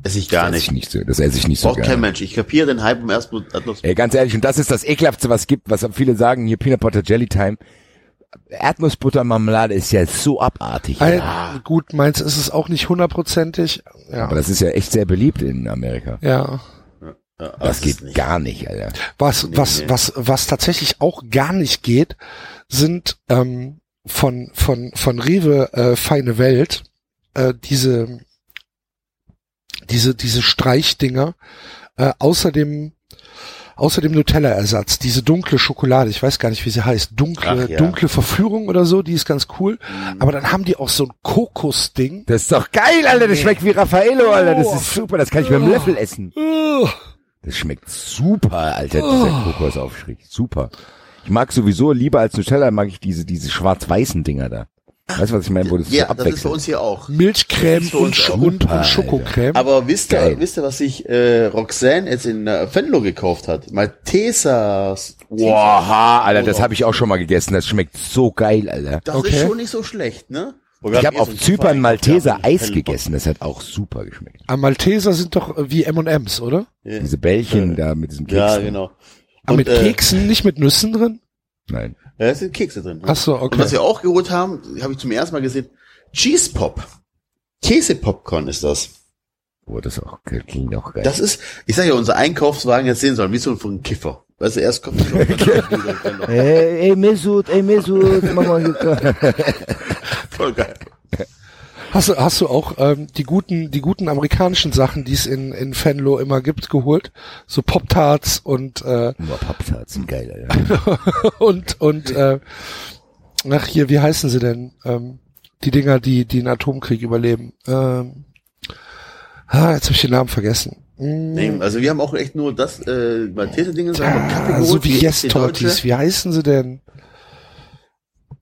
Speaker 5: Esse ich gar
Speaker 4: Das esse ich
Speaker 5: nicht.
Speaker 4: nicht so. Das esse ich nicht so
Speaker 5: Braucht kein. Mensch. Ich kapiere den Hype um ersten
Speaker 4: Ey, ganz ehrlich, und das ist das ekelhaftste, was es gibt, was viele sagen, hier Peanut Butter Jelly Time. Erdnussbutter Marmelade ist ja so abartig.
Speaker 2: Ein, Gut, meins ist es auch nicht hundertprozentig. Ja.
Speaker 4: Aber das ist ja echt sehr beliebt in Amerika.
Speaker 2: ja.
Speaker 5: Ja,
Speaker 4: Das
Speaker 5: ist
Speaker 4: geht
Speaker 5: nicht.
Speaker 4: gar nicht, Alter.
Speaker 2: Was,
Speaker 5: Nee,
Speaker 2: was,
Speaker 5: nee.
Speaker 2: was, was tatsächlich auch gar nicht geht, sind ähm, von, von, von Rewe äh, Feine Welt äh, diese, diese, diese Streichdinger, äh, außer dem, außer dem Nutella-Ersatz, diese dunkle Schokolade, ich weiß gar nicht, wie sie heißt, dunkle,
Speaker 5: ja.
Speaker 2: dunkle Verführung oder so, die ist ganz cool.
Speaker 5: Mhm.
Speaker 2: Aber dann haben die auch so ein Kokosding.
Speaker 4: Das ist doch geil, Alter. Das schmeckt wie Raffaello, Alter. Das
Speaker 2: Oh.
Speaker 4: ist super. Das kann ich mit dem Löffel essen.
Speaker 2: Ugh.
Speaker 4: Das schmeckt super, Alter, dieser Kokosaufstrich. Super. Ich mag sowieso lieber als Nutella, mag ich diese, diese schwarz-weißen Dinger da. Weißt du, was ich meine, wo das so
Speaker 5: Ja, das ist bei
Speaker 4: abwechselt?
Speaker 5: uns hier auch.
Speaker 2: Milchcreme
Speaker 5: für
Speaker 2: und, Sch-
Speaker 5: auch
Speaker 2: und, und Schokocreme.
Speaker 5: Aber wisst ihr,
Speaker 4: Geil.
Speaker 5: wisst ihr, was sich äh, Roxanne jetzt in äh, Venlo gekauft hat? Maltesers.
Speaker 4: Boah, Alter, das habe ich auch schon mal gegessen. Das schmeckt so geil, Alter.
Speaker 5: Das
Speaker 2: Okay.
Speaker 5: ist schon nicht so schlecht, ne?
Speaker 4: Ich habe auf Zypern Malteser Eis
Speaker 5: gegessen.
Speaker 4: Das hat auch super geschmeckt.
Speaker 2: Ah, Malteser sind doch äh, wie M&M's, oder?
Speaker 5: Ja,
Speaker 4: Diese Bällchen da mit diesem Keks.
Speaker 5: ja genau.
Speaker 2: Aber
Speaker 5: Und,
Speaker 2: mit
Speaker 5: äh,
Speaker 2: Keksen, nicht mit Nüssen drin?
Speaker 4: Nein.
Speaker 5: Ja, da sind Kekse drin.
Speaker 2: Ach so,
Speaker 5: Und was
Speaker 2: okay.
Speaker 5: wir auch geholt haben, habe ich zum ersten Mal gesehen, Cheese Pop. Käsepopcorn ist das.
Speaker 4: Oh, das auch, klingt auch geil.
Speaker 5: Das ist, ich sage ja, unser Einkaufswagen jetzt sehen sollen, wie so ein von Kiffer. Weißt du, erst kommt
Speaker 4: Ey, ey, Mesut, ey, Mesut, mach mal hier. [LAUGHS]
Speaker 5: voll geil.
Speaker 2: Hast du, hast du auch ähm, die guten, die guten amerikanischen Sachen, die es in, in Fenlo immer gibt, geholt? So Pop-Tarts und äh,
Speaker 4: Boah, Papptarts sind geil, Alter. [LAUGHS]
Speaker 2: und und äh, ach hier, wie heißen sie denn? Ähm, die Dinger, die die einen Atomkrieg überleben. Ähm, ah, jetzt habe ich den Namen vergessen. Hm,
Speaker 5: Nee, also wir haben auch echt nur das, äh, Malteser-Dinge,
Speaker 2: ah, so wie Yes Tortis. Wie heißen sie denn?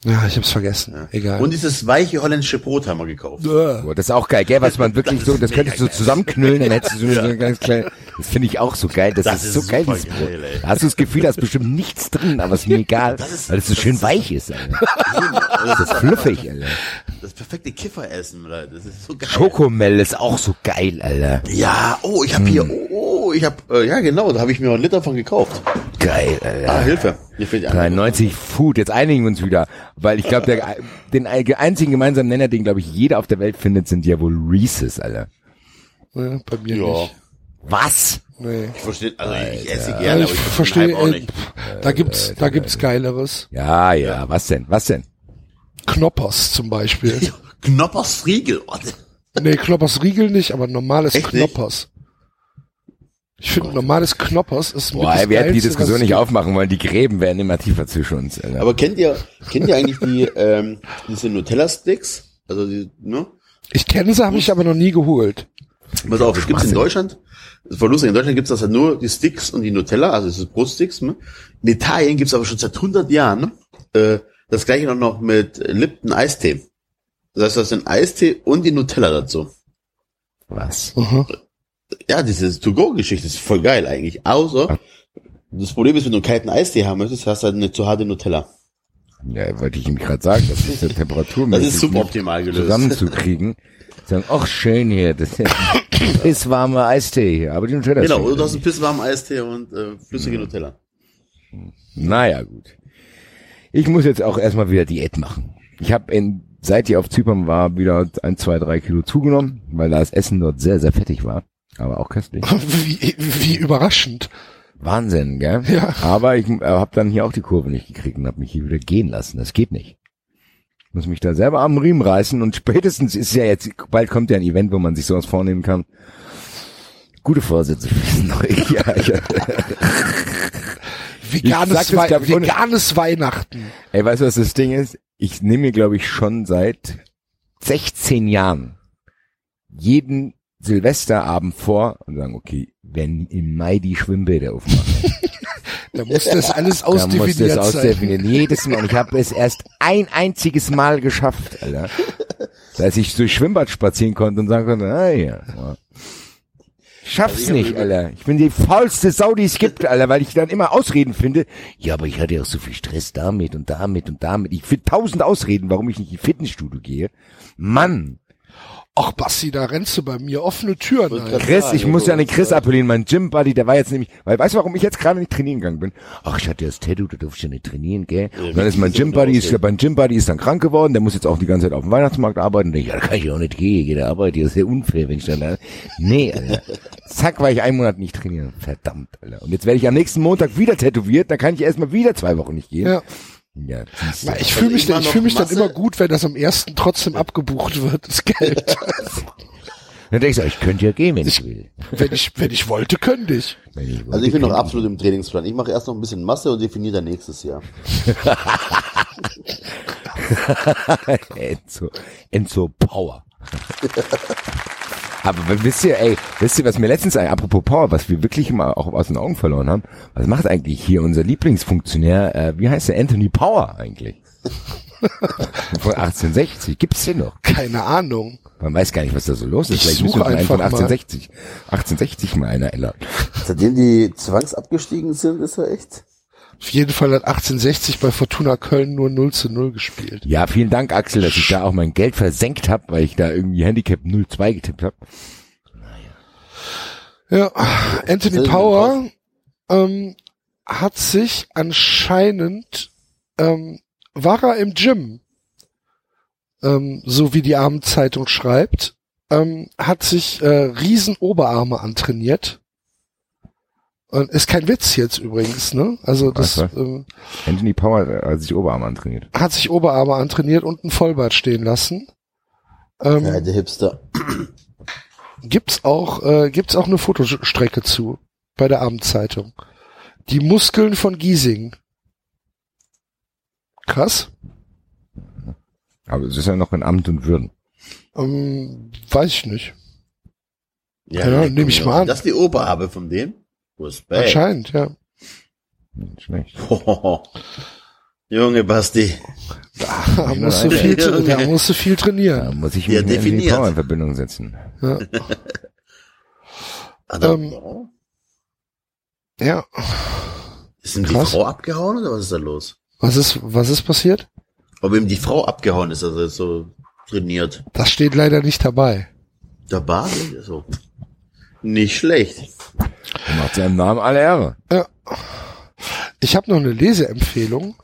Speaker 2: Ja, ich hab's vergessen. Egal.
Speaker 5: Und dieses weiche holländische Brot haben wir gekauft.
Speaker 4: Boah, das ist auch geil, gell, was [LAUGHS] man wirklich
Speaker 5: Das
Speaker 4: so, das könntest du so zusammenknüllen, dann hättest du so eine, [LAUGHS] so eine ganz kleine, das finde ich auch so geil, das,
Speaker 5: Das
Speaker 4: ist,
Speaker 5: ist
Speaker 4: so geil, dieses Brot.
Speaker 5: geil, ey.
Speaker 4: Da hast du das Gefühl, da ist bestimmt nichts drin, aber ist mir [LAUGHS] egal,
Speaker 5: ist-
Speaker 4: weil es so
Speaker 5: das
Speaker 4: schön
Speaker 5: ist-
Speaker 4: weich ist, Alter.
Speaker 5: Das
Speaker 4: Das ist fluffig, Alter.
Speaker 5: Das perfekte Kifferessen, Alter. Das ist so geil.
Speaker 4: Schokomel ist auch so geil, Alter.
Speaker 5: Ja, oh, ich habe hier, oh, oh, ich habe, äh, ja genau, da habe ich mir einen Liter von gekauft.
Speaker 4: Geil,
Speaker 5: Ah,
Speaker 4: Alter.
Speaker 5: Hilfe. Mir fehlt die andere.
Speaker 4: 93 Food, jetzt einigen wir uns wieder, weil ich glaube, der, den einzigen gemeinsamen Nenner, den glaube ich jeder auf der Welt findet, sind ja wohl Reese's, Alter.
Speaker 2: ne, bei mir
Speaker 5: Ja.
Speaker 2: nicht.
Speaker 4: Was?
Speaker 2: Nee.
Speaker 5: Ich verstehe, also ich esse
Speaker 2: Ja,
Speaker 5: gerne,
Speaker 2: ich
Speaker 5: aber ich
Speaker 2: verstehe,
Speaker 5: auch
Speaker 2: äh,
Speaker 5: nicht.
Speaker 2: pff, da gibt's, da gibt's Geileres.
Speaker 4: Ja, ja, was denn, was denn?
Speaker 2: Knoppers zum Beispiel. [LAUGHS]
Speaker 5: Knoppers Friegel. Oh,
Speaker 2: nee, Knoppers Riegel nicht, aber normales
Speaker 5: Echt nicht?
Speaker 2: Ich finde, normales Knoppers ist
Speaker 4: Boah,
Speaker 2: das
Speaker 4: wir hätten die Diskussion nicht aufmachen wollen, die Gräben werden immer tiefer zwischen uns. Alter.
Speaker 5: Aber kennt ihr, kennt ihr eigentlich die, ähm, diese Nutella-Sticks? Also die, ne?
Speaker 2: Ich kenne sie, habe ich aber noch nie geholt.
Speaker 5: Pass auf, es gibt's in Deutschland. Das war lustig, in Deutschland gibt's das ja nur die Sticks und die Nutella, also das ist Brotsticks. Ne? In Italien gibt's aber schon seit 100 Jahren äh, das gleiche noch, noch mit Lipton Eistee. Das heißt, das ist ein Eistee und die Nutella dazu.
Speaker 4: Was?
Speaker 2: Mhm.
Speaker 5: Ja, diese To-Go-Geschichte ist voll geil eigentlich. Außer, das Problem ist, wenn du einen kalten Eistee haben möchtest, hast du halt eine zu harte Nutella.
Speaker 4: Ja, wollte ich ihm gerade sagen, das ist der [LAUGHS] Temperatur
Speaker 5: Das ist suboptimal gelöst.
Speaker 4: zusammenzukriegen. Sagen, ach schön hier, das ist [COUGHS] warmer Eistee hier, aber die Nutella ist
Speaker 5: Genau, oder du hast einen pisswarmen Eistee und äh, flüssige Nutella.
Speaker 4: Naja, gut. Ich muss jetzt auch erstmal wieder Diät machen. Ich habe in seit ich auf Zypern war, wieder ein, zwei, drei Kilo zugenommen, weil das Essen dort sehr, sehr fettig war. Aber auch köstlich. [LAUGHS]
Speaker 2: Wie, wie überraschend.
Speaker 4: Wahnsinn, gell?
Speaker 2: Ja.
Speaker 4: Aber ich äh, habe dann hier auch die Kurve nicht gekriegt und habe mich hier wieder gehen lassen. Das geht nicht. Ich muss mich da selber am Riemen reißen und spätestens ist ja jetzt, bald kommt ja ein Event, wo man sich sowas vornehmen kann. Gute Vorsätze fürs neue [LAUGHS] Jahr. Ja.
Speaker 2: veganes,
Speaker 4: sag das,
Speaker 2: veganes Weihnachten.
Speaker 4: Ey, weißt du, was das Ding ist? Ich nehme mir, glaube ich, schon seit 16 Jahren jeden Silvesterabend vor und sagen, okay, wenn im Mai die Schwimmbäder aufmachen, [LAUGHS]
Speaker 2: Da muss das alles
Speaker 4: dann muss
Speaker 2: ausdefiniert
Speaker 4: das
Speaker 2: sein.
Speaker 4: ausdefinieren. Jedes Mal. Und ich habe es erst ein einziges Mal geschafft, Alter. Dass ich durch Schwimmbad spazieren konnte und sagen konnte, ah ja. ja. Schaff's
Speaker 5: Also
Speaker 4: nicht, Alter. Ich bin die faulste Sau, die es gibt, Alter, weil ich dann immer Ausreden finde. Ja, aber ich hatte ja auch so viel Stress damit und damit und damit. Ich finde tausend Ausreden, warum ich nicht ins Fitnessstudio gehe. Mann,
Speaker 2: Ach, Basti, da rennst du bei mir offene Türen
Speaker 5: grad
Speaker 4: Chris, ich muss ja an den Chris appellieren, mein Gym-Buddy, der war jetzt nämlich, weil weißt du, warum ich jetzt gerade nicht trainieren gegangen bin? Ach, ich hatte das Tattoo, da durfte ich ja nicht trainieren, gell? und dann ist mein Gym-Buddy, ist, mein Gym-Buddy ist dann krank geworden, der muss jetzt auch die ganze Zeit auf dem Weihnachtsmarkt arbeiten. Und ich, ja, da kann ich auch nicht gehen, ich gehe der Arbeit, das ist ja unfair, wenn ich dann da, nee, Alter. [LAUGHS] Zack, war ich einen Monat nicht trainieren. Verdammt, Alter. Und jetzt werde ich am nächsten Montag wieder tätowiert, dann kann ich erstmal wieder zwei Wochen nicht gehen.
Speaker 2: Ja.
Speaker 4: Ja, du.
Speaker 2: Na, Ich
Speaker 5: Also
Speaker 2: fühle mich,
Speaker 5: ich
Speaker 2: ich fühle mich dann immer gut, wenn das am ersten trotzdem abgebucht wird, das Geld. [LAUGHS]
Speaker 4: Dann denke ich, so, ich könnte ja gehen, wenn ich, will.
Speaker 2: wenn ich, wenn ich wollte, könnte ich.
Speaker 4: Wenn ich
Speaker 5: Also ich bin noch
Speaker 4: wollte,
Speaker 5: absolut im Trainingsplan. Ich mache erst noch ein bisschen Masse und definiere dann nächstes Jahr. [LAUGHS]
Speaker 4: Enzo, Enzo Power. [LAUGHS] Aber wisst ihr, ey, wisst ihr, was mir letztens, ein, apropos Power, was wir wirklich mal auch aus den Augen verloren haben, was macht eigentlich hier unser Lieblingsfunktionär, äh, wie heißt der, Anthony Power eigentlich? [LAUGHS] von 1860, gibt's den noch?
Speaker 2: Keine Ahnung.
Speaker 4: Man weiß gar nicht, was da so los ist.
Speaker 2: Ich
Speaker 4: Vielleicht müssen
Speaker 2: suche
Speaker 4: wir einen von
Speaker 2: einfach mal.
Speaker 4: 1860, 1860 mal einer ändern.
Speaker 5: Seitdem die zwangsabgestiegen sind, ist er echt.
Speaker 2: Auf jeden Fall hat 1860 bei Fortuna Köln nur 0 zu 0 gespielt.
Speaker 4: Ja, vielen Dank, Axel, dass ich da auch mein Geld versenkt habe, weil ich da irgendwie Handicap 02 getippt habe.
Speaker 2: Ja, Anthony Power ähm, hat sich anscheinend, ähm, war er im Gym, ähm, so wie die Abendzeitung schreibt, ähm, hat sich äh, riesen Oberarme antrainiert. Und ist kein Witz jetzt übrigens, ne? Also das ähm,
Speaker 4: Anthony Power äh, hat sich Oberarm antrainiert.
Speaker 2: hat sich Oberarme antrainiert und ein Vollbart stehen lassen. Ähm,
Speaker 5: Ja, der Hipster.
Speaker 2: gibt's auch äh, gibt's auch eine Fotostrecke zu bei der Abendzeitung. Die Muskeln von Giesing. Krass.
Speaker 4: Aber es ist ja noch in Amt und Würden.
Speaker 2: Ähm, weiß ich nicht. Ja,
Speaker 5: nee,
Speaker 2: nehm ich mal an.
Speaker 5: Das ist die Oberhabe von dem? Respekt.
Speaker 2: Anscheinend, ja.
Speaker 4: Nicht schlecht. [LAUGHS]
Speaker 5: Junge Basti.
Speaker 2: Da musst du viel, da musst du viel
Speaker 4: Da
Speaker 2: trainieren.
Speaker 4: muss ich
Speaker 5: Ja,
Speaker 4: mich mit Anthony
Speaker 5: definiert.
Speaker 4: Power in Verbindung setzen.
Speaker 2: Ja. [LAUGHS]
Speaker 5: Also,
Speaker 2: Ähm, ja.
Speaker 5: ist ihm die
Speaker 2: krass.
Speaker 5: Frau abgehauen oder was ist da los?
Speaker 2: Was ist was ist passiert?
Speaker 5: Ob ihm die Frau abgehauen ist, also so trainiert.
Speaker 2: Das steht leider nicht dabei.
Speaker 5: Bar so. Nicht schlecht.
Speaker 4: Er macht seinem Namen alle Ehre.
Speaker 2: Ja. Ich habe noch eine Leseempfehlung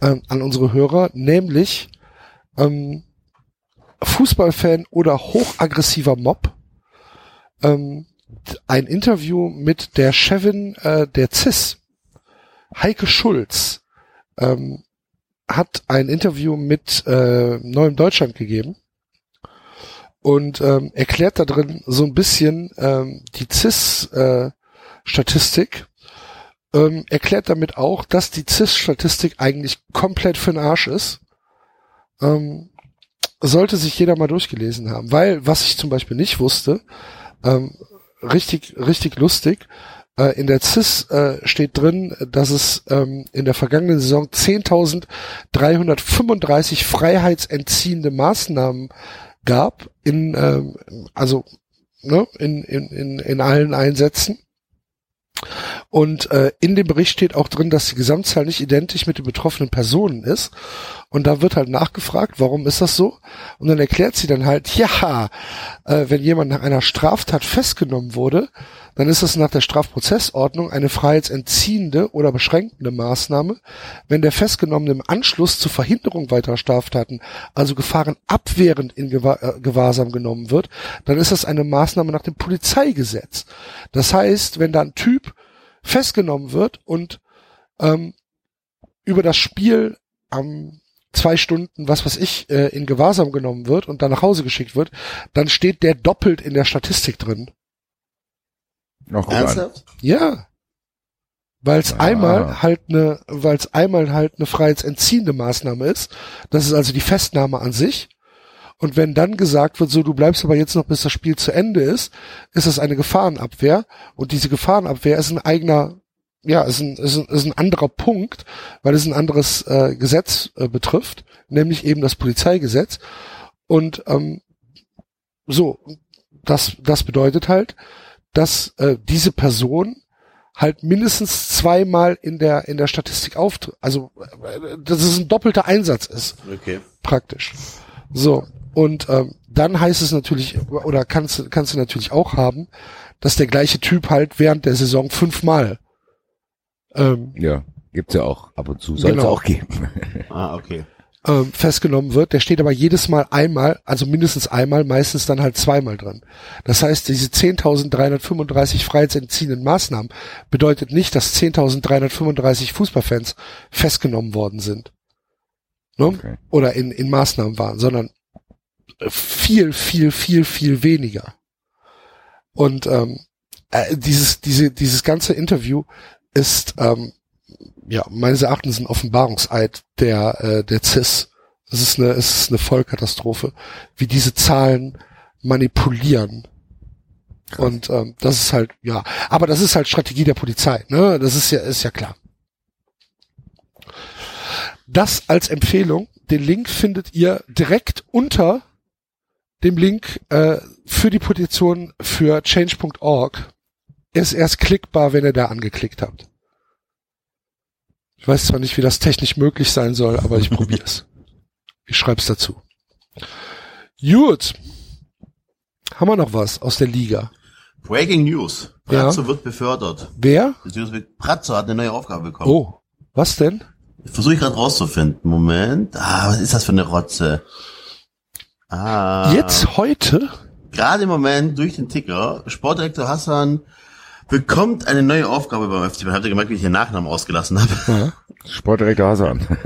Speaker 2: ähm, an unsere Hörer, nämlich ähm, Fußballfan oder hochaggressiver Mob. Ähm, ein Interview mit der Chefin äh, der CIS, Heike Schulz, ähm, hat ein Interview mit äh, Neuem Deutschland gegeben und ähm, erklärt da drin so ein bisschen ähm, die CIS-Statistik. ähm, erklärt damit auch, dass die CIS-Statistik eigentlich komplett für den Arsch ist. Ähm, sollte sich jeder mal durchgelesen haben. Weil, was ich zum Beispiel nicht wusste, ähm, richtig, richtig lustig, äh, in der CIS äh, steht drin, dass es ähm, in der vergangenen Saison 10.335 freiheitsentziehende Maßnahmen gab, in, ähm, also ne, in, in, in, in allen Einsätzen. Und äh, in dem Bericht steht auch drin, dass die Gesamtzahl nicht identisch mit den betroffenen Personen ist. Und da wird halt nachgefragt, warum ist das so? Und dann erklärt sie dann halt, ja, äh, wenn jemand nach einer Straftat festgenommen wurde, dann ist es nach der Strafprozessordnung eine freiheitsentziehende oder beschränkende Maßnahme. Wenn der Festgenommene im Anschluss zur Verhinderung weiterer Straftaten, also Gefahren abwehrend in Gewahr, äh, Gewahrsam genommen wird, dann ist das eine Maßnahme nach dem Polizeigesetz. Das heißt, wenn da ein Typ festgenommen wird und ähm, über das Spiel am zwei Stunden, was weiß ich, äh, in Gewahrsam genommen wird und dann nach Hause geschickt wird, dann steht der doppelt in der Statistik drin.
Speaker 4: Noch.
Speaker 5: Ernsthaft?
Speaker 2: Ja, weil es
Speaker 4: Ah.
Speaker 2: einmal halt eine, weil es einmal halt eine freiheitsentziehende Maßnahme ist. Das ist also die Festnahme an sich. Und wenn dann gesagt wird, so du bleibst aber jetzt noch bis das Spiel zu Ende ist, ist es eine Gefahrenabwehr. Und diese Gefahrenabwehr ist ein eigener, ja, ist ein, ist ein, ist ein anderer Punkt, weil es ein anderes äh, Gesetz äh, betrifft, nämlich eben das Polizeigesetz. Und ähm, so, das, das bedeutet halt, dass äh, diese Person halt mindestens zweimal in der in der Statistik auftritt. Also äh, dass es ein doppelter Einsatz ist
Speaker 5: Okay.
Speaker 2: praktisch. So und ähm, dann heißt es natürlich oder kannst du- kannst du natürlich auch haben, dass der gleiche Typ halt während der Saison fünfmal ähm,
Speaker 4: Ja, gibt's ja auch ab und zu. Soll es
Speaker 2: Genau.
Speaker 4: auch geben. [LAUGHS]
Speaker 5: Ah, okay.
Speaker 2: ähm, festgenommen wird, der steht aber jedes Mal einmal, also mindestens einmal, meistens dann halt zweimal dran. Das heißt, diese 10.335 freiheitsentziehenden Maßnahmen bedeutet nicht, dass 10.335 Fußballfans festgenommen worden sind. Ne?
Speaker 4: Okay.
Speaker 2: Oder in, in Maßnahmen waren, sondern viel, viel, viel, viel weniger. Und ähm, äh, dieses, diese, dieses ganze Interview ist ähm, ja, meines Erachtens ein Offenbarungseid der, äh, der CIS. Es ist eine, es ist eine Vollkatastrophe, wie diese Zahlen manipulieren. Und ähm, das ist halt, ja, aber das ist halt Strategie der Polizei, ne? Das ist ja, ist ja klar. Das als Empfehlung. Den Link findet ihr direkt unter dem Link äh, für die Petition für change.org. Ist erst klickbar, wenn ihr da angeklickt habt. Ich weiß zwar nicht, wie das technisch möglich sein soll, aber ich probiere es. [LAUGHS] Ich schreib's dazu. Gut. Haben wir noch was aus der Liga?
Speaker 5: Breaking News.
Speaker 2: Ja.
Speaker 5: Brazzo wird befördert.
Speaker 2: Wer?
Speaker 5: Beziehungsweise Brazzo hat eine neue Aufgabe bekommen.
Speaker 2: Oh, was denn?
Speaker 5: Versuche ich gerade rauszufinden. Moment. Ah, was ist das für eine Rotze? Ah.
Speaker 2: Jetzt heute?
Speaker 5: Gerade im Moment durch den Ticker. Sportdirektor Hassan bekommt eine neue Aufgabe beim FC. Habt ihr gemerkt, wie ich den Nachnamen ausgelassen habe?
Speaker 4: Sportdirektor Hassan. [LAUGHS]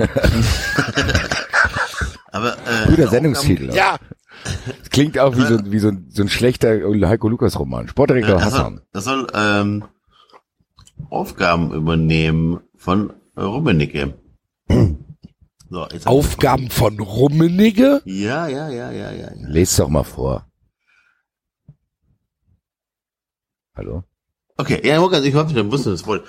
Speaker 5: Aber, äh,
Speaker 4: Guter Sendungstitel.
Speaker 2: Ja.
Speaker 4: Das klingt auch wie so, wie so, ein, so ein schlechter Heiko Lukas Roman. Sportdirektor Hassan.
Speaker 5: das soll, das soll ähm, Aufgaben übernehmen von Rummenigge. So, ich-
Speaker 2: Aufgaben von Rummenigge?
Speaker 5: Ja, ja, ja, ja, ja. ja.
Speaker 4: Lest doch mal vor. Hallo?
Speaker 5: Okay, ja, ich hoffe, dann wusste das wohl.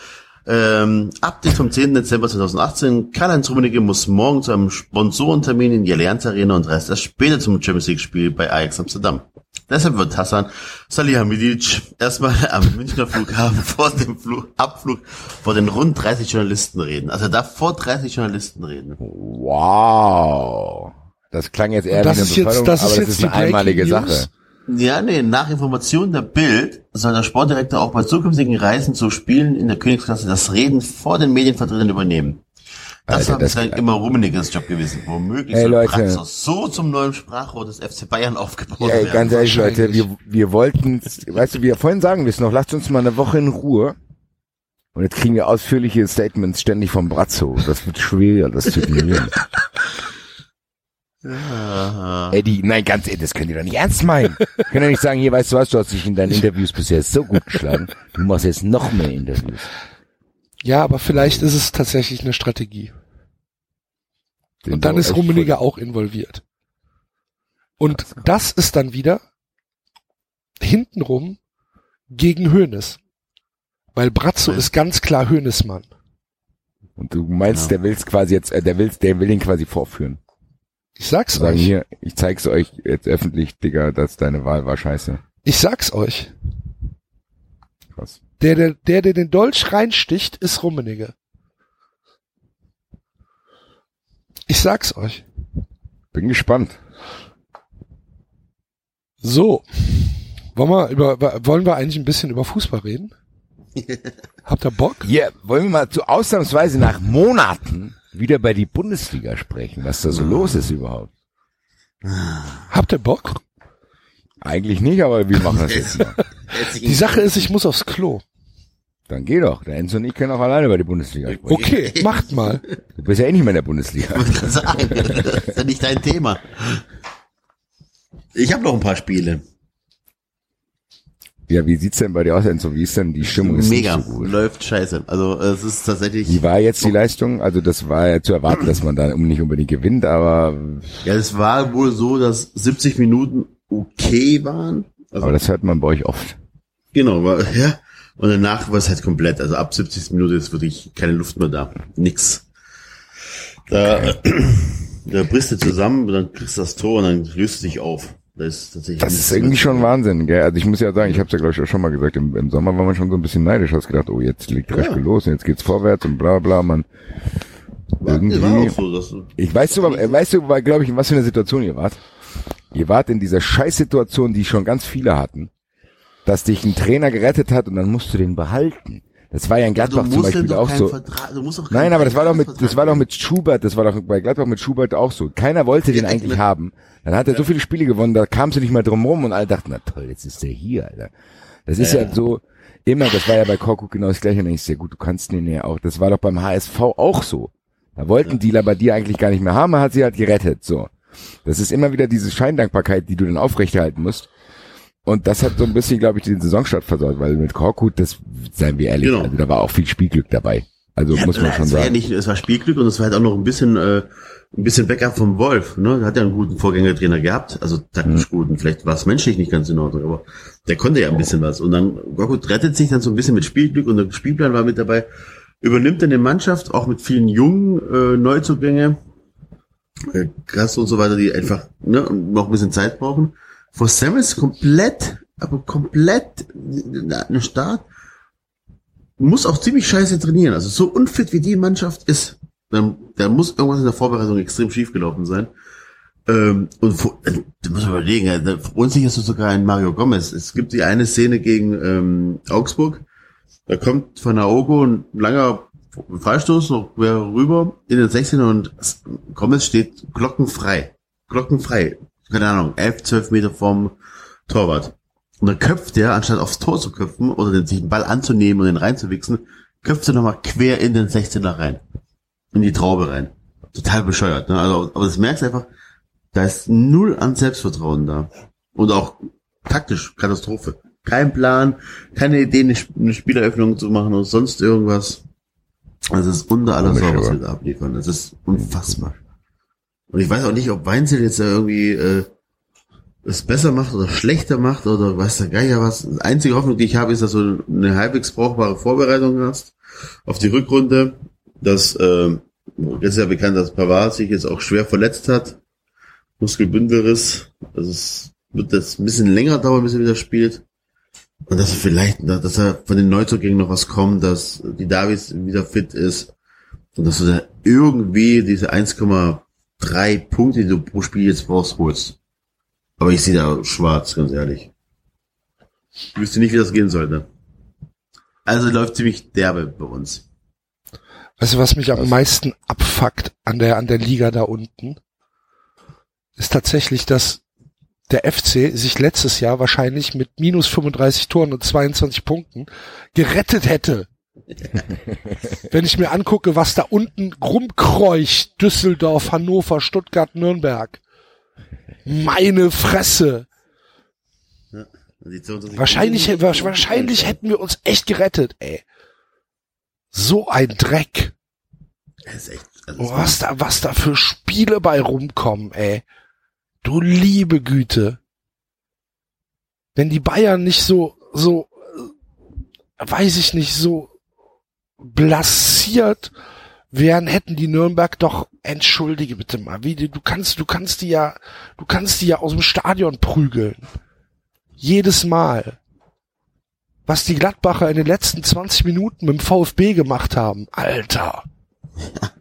Speaker 5: Ähm, Update vom 10. Dezember 2018. Karl-Heinz Rummenigge muss morgen zu einem Sponsorentermin in die Allianz Arena und reist erst später zum Champions League Spiel bei Ajax Amsterdam. Deshalb wird Hassan Salihamidzic erstmal am Münchner Flughafen [LAUGHS] vor dem Flug, Abflug vor den rund 30 Journalisten reden. Also er darf vor 30 Journalisten reden.
Speaker 4: Wow. Das klang jetzt eher
Speaker 2: Das
Speaker 4: wie eine
Speaker 2: ist jetzt-
Speaker 4: Beförderung,
Speaker 2: das ist
Speaker 4: aber das ist
Speaker 2: die
Speaker 4: eine einmalige
Speaker 2: News?
Speaker 4: Sache.
Speaker 5: Ja, nee, nach Informationen der Bild soll der Sportdirektor auch bei zukünftigen Reisen zu Spielen in der Königsklasse das Reden vor den Medienvertretern übernehmen. Das
Speaker 4: Alter,
Speaker 5: war
Speaker 4: das-
Speaker 5: bislang immer Rummeniges Job gewesen. Womöglich
Speaker 4: Ey,
Speaker 5: soll
Speaker 4: Leute.
Speaker 5: Praxis so zum neuen Sprachrohr des FC Bayern aufgebaut
Speaker 4: Ja,
Speaker 5: werden.
Speaker 4: ganz ehrlich, Leute, wir, wir wollten, weißt du, wie wir vorhin sagen wir es noch, lasst uns mal eine Woche in Ruhe. Und jetzt kriegen wir ausführliche Statements ständig vom Brazzo. Das wird schwer, das zu ignorieren.
Speaker 5: Ja.
Speaker 4: Eddie, nein, ganz ehrlich, das könnt ihr doch nicht ernst meinen. Könnt ihr nicht sagen, hier, weißt du was, du hast dich in deinen Interviews bisher so gut geschlagen. Du machst jetzt noch mehr Interviews.
Speaker 2: Ja, aber vielleicht ist es tatsächlich eine Strategie.
Speaker 4: Den
Speaker 2: Und dann ist Rummenigge
Speaker 4: voll.
Speaker 2: auch involviert. Und
Speaker 4: krass.
Speaker 2: das ist dann wieder hintenrum gegen Hönes. Weil Brazzo
Speaker 5: Ja.
Speaker 2: ist ganz klar Hönesmann.
Speaker 4: Und du meinst,
Speaker 5: Ja.
Speaker 4: der will's quasi jetzt, äh, der will's, der will ihn quasi vorführen.
Speaker 2: Ich sag's
Speaker 4: Sagen
Speaker 2: euch.
Speaker 4: hier, ich zeig's euch jetzt öffentlich, Digga, dass deine Wahl war scheiße.
Speaker 2: Ich sag's euch.
Speaker 4: Krass.
Speaker 2: Der, der, der, der den Dolch reinsticht, ist Rummenigge. Ich sag's euch.
Speaker 4: Bin gespannt.
Speaker 2: So. Wollen wir über, wollen wir eigentlich ein bisschen über Fußball reden? [LAUGHS] Habt ihr Bock?
Speaker 4: Hier, wollen wir mal zu ausnahmsweise nach Monaten wieder bei die Bundesliga sprechen, was da so los ist überhaupt.
Speaker 2: Habt ihr Bock?
Speaker 4: Eigentlich nicht, aber wir machen das [LAUGHS] jetzt mal.
Speaker 2: Die Sache ist, ich muss aufs Klo.
Speaker 4: Dann geh doch. Der Enzo und ich können auch alleine bei die Bundesliga sprechen.
Speaker 2: Okay, macht mal.
Speaker 4: Du bist ja eh nicht mehr in der Bundesliga.
Speaker 5: Ich kann sagen, das ist ja nicht dein Thema. Ich habe noch ein paar Spiele.
Speaker 4: Ja, wie sieht's denn bei dir aus, Enzo? Wie ist denn die Stimmung? Ist
Speaker 5: Mega,
Speaker 4: Nicht so gut.
Speaker 5: läuft scheiße. Also es ist tatsächlich.
Speaker 4: Wie war jetzt die Leistung? Also das war ja zu erwarten, dass man da nicht unbedingt gewinnt, aber,
Speaker 5: Ja, es war wohl so, dass 70 Minuten okay waren. Also,
Speaker 4: aber das hört man bei euch oft.
Speaker 5: genau, war, ja. Und danach war es halt komplett. Also ab 70 Minuten ist wirklich keine Luft mehr da. Nix. Da, da brichst du zusammen und dann kriegst du das Tor und dann löst du dich auf. Das ist.
Speaker 4: Das ist irgendwie schon Wahnsinn, gell? Also ich muss ja sagen, ich habe es ja glaube ich auch schon mal gesagt, im, im Sommer war man schon so ein bisschen neidisch, hast gedacht, oh jetzt legt Reschke
Speaker 5: Ja.
Speaker 4: los und jetzt geht's vorwärts und bla bla, man. irgendwie-
Speaker 5: war auch so, dass,
Speaker 4: Ich weiß du, weißt du, glaube ich, in was für einer Situation ihr wart? Ihr wart in dieser Scheißsituation, die schon ganz viele hatten, dass dich ein Trainer gerettet hat und dann musst du den behalten. Das war ja in Gladbach zum
Speaker 5: musst denn
Speaker 4: Beispiel auch so.
Speaker 5: Vertrag, du musst doch
Speaker 4: Nein, aber das war doch mit, das war doch mit Schubert, das war doch bei Gladbach mit Schubert auch so. Keiner wollte den
Speaker 5: Ja,
Speaker 4: eigentlich
Speaker 5: ne.
Speaker 4: haben. Dann hat er so viele Spiele gewonnen, da kamst du nicht mehr drum rum und alle dachten, na toll, jetzt ist der hier, Alter. Das ist ja, so, immer, das war ja bei Korkut genau das gleiche, und ich sehr gut, du kannst den ja auch, das war doch beim HSV auch so. Da wollten die bei dir eigentlich gar nicht mehr haben, er hat sie halt gerettet, so. Das ist immer wieder diese Scheindankbarkeit, die du dann aufrechterhalten musst. Und das hat so ein bisschen, glaube ich, den Saisonstart versaut, weil mit Korkut, das, seien wir ehrlich,
Speaker 5: Genau.
Speaker 4: also da war auch viel Spielglück dabei. Also
Speaker 5: Ja,
Speaker 4: muss man schon
Speaker 5: es war ja
Speaker 4: sagen.
Speaker 5: nicht, es war Spielglück und es war halt auch noch ein bisschen, äh, ein bisschen Backup vom Wolf, ne? Hat ja einen guten Vorgängertrainer gehabt, also taktisch
Speaker 4: Mhm.
Speaker 5: guten. Vielleicht war es menschlich nicht ganz in Ordnung, aber der konnte ja ein bisschen was. Und dann, Gorkut rettet sich dann so ein bisschen mit Spielglück und der Spielplan war mit dabei, übernimmt dann die Mannschaft, auch mit vielen jungen äh, Neuzugänge, äh, Gast und so weiter, die einfach ne, noch ein bisschen Zeit brauchen. For Samuels komplett, aber komplett ein Start muss auch ziemlich scheiße trainieren. Also so unfit wie die Mannschaft ist, dann, da muss irgendwas in der Vorbereitung extrem schief gelaufen sein. Ähm, und vor, äh, da überlegen, äh, unsicher ist sogar ein Mario Gomez. Es gibt die eine Szene gegen ähm, Augsburg. Da kommt von Naogo ein langer Freistoß noch rüber in den 16er und Gomez steht glockenfrei. Glockenfrei. Keine Ahnung, 11, 12 Meter vom Torwart. Und dann köpft er, anstatt aufs Tor zu köpfen oder den, sich den Ball anzunehmen und den reinzuwichsen, köpft er nochmal quer in den 16er rein. In die Traube rein. Total bescheuert, ne? Also, aber das merkst du einfach, da ist null an Selbstvertrauen da. Und auch taktisch Katastrophe. Kein Plan, keine Idee, eine Sp- eine Spieleröffnung zu machen oder sonst irgendwas. Also es ist unter aller Sau, was wir da abliefern. Das ist unfassbar. Und ich weiß auch nicht, ob Weinzel jetzt da irgendwie äh, es besser macht oder schlechter macht oder weiß der Geier was. Die einzige Hoffnung, die ich habe, ist, dass du eine halbwegs brauchbare Vorbereitung hast auf die Rückrunde. Dass äh, ist ja bekannt, dass Pavard sich jetzt auch schwer verletzt hat. Muskelbündelriss. Also es wird jetzt ein bisschen länger dauern, bis er wieder spielt. Und dass er vielleicht, dass er von den Neuzugängen noch was kommt, dass die Davis wieder fit ist. Und dass du da irgendwie diese 1,3 Punkte, die du pro Spiel jetzt brauchst, holst. Aber ich sehe da schwarz, ganz ehrlich. Ich wüsste nicht, wie das gehen sollte. Also läuft ziemlich derbe bei uns.
Speaker 2: Weißt du, was mich am meisten abfuckt an der, an der Liga da unten? Ist tatsächlich, dass der FC sich letztes Jahr wahrscheinlich mit minus 35 Toren und 22 Punkten gerettet hätte. [LAUGHS] Wenn ich mir angucke, was da unten rumkreucht, Düsseldorf, Hannover, Stuttgart, Nürnberg. Meine Fresse.
Speaker 5: 22
Speaker 2: Wahrscheinlich, wahrscheinlich hätten wir uns echt gerettet, ey. So ein Dreck.
Speaker 5: Echt, also
Speaker 2: Oh, was da, was da für Spiele bei rumkommen, ey. Du liebe Güte. Wenn die Bayern nicht so, so, äh, weiß ich nicht, so blassiert wären, hätten die Nürnberg doch, entschuldige bitte mal, wie die, du kannst, du kannst die ja, du kannst die ja aus dem Stadion prügeln. Jedes Mal. Was die Gladbacher in den letzten 20 Minuten mit dem VfB gemacht haben, Alter. [LAUGHS]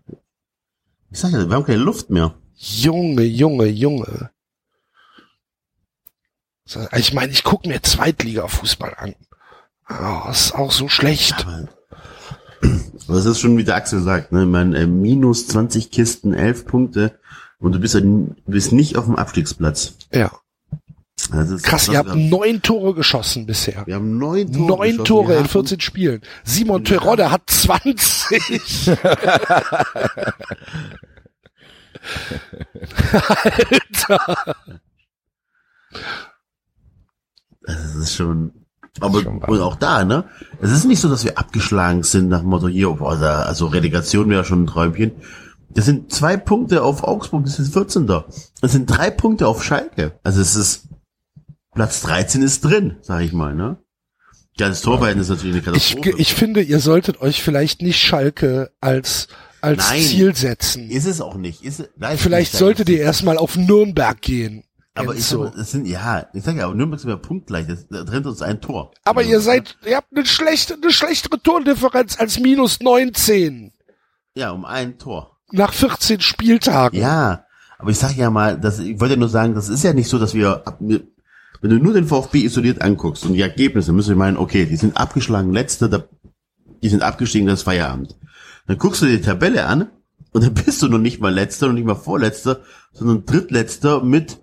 Speaker 5: Ich sag ja, wir haben keine Luft mehr.
Speaker 2: Junge, Junge, Junge. Ich meine, ich gucke mir Zweitliga-Fußball an. Oh, ist auch so schlecht.
Speaker 5: Aber das ist schon, wie der Axel sagt, ne? Man, äh, minus 20 Kisten, 11 Punkte und du bist, ja, du bist nicht auf dem Abstiegsplatz.
Speaker 2: Ja.
Speaker 5: Das ist
Speaker 2: Krass,
Speaker 5: das
Speaker 2: ihr habt neun Tore geschossen bisher.
Speaker 5: wir haben neun Tore.
Speaker 2: Neun
Speaker 5: geschossen.
Speaker 2: Tore
Speaker 5: Wir
Speaker 2: in
Speaker 5: haben-
Speaker 2: 14 Spielen. Simon Terodde hat 20. [LAUGHS] [LAUGHS] Alter.
Speaker 5: Das ist schon, Aber und auch da, ne? Es ist nicht so, dass wir abgeschlagen sind nach dem Motto hier, boah, da, also Relegation wäre schon ein Träumchen. Das sind zwei Punkte auf Augsburg, das ist 14. Das sind drei Punkte auf Schalke. Also es ist Platz 13 ist drin, sag ich mal, ne? Ja, das Torverhältnis ist natürlich eine
Speaker 2: Ich,
Speaker 5: Katastrophe.
Speaker 2: ich finde, ihr solltet euch vielleicht nicht Schalke als, als
Speaker 5: Nein.
Speaker 2: Ziel setzen.
Speaker 5: ist es auch nicht. Ist nein,
Speaker 2: Vielleicht
Speaker 5: nicht,
Speaker 2: solltet ihr erstmal auf Nürnberg gehen.
Speaker 5: Aber ich mal, das sind, ja, ich sag ja, aber Nürnberg sind wir punktgleich, das, da trennt uns ein Tor.
Speaker 2: Aber
Speaker 5: Also,
Speaker 2: ihr seid, ihr habt eine schlechte, eine schlechtere Tordifferenz als minus 19
Speaker 5: Ja, um ein Tor.
Speaker 2: nach 14 Spieltagen.
Speaker 5: Ja, aber ich sag ja mal, das, ich wollte ja nur sagen, das ist ja nicht so, dass wir, wenn du nur den VfB isoliert anguckst und die Ergebnisse, müssen wir meinen, okay, die sind abgeschlagen, letzte, da, die sind abgestiegen, das ist Feierabend. Dann guckst du dir die Tabelle an und dann bist du noch nicht mal letzter und nicht mal vorletzter, sondern drittletzter mit,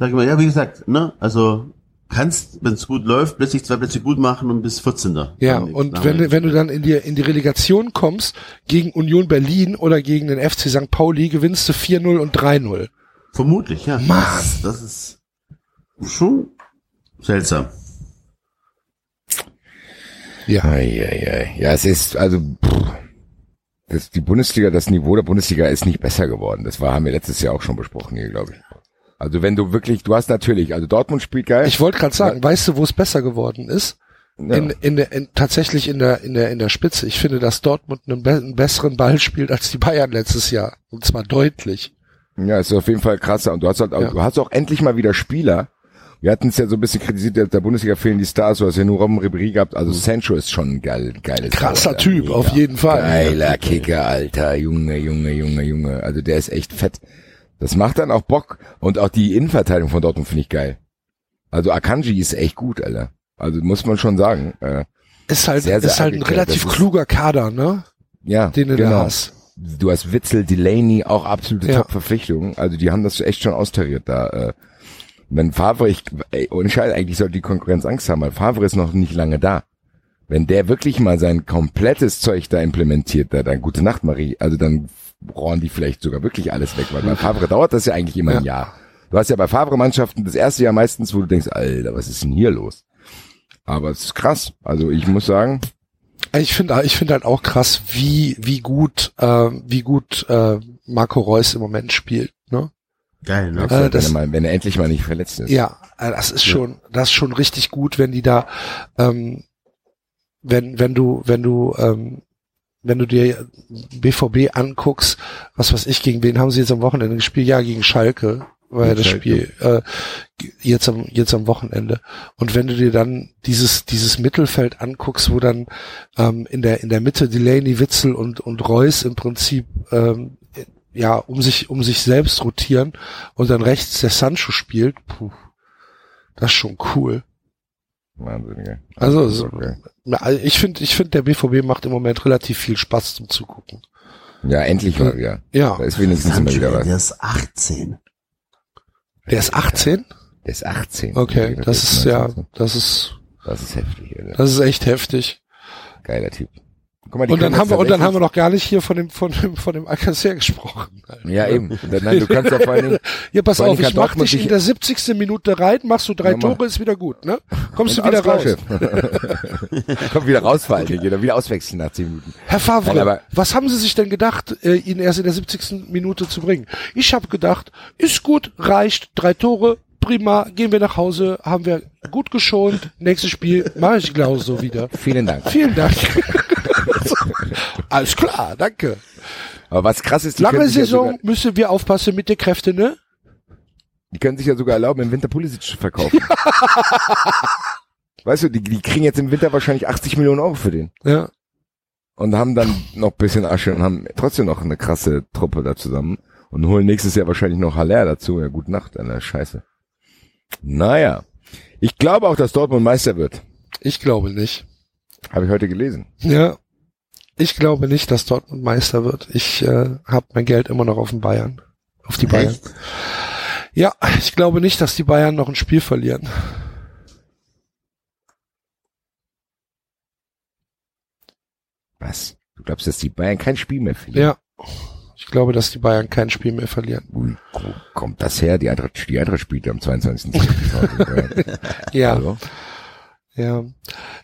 Speaker 5: sag ich mal, ja, wie gesagt, ne, also kannst, wenn es gut läuft, plötzlich zwei Plätze gut machen und bis 14.
Speaker 2: Ja, und wenn, du- wenn du dann in die, in die Relegation kommst, gegen Union Berlin oder gegen den FC St. Pauli, gewinnst du 4-0 und 3-0.
Speaker 5: Vermutlich, ja.
Speaker 2: Mann.
Speaker 5: Das, das ist schon seltsam.
Speaker 2: Ja.
Speaker 4: Ei, ei, ei. Ja, es ist, also, pff, das, die Bundesliga, das Niveau der Bundesliga ist nicht besser geworden. Das war, haben wir letztes Jahr auch schon besprochen hier, glaube ich. Also wenn du wirklich, du hast natürlich, also Dortmund spielt geil.
Speaker 2: Ich wollte gerade sagen, weißt du, wo es besser geworden ist?
Speaker 4: ja.
Speaker 2: In, in der, in, tatsächlich in der, in der, in der Spitze. Ich finde, dass Dortmund einen, be einen besseren Ball spielt als die Bayern letztes Jahr. Und zwar deutlich.
Speaker 4: Ja, ist auf jeden Fall krasser. Und du hast halt, auch,
Speaker 2: Ja.
Speaker 4: du hast auch endlich mal wieder Spieler. Wir hatten es ja so ein bisschen kritisiert, der, der Bundesliga fehlen die Stars, du hast ja nur Robben Ribéry gehabt. Also Sancho ist schon ein geil, geiles
Speaker 2: Krasser
Speaker 4: Alter.
Speaker 2: Typ,
Speaker 4: Mega.
Speaker 2: auf jeden Fall.
Speaker 4: Geiler Kicker, Alter. Junge, Junge, Junge, Junge. Also der ist echt fett. Das macht dann auch Bock. Und auch die Innenverteidigung von Dortmund finde ich geil. Also Akanji ist echt gut, Alter. Also muss man schon sagen. Äh,
Speaker 2: Ist halt,
Speaker 4: Sehr, sehr
Speaker 2: ist halt ein relativ kluger Kader, ne?
Speaker 4: ja,
Speaker 2: Den du da
Speaker 4: genau.
Speaker 2: hast.
Speaker 4: Du hast Witzel, Delaney, auch absolute
Speaker 2: Ja.
Speaker 4: Top-Verpflichtungen. Also die haben das echt schon austariert da. Äh, wenn Favre, ich, ey, ohne Scheiß, eigentlich sollte die Konkurrenz Angst haben, weil Favre ist noch nicht lange da. Wenn der wirklich mal sein komplettes Zeug da implementiert, da, dann gute Nacht, Marie, also dann rohren die vielleicht sogar wirklich alles weg, weil bei Favre dauert das ja eigentlich immer ein Jahr. Du hast ja bei Favre-Mannschaften das erste Jahr meistens, wo du denkst, Alter, was ist denn hier los? Aber es ist krass. Also ich muss sagen,
Speaker 2: Ich finde, ich finde halt auch krass, wie, wie gut, äh, wie gut äh, Marco Reus im Moment spielt, ne?
Speaker 5: Geil, ne?
Speaker 2: Äh,
Speaker 4: wenn,
Speaker 2: das-
Speaker 4: er mal, wenn er endlich mal nicht verletzt ist.
Speaker 2: Ja, äh, das ist schon, das ist schon richtig gut, wenn die da, ähm, wenn, wenn du, wenn du, ähm, wenn du dir BVB anguckst, was weiß ich, gegen wen haben sie jetzt am Wochenende gespielt? Ja, gegen Schalke war ja das. Spiel äh, jetzt am jetzt am Wochenende. Und wenn du dir dann dieses dieses Mittelfeld anguckst, wo dann ähm, in der in der Mitte Delaney, Witzel und und Reus im Prinzip ähm, ja um sich um sich selbst rotieren und dann rechts der Sancho spielt, puh, das ist schon cool.
Speaker 4: Wahnsinniger.
Speaker 2: Also so,
Speaker 4: Okay.
Speaker 2: ich finde ich finde der BVB macht im Moment relativ viel Spaß zum Zugucken.
Speaker 4: Ja, endlich mal wieder.
Speaker 2: Ja,
Speaker 4: Da ist wenigstens immer wieder was.
Speaker 5: der ist 18.
Speaker 2: der ist 18.
Speaker 4: Der ist 18.
Speaker 2: Okay, das ist ja,
Speaker 4: 19.
Speaker 2: das ist
Speaker 4: Das ist heftig, Alter.
Speaker 2: das ist echt heftig.
Speaker 4: Geiler Typ. Guck mal,
Speaker 2: Und dann haben wir und dann haben wir noch gar nicht hier von dem von dem von dem Alcacer gesprochen.
Speaker 4: Ja, eben. Nein, du kannst ja vor allen Dingen, [LAUGHS]
Speaker 2: Ja, pass auf, ich mach dich in der 70. Minute rein, machst du drei. Tore, ist wieder gut, ne? Kommst du wieder raus. [LAUGHS]
Speaker 4: Kommt wieder raus, vor allen Dingen, oder wieder auswechseln nach 10 Minuten.
Speaker 2: Herr Favre,
Speaker 4: Nein,
Speaker 2: was haben Sie sich denn gedacht, äh, ihn erst in der 70. Minute zu bringen? Ich habe gedacht, ist gut, reicht, drei Tore, prima, gehen wir nach Hause, haben wir gut geschont, nächstes Spiel mache ich genauso wieder.
Speaker 4: Vielen Dank.
Speaker 2: Vielen Dank. [LAUGHS] [LAUGHS] Alles klar, danke.
Speaker 4: Aber was krass ist, die
Speaker 2: Lange
Speaker 4: sich ja
Speaker 2: Saison
Speaker 4: sogar,
Speaker 2: müssen wir aufpassen mit den Kräften, ne?
Speaker 4: die können sich ja sogar erlauben, im Winter Pulisic zu verkaufen. [LAUGHS] weißt du, die, die kriegen jetzt im Winter wahrscheinlich 80 Millionen Euro für den.
Speaker 2: Ja.
Speaker 4: und haben dann noch ein bisschen Asche und haben trotzdem noch eine krasse Truppe da zusammen und holen nächstes Jahr wahrscheinlich noch Haller dazu. Ja, gute Nacht, Alter, scheiße. Naja, ich glaube auch, dass Dortmund Meister wird.
Speaker 2: Ich glaube nicht.
Speaker 4: Habe ich heute gelesen.
Speaker 2: Ja. Ich glaube nicht, dass Dortmund Meister wird. Ich äh, habe mein Geld immer noch auf den Bayern. Auf die Bayern.
Speaker 5: Echt?
Speaker 2: Ja, ich glaube nicht, dass die Bayern noch ein Spiel verlieren.
Speaker 4: Was? Du glaubst, dass die Bayern kein Spiel mehr verlieren?
Speaker 2: Ja. Ich glaube, dass die Bayern kein Spiel mehr verlieren.
Speaker 4: Ui, wo kommt das her? Die Eintracht, die Eintracht spielt am 22. [LAUGHS] Ja.
Speaker 2: Ja,
Speaker 4: Also,
Speaker 2: Ja,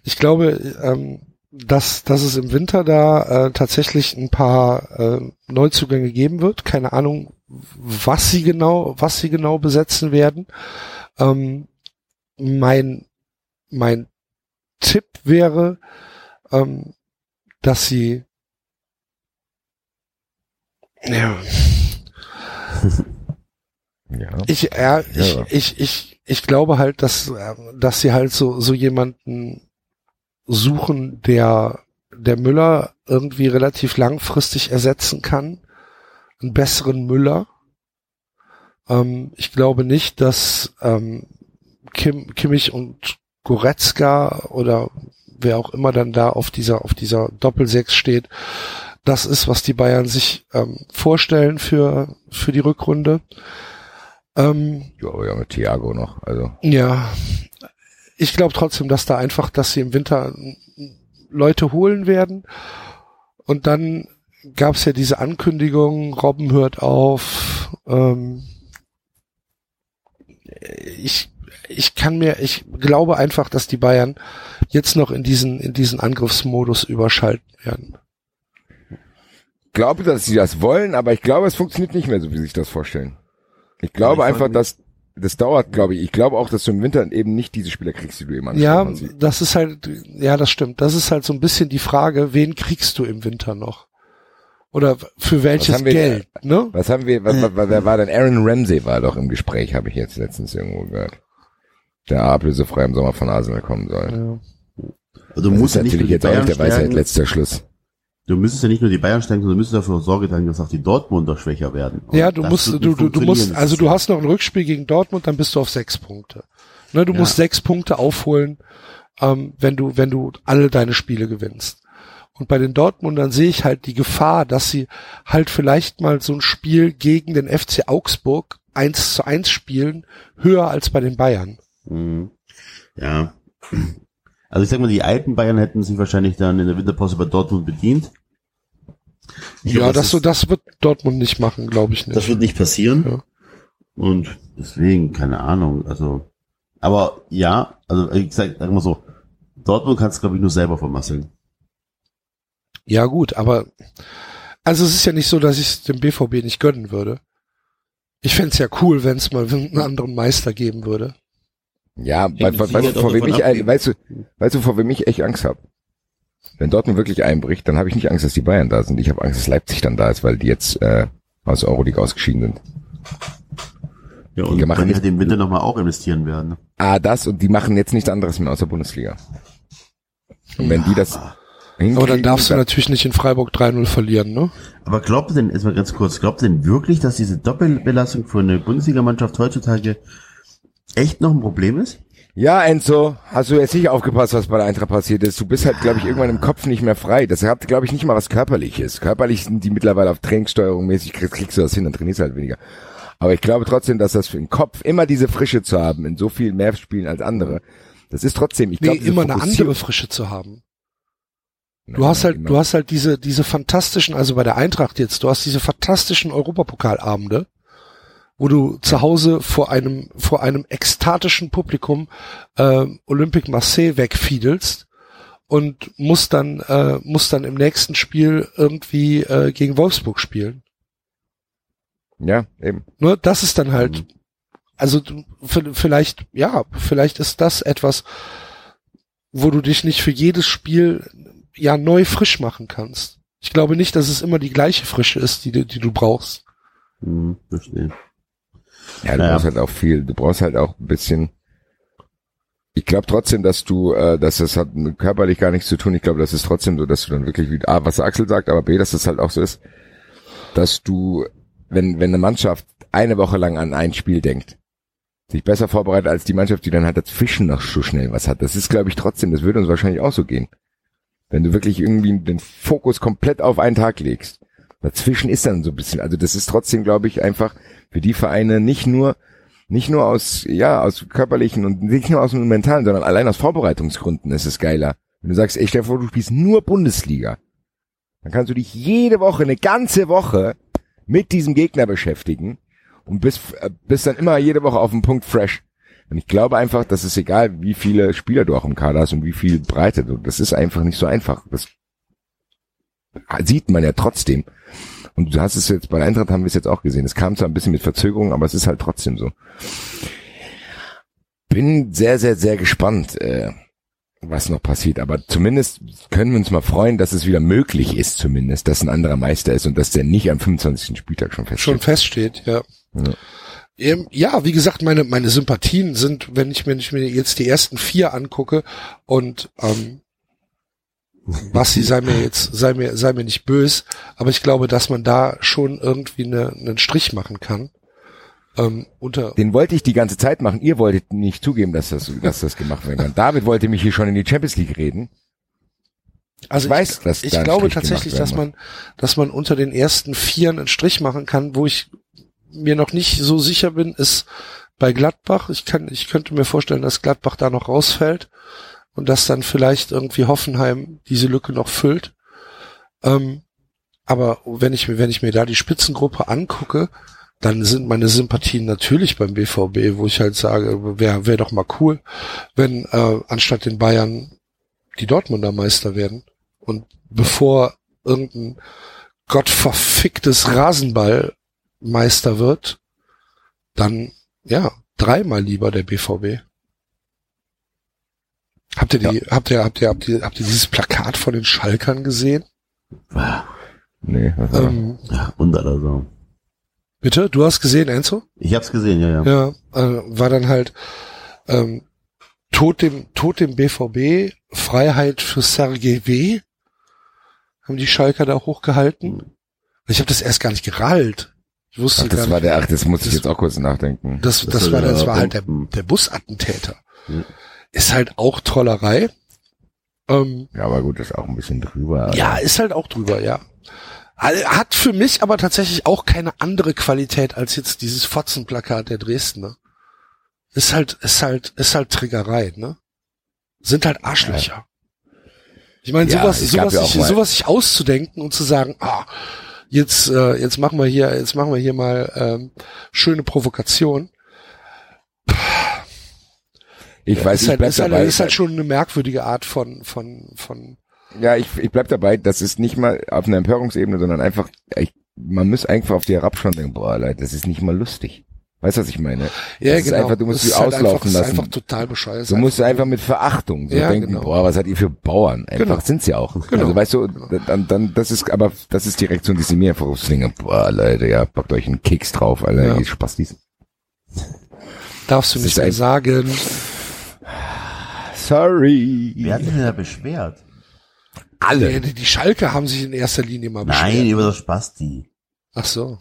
Speaker 2: ich glaube, ähm, dass, dass es im Winter da äh, tatsächlich ein paar äh, Neuzugänge geben wird. Keine Ahnung, was sie genau, was sie genau besetzen werden. Ähm, mein, mein Tipp wäre, ähm, dass sie ja. [LAUGHS]
Speaker 4: Ja.
Speaker 2: Ich, ja, ich,
Speaker 4: Ja.
Speaker 2: ich, ich, ich glaube halt, dass, ähm, dass sie halt so, so jemanden suchen, der, der Müller irgendwie relativ langfristig ersetzen kann. Einen besseren Müller. Ähm, ich glaube nicht, dass ähm, Kim, Kimmich und Goretzka oder wer auch immer dann da auf dieser, auf dieser Doppelsechs steht, das ist, was die Bayern sich ähm, vorstellen für, für die Rückrunde. Ähm,
Speaker 4: Ja, ja, mit Thiago noch. Also.
Speaker 2: ja, ich glaube trotzdem, dass da einfach, dass sie im Winter Leute holen werden. Und dann gab es ja diese Ankündigung, Robben hört auf. Ähm, ich, ich kann mir, ich glaube einfach, dass die Bayern jetzt noch in diesen, in diesen Angriffsmodus überschalten werden.
Speaker 4: glaube, dass sie das wollen, aber ich glaube, es funktioniert nicht mehr so, wie sie sich das vorstellen. Ich glaube
Speaker 5: Ja, ich
Speaker 4: einfach, dass das dauert, glaube ich. Ich glaube auch, dass du im Winter eben nicht diese Spieler kriegst, die du eben
Speaker 2: Ja, das ist halt, ja, das stimmt. Das ist halt so ein bisschen die Frage, wen kriegst du im Winter noch? Oder für welches
Speaker 4: wir-
Speaker 2: Geld, ne?
Speaker 4: Was haben wir, was, was, wer war denn? Aaron Ramsey war doch im Gespräch, habe ich jetzt letztens irgendwo gehört. Der ablösefrei im Sommer von Arsenal kommen soll.
Speaker 2: Ja.
Speaker 5: Also du
Speaker 4: Das
Speaker 5: musst
Speaker 4: ist
Speaker 5: ja nicht nur
Speaker 4: natürlich jetzt auch nicht der Weisheit letzter Schluss.
Speaker 5: Du müsstest ja nicht nur die Bayern stärken, sondern du müsstest dafür Sorge tragen, dass auch die Dortmunder schwächer werden. Und
Speaker 2: Ja, du musst, du, du, du musst, also du hast noch ein Rückspiel gegen Dortmund, dann bist du auf sechs Punkte. Ne, du
Speaker 5: Ja.
Speaker 2: musst sechs Punkte aufholen, ähm, wenn du, wenn du alle deine Spiele gewinnst. Und bei den Dortmundern sehe ich halt die Gefahr, dass sie halt vielleicht mal so ein Spiel gegen den FC Augsburg eins zu eins spielen, höher als bei den Bayern.
Speaker 5: Mhm. Ja. Also ich sag mal, die alten Bayern hätten sich wahrscheinlich dann in der Winterpause bei Dortmund bedient. Ich
Speaker 2: ja,
Speaker 5: glaub,
Speaker 2: das,
Speaker 5: ist-
Speaker 2: so, das wird Dortmund nicht machen, glaube ich nicht.
Speaker 5: Das wird nicht passieren.
Speaker 2: Ja.
Speaker 5: Und deswegen, keine Ahnung, also. Aber ja, also ich sag, sag mal so, Dortmund kann es, glaube ich, nur selber vermasseln.
Speaker 2: Ja, gut, aber also es ist ja nicht so, dass ich es dem BVB nicht gönnen würde. Ich fänd's ja cool, wenn es mal einen anderen Meister geben würde.
Speaker 4: Ja, weil,
Speaker 5: mit
Speaker 4: weißt, du, vor wem ich,
Speaker 5: ab,
Speaker 4: weißt du, weißt du, vor wem ich echt Angst habe? Wenn Dortmund wirklich einbricht, dann habe ich nicht Angst, dass die Bayern da sind. Ich habe Angst, dass Leipzig dann da ist, weil die jetzt äh, aus der Euroleague ausgeschieden sind.
Speaker 5: Ja,
Speaker 4: Die
Speaker 5: und
Speaker 4: machen
Speaker 5: die
Speaker 4: nicht-
Speaker 5: halt im Winter nochmal auch investieren werden. ne?
Speaker 4: Ah, das und die machen jetzt nichts anderes mehr aus der Bundesliga. Und wenn die das
Speaker 2: Aber dann darfst du natürlich nicht in Freiburg 3-0 verlieren, ne?
Speaker 5: Aber glaubt ihr denn, jetzt mal ganz kurz, glaubt ihr denn wirklich, dass diese Doppelbelastung für eine Bundesligamannschaft heutzutage echt noch ein Problem ist?
Speaker 4: Ja, Enzo, hast du jetzt nicht aufgepasst, was bei der Eintracht passiert ist. Du bist halt, glaube ich, irgendwann im Kopf nicht mehr frei. Das hat, glaube ich, nicht mal was Körperliches. Körperlich sind die mittlerweile auf Trainingssteuerung mäßig, kriegst, kriegst du das hin, dann trainierst du halt weniger. Aber ich glaube trotzdem, dass das für den Kopf immer diese Frische zu haben, in so viel mehr Spielen als andere, das ist trotzdem, ich
Speaker 2: Nee,
Speaker 4: glaube, diese
Speaker 2: immer eine andere Frische zu haben.
Speaker 4: Nein,
Speaker 2: Du hast halt,
Speaker 4: immer-
Speaker 2: du hast halt diese, diese fantastischen, also bei der Eintracht jetzt, du hast diese fantastischen Europapokalabende, wo du zu Hause vor einem, vor einem ekstatischen Publikum äh, Olympique Marseille wegfiedelst und musst dann, äh, musst dann im nächsten Spiel irgendwie äh, gegen Wolfsburg spielen.
Speaker 4: Ja, eben.
Speaker 2: Ne, das ist dann halt, also du, v- vielleicht, ja, vielleicht ist das etwas, wo du dich nicht für jedes Spiel ja neu frisch machen kannst. Ich glaube nicht, dass es immer die gleiche Frische ist, die, du- die du brauchst.
Speaker 5: Hm, verstehe.
Speaker 4: Ja, du
Speaker 5: Naja.
Speaker 4: brauchst halt auch viel, du brauchst halt auch ein bisschen, ich glaube trotzdem, dass du, äh, dass das hat körperlich gar nichts zu tun. Ich glaube, das ist trotzdem so, dass du dann wirklich, wie, A, was Axel sagt, aber B, dass das halt auch so ist, dass du, wenn, wenn eine Mannschaft eine Woche lang an ein Spiel denkt, sich besser vorbereitet als die Mannschaft, die dann halt das Fischen noch so schnell was hat. Das ist, glaube ich, trotzdem, das würde uns wahrscheinlich auch so gehen. Wenn du wirklich irgendwie den Fokus komplett auf einen Tag legst. Dazwischen ist dann so ein bisschen, also das ist trotzdem, glaube ich, einfach für die Vereine nicht nur, nicht nur aus, ja, aus körperlichen und nicht nur aus dem mentalen, sondern allein aus Vorbereitungsgründen ist es geiler. Wenn du sagst, ey, stell dir vor, du spielst nur Bundesliga. Dann kannst du dich jede Woche, eine ganze Woche mit diesem Gegner beschäftigen und bist, äh, bist dann immer jede Woche auf dem Punkt fresh. Und ich glaube einfach, dass es egal, wie viele Spieler du auch im Kader hast und wie viel Breite du, das ist einfach nicht so einfach. Das sieht man ja trotzdem. Und du hast es jetzt bei der Eintracht haben wir es jetzt auch gesehen. Es kam zwar ein bisschen mit Verzögerung, aber es ist halt trotzdem so. Bin sehr, sehr, sehr gespannt, äh, was noch passiert. Aber zumindest können wir uns mal freuen, dass es wieder möglich ist, zumindest, dass ein anderer Meister ist und dass der nicht am 25. Spieltag schon feststeht.
Speaker 2: Schon feststeht, ja.
Speaker 4: Ja.
Speaker 2: Ähm, Ja, wie gesagt, meine, meine Sympathien sind, wenn ich, wenn ich mir jetzt die ersten vier angucke und ähm, Basti, sei mir jetzt, sei mir, sei mir nicht bös, aber ich glaube, dass man da schon irgendwie eine, einen Strich machen kann. Ähm, unter
Speaker 4: Den wollte ich die ganze Zeit machen. Ihr wolltet nicht zugeben, dass das, dass das gemacht werden kann. David wollte mich hier schon in die Champions League reden.
Speaker 2: Also
Speaker 4: Ich weiß,
Speaker 2: ich,
Speaker 4: dass
Speaker 2: ich
Speaker 4: ein
Speaker 2: glaube tatsächlich, dass man, dass man unter den ersten Vieren einen Strich machen kann, wo ich mir noch nicht so sicher bin, ist bei Gladbach. Ich kann, ich könnte mir vorstellen, dass Gladbach da noch rausfällt und dass dann vielleicht irgendwie Hoffenheim diese Lücke noch füllt. Ähm, aber wenn ich mir, wenn ich mir da die Spitzengruppe angucke, dann sind meine Sympathien natürlich beim BVB, wo ich halt sage, wäre wär doch mal cool, wenn äh, anstatt den Bayern die Dortmunder Meister werden. Und bevor irgendein gottverficktes Rasenball Meister wird, dann ja, dreimal lieber der BVB. Habt ihr die, habt ihr, habt ihr, habt ihr, habt ihr dieses Plakat von den Schalkern gesehen?
Speaker 4: Nee, was war
Speaker 2: Ähm,
Speaker 5: Ja, und aller Sau.
Speaker 2: bitte? Du hast gesehen, Enzo?
Speaker 5: Ich hab's gesehen, ja, ja.
Speaker 2: Ja, äh, war dann halt ähm, Tod dem Tod dem BVB, Freiheit für Sergei W. Haben die Schalker da hochgehalten? Ich habe das erst gar nicht gerallt. Ich wusste
Speaker 4: Ach,
Speaker 2: gar
Speaker 4: das
Speaker 2: nicht.
Speaker 4: war der, ach, das muss ich
Speaker 2: Das-
Speaker 4: jetzt auch kurz nachdenken.
Speaker 2: das, das,
Speaker 5: das
Speaker 2: war, das
Speaker 5: der
Speaker 2: war halt der, der Busattentäter.
Speaker 5: Ja.
Speaker 2: Ist halt auch Trollerei. Ähm,
Speaker 4: Ja, aber gut, ist auch ein bisschen drüber.
Speaker 2: ja, ist halt auch drüber, ja. Hat für mich aber tatsächlich auch keine andere Qualität als jetzt dieses Fotzenplakat der Dresdner. Ist halt, ist halt, ist halt Triggerei, ne? Sind halt Arschlöcher. Ich meine,
Speaker 4: Ja,
Speaker 2: sowas,
Speaker 4: gab
Speaker 2: sowas,
Speaker 4: ja
Speaker 2: sich, sowas sich auszudenken und zu sagen, ah, jetzt, äh, jetzt machen wir hier, jetzt machen wir hier mal ähm, schöne Provokation.
Speaker 4: Ich weiß,
Speaker 2: ist
Speaker 4: ich
Speaker 2: halt,
Speaker 4: bleib
Speaker 2: ist, halt,
Speaker 4: dabei.
Speaker 2: ist halt schon eine merkwürdige Art von, von, von,
Speaker 4: ja, ich, ich bleib dabei, das ist nicht mal auf einer Empörungsebene, sondern einfach, ich, man muss einfach auf die herabschauen und denken, boah, Leute, das ist nicht mal lustig. Weißt du, was ich meine?
Speaker 2: ja,
Speaker 4: Das ist
Speaker 2: genau.
Speaker 4: einfach, du musst
Speaker 2: Das
Speaker 4: sie
Speaker 2: ist halt
Speaker 4: auslaufen
Speaker 2: einfach, das
Speaker 4: lassen.
Speaker 2: Ist einfach total bescheuert.
Speaker 4: Du musst einfach mit Verachtung so
Speaker 2: Ja,
Speaker 4: denken,
Speaker 2: genau.
Speaker 4: boah, was hat ihr für Bauern? Einfach
Speaker 2: Genau.
Speaker 4: sind sie auch.
Speaker 2: Genau.
Speaker 4: Also weißt du, dann, dann, das ist, aber das ist die Reaktion, die sie mir einfach aufzwingen. Boah, Leute, ja, packt euch einen Keks drauf, Alter,
Speaker 2: Ja.
Speaker 4: ihr Spastis.
Speaker 2: Darfst du
Speaker 4: Das
Speaker 2: nicht
Speaker 4: ist
Speaker 2: mehr sagen.
Speaker 4: Sorry.
Speaker 5: Wer hat sich denn da beschwert?
Speaker 4: Alle.
Speaker 2: Die, die Schalke haben sich in erster Linie mal
Speaker 5: Nein,
Speaker 2: beschwert.
Speaker 5: über das Spasti.
Speaker 2: Ach so.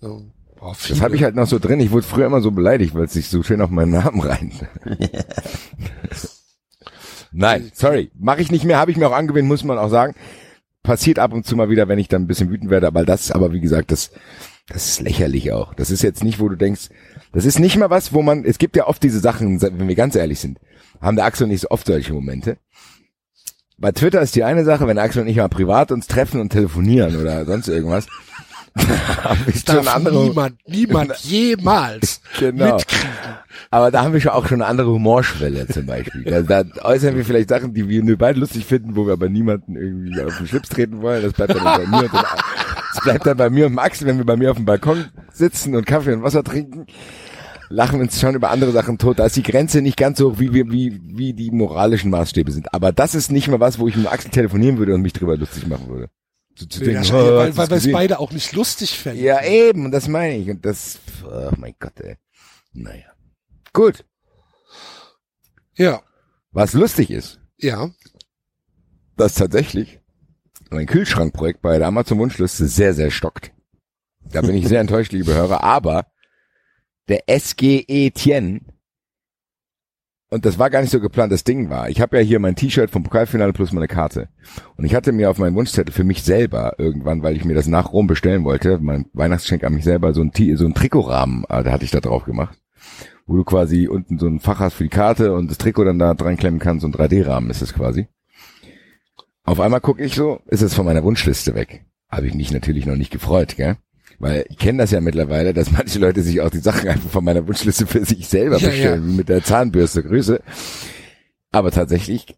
Speaker 2: so. Boah,
Speaker 4: Das habe ich halt noch so drin. Ich wurde früher immer so beleidigt, weil es sich so schön auf meinen Namen rein. [LAUGHS] Nein, sorry, mache ich nicht mehr, habe ich mir auch angewöhnt, muss man auch sagen. Passiert ab und zu mal wieder, wenn ich dann ein bisschen wütend werde, aber das, aber wie gesagt, das, das ist lächerlich auch. Das ist jetzt nicht, wo du denkst, das ist nicht mal was, wo man, es gibt ja oft diese Sachen, wenn wir ganz ehrlich sind, haben der Axel und ich so oft solche Momente. Bei Twitter ist die eine Sache, wenn Axel und ich mal privat uns treffen und telefonieren oder sonst irgendwas. [LAUGHS] schon
Speaker 2: darf
Speaker 4: andere-
Speaker 2: niemand, niemand [LAUGHS] jemals
Speaker 4: Genau.
Speaker 2: mitkriegen.
Speaker 4: Aber da haben wir schon auch schon eine andere Humorschwelle zum Beispiel. Da, da äußern wir vielleicht Sachen, die wir nur beide lustig finden, wo wir aber niemanden irgendwie auf den Schlips treten wollen. Das bleibt dann bei mir und das bleibt dann bei mir und Axel, wenn wir bei mir auf dem Balkon sitzen und Kaffee und Wasser trinken, lachen wir uns schon über andere Sachen tot. Da ist die Grenze nicht ganz so hoch, wie, wir, wie, wie die moralischen Maßstäbe sind. Aber das ist nicht mal was, wo ich mit Axel telefonieren würde und mich drüber lustig machen würde. So zu
Speaker 2: Ja,
Speaker 4: denken,
Speaker 2: weil
Speaker 4: oh,
Speaker 2: weil, weil wir es beide auch nicht lustig fänden.
Speaker 4: Ja, eben, und das meine ich. Und das, oh mein Gott, ey. Naja. Gut.
Speaker 2: Ja,
Speaker 4: Was lustig ist,
Speaker 2: ja.
Speaker 4: dass tatsächlich mein Kühlschrankprojekt bei der Amazon Wunschliste sehr, sehr stockt. Da bin ich sehr enttäuscht, liebe Hörer. Aber der SG Etienne, und das war gar nicht so geplant, das Ding war, ich habe ja hier mein T-Shirt vom Pokalfinale plus meine Karte. Und ich hatte mir auf meinen Wunschzettel für mich selber irgendwann, weil ich mir das nach Rom bestellen wollte, mein Weihnachtsgeschenk an mich selber, so ein, T so ein Trikotrahmen, äh, da hatte ich da drauf gemacht. Wo du quasi unten so ein Fach hast für die Karte und das Trikot dann da dran klemmen kannst, so ein 3D-Rahmen ist es quasi. Auf einmal gucke ich so, ist es von meiner Wunschliste weg. Habe ich mich natürlich noch nicht gefreut, gell? Weil ich kenne das ja mittlerweile, dass [LAUGHS] manche Leute sich auch die Sachen einfach von meiner Wunschliste für sich selber
Speaker 2: Ja,
Speaker 4: bestellen, wie mit der Zahnbürste. Grüße. Aber tatsächlich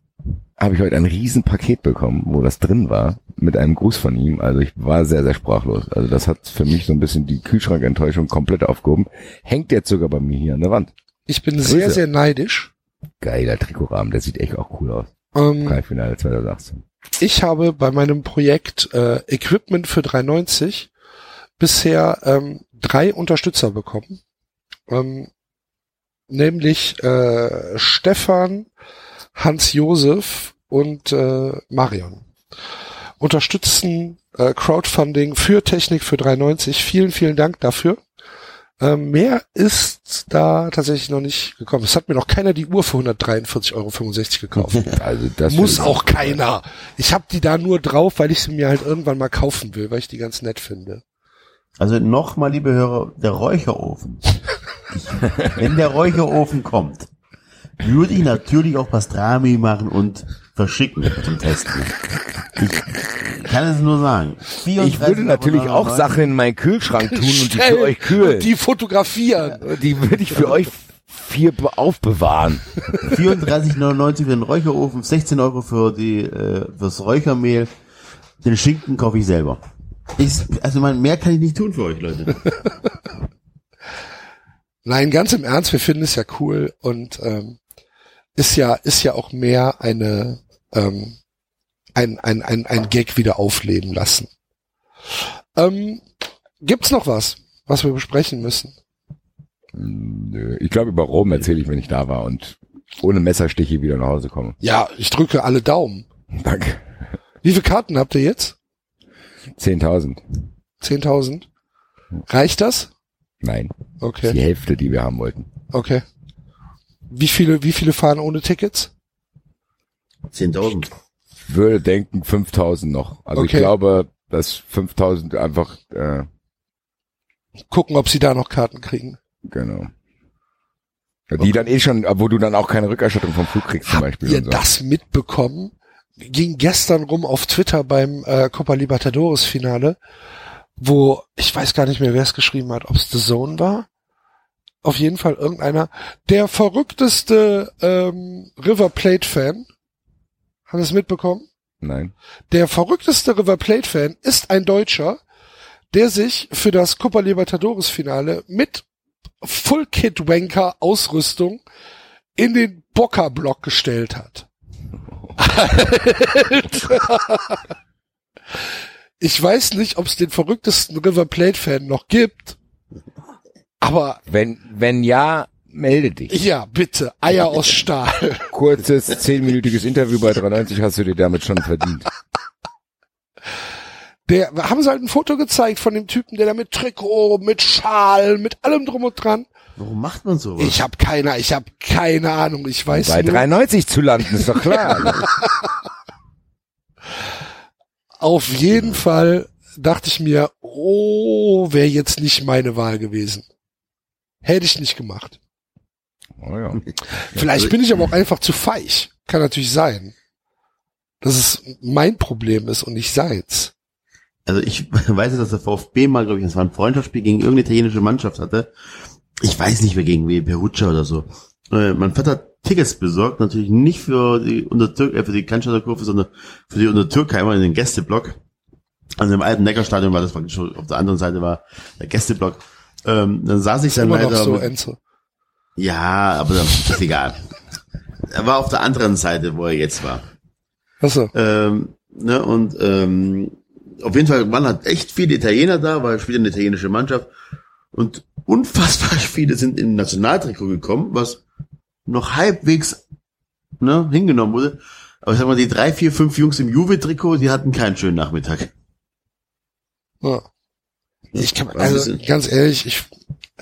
Speaker 4: habe ich heute ein Riesenpaket bekommen, wo das drin war, mit einem Gruß von ihm. Also ich war sehr, sehr sprachlos. Also das hat für mich so ein bisschen die Kühlschrankenttäuschung komplett aufgehoben. Hängt jetzt sogar bei mir hier an der Wand.
Speaker 2: Ich bin
Speaker 4: Grüße.
Speaker 2: sehr, sehr neidisch.
Speaker 4: Geiler Trikotrahmen, der sieht echt auch cool aus.
Speaker 2: Ähm,
Speaker 4: Pokalfinale 2018.
Speaker 2: ich habe bei meinem Projekt äh, Equipment für 390 bisher ähm, drei Unterstützer bekommen. Ähm, nämlich äh, Stefan, Hans Josef und äh, Marion. Unterstützen äh, Crowdfunding für Technik für 390. Vielen, vielen Dank dafür. Ähm, mehr ist da tatsächlich noch nicht gekommen. Es hat mir noch keiner die Uhr für 143,65 Euro gekauft. [LAUGHS]
Speaker 4: Also das
Speaker 2: Muss auch keiner. Ich habe die da nur drauf, weil ich sie mir halt irgendwann mal kaufen will, weil ich die ganz nett finde.
Speaker 5: Also nochmal, liebe Hörer, der Räucherofen. [LAUGHS] Wenn der Räucherofen kommt, würde ich natürlich auch Pastrami machen und verschicken zum Testen. Ich kann es nur sagen.
Speaker 4: Ich würde natürlich auch Sachen in meinen Kühlschrank tun und die für euch kühlen.
Speaker 2: Und die fotografieren.
Speaker 4: Die würde ich für euch vier be- aufbewahren.
Speaker 5: 34,99 für den Räucherofen, 16 Euro für die äh, fürs Räuchermehl. Den Schinken kaufe ich selber. Ich, also man, mehr kann ich nicht tun für euch, Leute. [LAUGHS]
Speaker 2: Nein, ganz im Ernst, wir finden es ja cool und ähm, ist ja ist ja auch mehr eine ähm, ein, ein, ein, ein Gag wieder aufleben lassen. Ähm, gibt's noch was, was wir besprechen müssen?
Speaker 4: Nö, ich glaube, über Rom erzähle ich, wenn ich da war und ohne Messerstiche wieder nach Hause komme.
Speaker 2: Ja, ich drücke alle Daumen.
Speaker 4: Danke.
Speaker 2: Wie viele Karten habt ihr jetzt?
Speaker 4: 10.000.
Speaker 2: 10.000? Reicht das?
Speaker 4: Nein, die
Speaker 2: Okay,
Speaker 4: Hälfte, die wir haben wollten.
Speaker 2: okay. Wie viele, wie viele fahren ohne Tickets?
Speaker 5: 10.000.
Speaker 4: Würde denken 5.000 noch. Also
Speaker 2: Okay.
Speaker 4: ich glaube, dass 5.000 einfach, äh,
Speaker 2: Gucken, ob sie da noch Karten kriegen.
Speaker 4: genau. Die dann eh schon, wo du dann auch keine Rückerstattung vom Flug kriegst zum
Speaker 2: Habt
Speaker 4: Beispiel.
Speaker 2: ihr
Speaker 4: und so.
Speaker 2: das mitbekommen? Ging gestern rum auf Twitter beim äh, Copa Libertadores Finale, wo ich weiß gar nicht mehr, wer es geschrieben hat, ob es The Zone war. Auf jeden Fall irgendeiner. Der verrückteste ähm, River Plate Fan. Haben Sie es mitbekommen?
Speaker 4: Nein.
Speaker 2: Der verrückteste River Plate Fan ist ein Deutscher, der sich für das Copa Libertadores Finale mit Full Kit Wanker Ausrüstung in den Boca Block gestellt hat. [LAUGHS] Alter. Ich weiß nicht, ob es den verrücktesten River Plate Fan noch gibt, aber
Speaker 4: Wenn, wenn ja, melde dich.
Speaker 2: ja, bitte, Eier aus Stahl. [LAUGHS]
Speaker 4: Kurzes, zehnminütiges Interview bei 93 hast du dir damit schon verdient.
Speaker 2: Der, haben sie halt ein Foto gezeigt von dem Typen, der da mit Trikot, mit Schal, mit allem drum und dran.
Speaker 5: Warum macht man sowas?
Speaker 2: Ich habe keine, ich habe keine Ahnung. Ich weiß
Speaker 4: Bei
Speaker 2: nur,
Speaker 4: 93 zu landen, ist doch klar. [LAUGHS]
Speaker 2: auf jeden Fall dachte ich mir, oh, wäre jetzt nicht meine Wahl gewesen. Hätte ich nicht gemacht.
Speaker 4: oh ja. [LAUGHS]
Speaker 2: Vielleicht bin ich aber auch einfach zu feig. Kann natürlich sein. Dass es mein Problem ist und nicht seins.
Speaker 5: Also ich [LAUGHS] weiß, dass der VfB mal, glaube ich, das war ein Freundschaftsspiel gegen irgendeine italienische Mannschaft hatte. Ich weiß nicht mehr gegen wen, Perugia oder so. Äh, Mein Vater hat Tickets besorgt, natürlich nicht für die Untertürk, äh, für die Cannstatter Kurve, sondern für die Untertürkheimer in den Gästeblock. Also im alten Neckarstadion war das praktisch schon, auf der anderen Seite war der Gästeblock. Ähm, dann saß ich dann
Speaker 2: Immer noch
Speaker 5: leider.
Speaker 2: so,
Speaker 5: mit-
Speaker 2: Enzo.
Speaker 5: ja, aber das ist egal. Er war auf der anderen Seite, wo er jetzt war.
Speaker 2: Achso.
Speaker 5: Ähm, ne, und ähm, auf jeden Fall waren halt echt viele Italiener da, weil wieder eine italienische Mannschaft. Und unfassbar [LAUGHS] viele sind in Nationaltrikot gekommen, was noch halbwegs ne, hingenommen wurde. Aber ich sag mal, die drei, vier, fünf Jungs im Juve-Trikot, die hatten keinen schönen Nachmittag.
Speaker 2: Ja. Ich kann,
Speaker 5: War ein
Speaker 2: also ganz ehrlich, ich,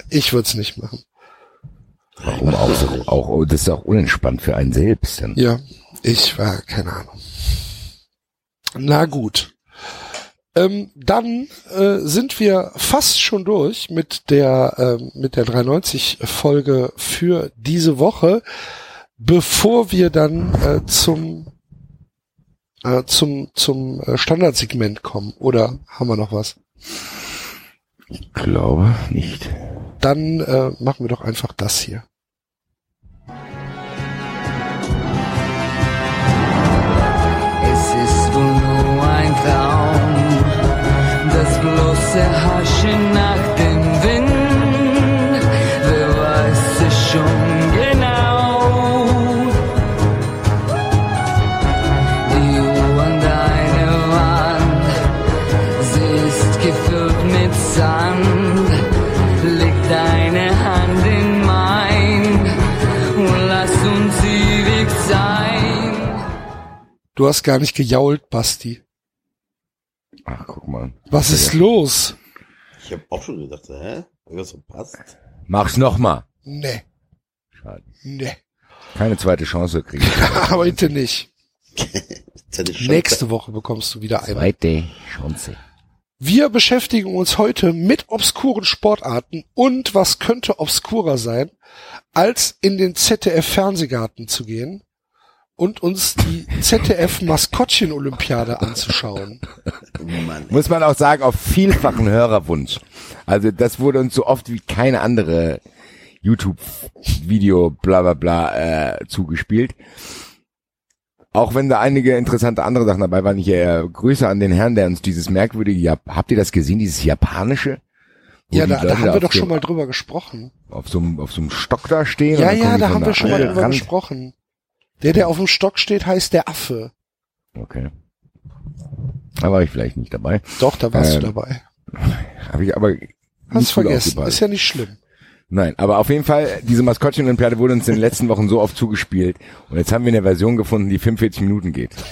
Speaker 2: ich würde es nicht machen.
Speaker 4: Warum auch so? Auch, oh, das ist auch unentspannt für einen selbst. Dann.
Speaker 2: Ja, ich war, keine Ahnung. Na gut. Ähm, dann äh, sind wir fast schon durch mit der ähm, mit der 390 Folge für diese Woche, bevor wir dann äh, zum äh, zum zum äh, Standardsegment kommen. Oder haben wir noch was?
Speaker 4: Ich glaube nicht.
Speaker 2: Dann äh, machen wir doch einfach das hier.
Speaker 7: Es ist wohl nur ein Traum, das bloße Haschen
Speaker 2: Du hast gar nicht gejault, Basti.
Speaker 4: Ach, guck mal.
Speaker 2: Was ist los?
Speaker 5: Ich habe auch schon gedacht, hä? Was verpasst?
Speaker 4: Mach's nochmal.
Speaker 2: Nee,
Speaker 4: Schade.
Speaker 2: nee.
Speaker 4: Keine zweite Chance kriegen. [LAUGHS]
Speaker 2: Heute nicht. [LAUGHS] Nächste Woche bekommst du wieder eine.
Speaker 6: Zweite Chance.
Speaker 2: Wir beschäftigen uns heute mit obskuren Sportarten und was könnte obskurer sein, als in den ZDF-Fernsehgarten zu gehen und uns die ZDF-Maskottchen-Olympiade anzuschauen.
Speaker 5: Mann.
Speaker 4: Muss man auch sagen, auf vielfachen Hörerwunsch. Also das wurde uns so oft wie keine andere YouTube-Video bla bla bla äh, zugespielt. Auch wenn da einige interessante andere Sachen dabei waren, ich äh, Grüße an den Herrn, der uns dieses merkwürdige, Jap habt ihr das gesehen, dieses japanische? Wo
Speaker 2: Ja, da, da haben wir doch
Speaker 4: dem-
Speaker 2: schon mal drüber gesprochen.
Speaker 4: auf so einem auf so einem Stock da stehen.
Speaker 2: Ja, ja, da haben wir schon mal drüber
Speaker 4: Rand.
Speaker 2: gesprochen. Der, der auf dem Stock steht, heißt der Affe.
Speaker 4: Okay. Da war ich vielleicht nicht dabei.
Speaker 2: Doch, da warst
Speaker 4: Ähm,
Speaker 2: du dabei. [LAUGHS]
Speaker 4: Habe ich aber
Speaker 2: Hast vergessen.
Speaker 4: aufgepasst.
Speaker 2: Ist ja nicht schlimm.
Speaker 4: Nein, aber auf jeden Fall, diese Maskottchen-Olympiade wurde uns in den letzten Wochen so oft zugespielt. Und jetzt haben wir eine Version gefunden, die 45 Minuten geht. [LAUGHS]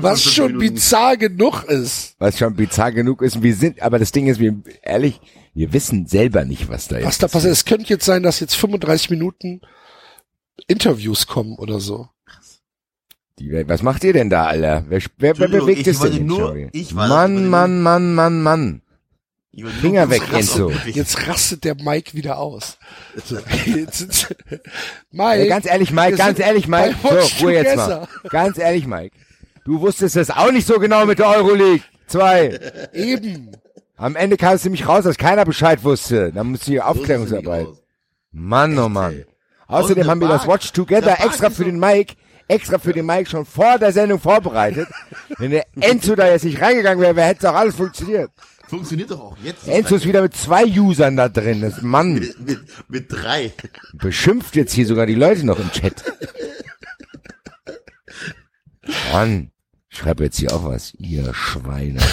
Speaker 2: Was schon bizarr genug ist.
Speaker 4: Was schon bizarr genug ist. Wir sind, aber das Ding ist, wir, ehrlich, wir wissen selber nicht, was da
Speaker 2: Was
Speaker 4: jetzt
Speaker 2: da passiert. Es könnte jetzt sein, dass jetzt 35 Minuten Interviews kommen oder so.
Speaker 4: Die, was macht ihr denn da, Alter? Wer, wer, wer bewegt
Speaker 5: ich
Speaker 4: es denn
Speaker 5: nur- ich war das,
Speaker 4: Mann, Mann, Mann, Mann, Mann. Finger weg, Enzo.
Speaker 2: Jetzt rastet der Mike wieder aus. So, jetzt, [LAUGHS] Mike.
Speaker 4: Ganz ehrlich, Mike, ganz ehrlich, Mike. So, Ruhe jetzt mal. Ganz ehrlich, Mike. Du wusstest das auch nicht so genau mit der Euroleague. Zwei.
Speaker 2: Eben.
Speaker 4: Am Ende kam es nämlich raus, dass keiner Bescheid wusste. Da musste die Aufklärungsarbeit. Mann, oh Mann. Außerdem haben wir das Watch Together extra für den Mike, extra für den Mike schon vor der Sendung vorbereitet. [LAUGHS] Wenn der Enzo da jetzt nicht reingegangen wäre, wäre hätte doch alles funktioniert.
Speaker 5: Funktioniert doch auch jetzt.
Speaker 4: Enzo ist wieder mit zwei Usern da drin. Das Mann
Speaker 5: mit, mit, mit drei.
Speaker 4: beschimpft jetzt hier sogar die Leute noch im Chat. Mann, ich schreibe jetzt hier auch was. Ihr Schweine. [LAUGHS]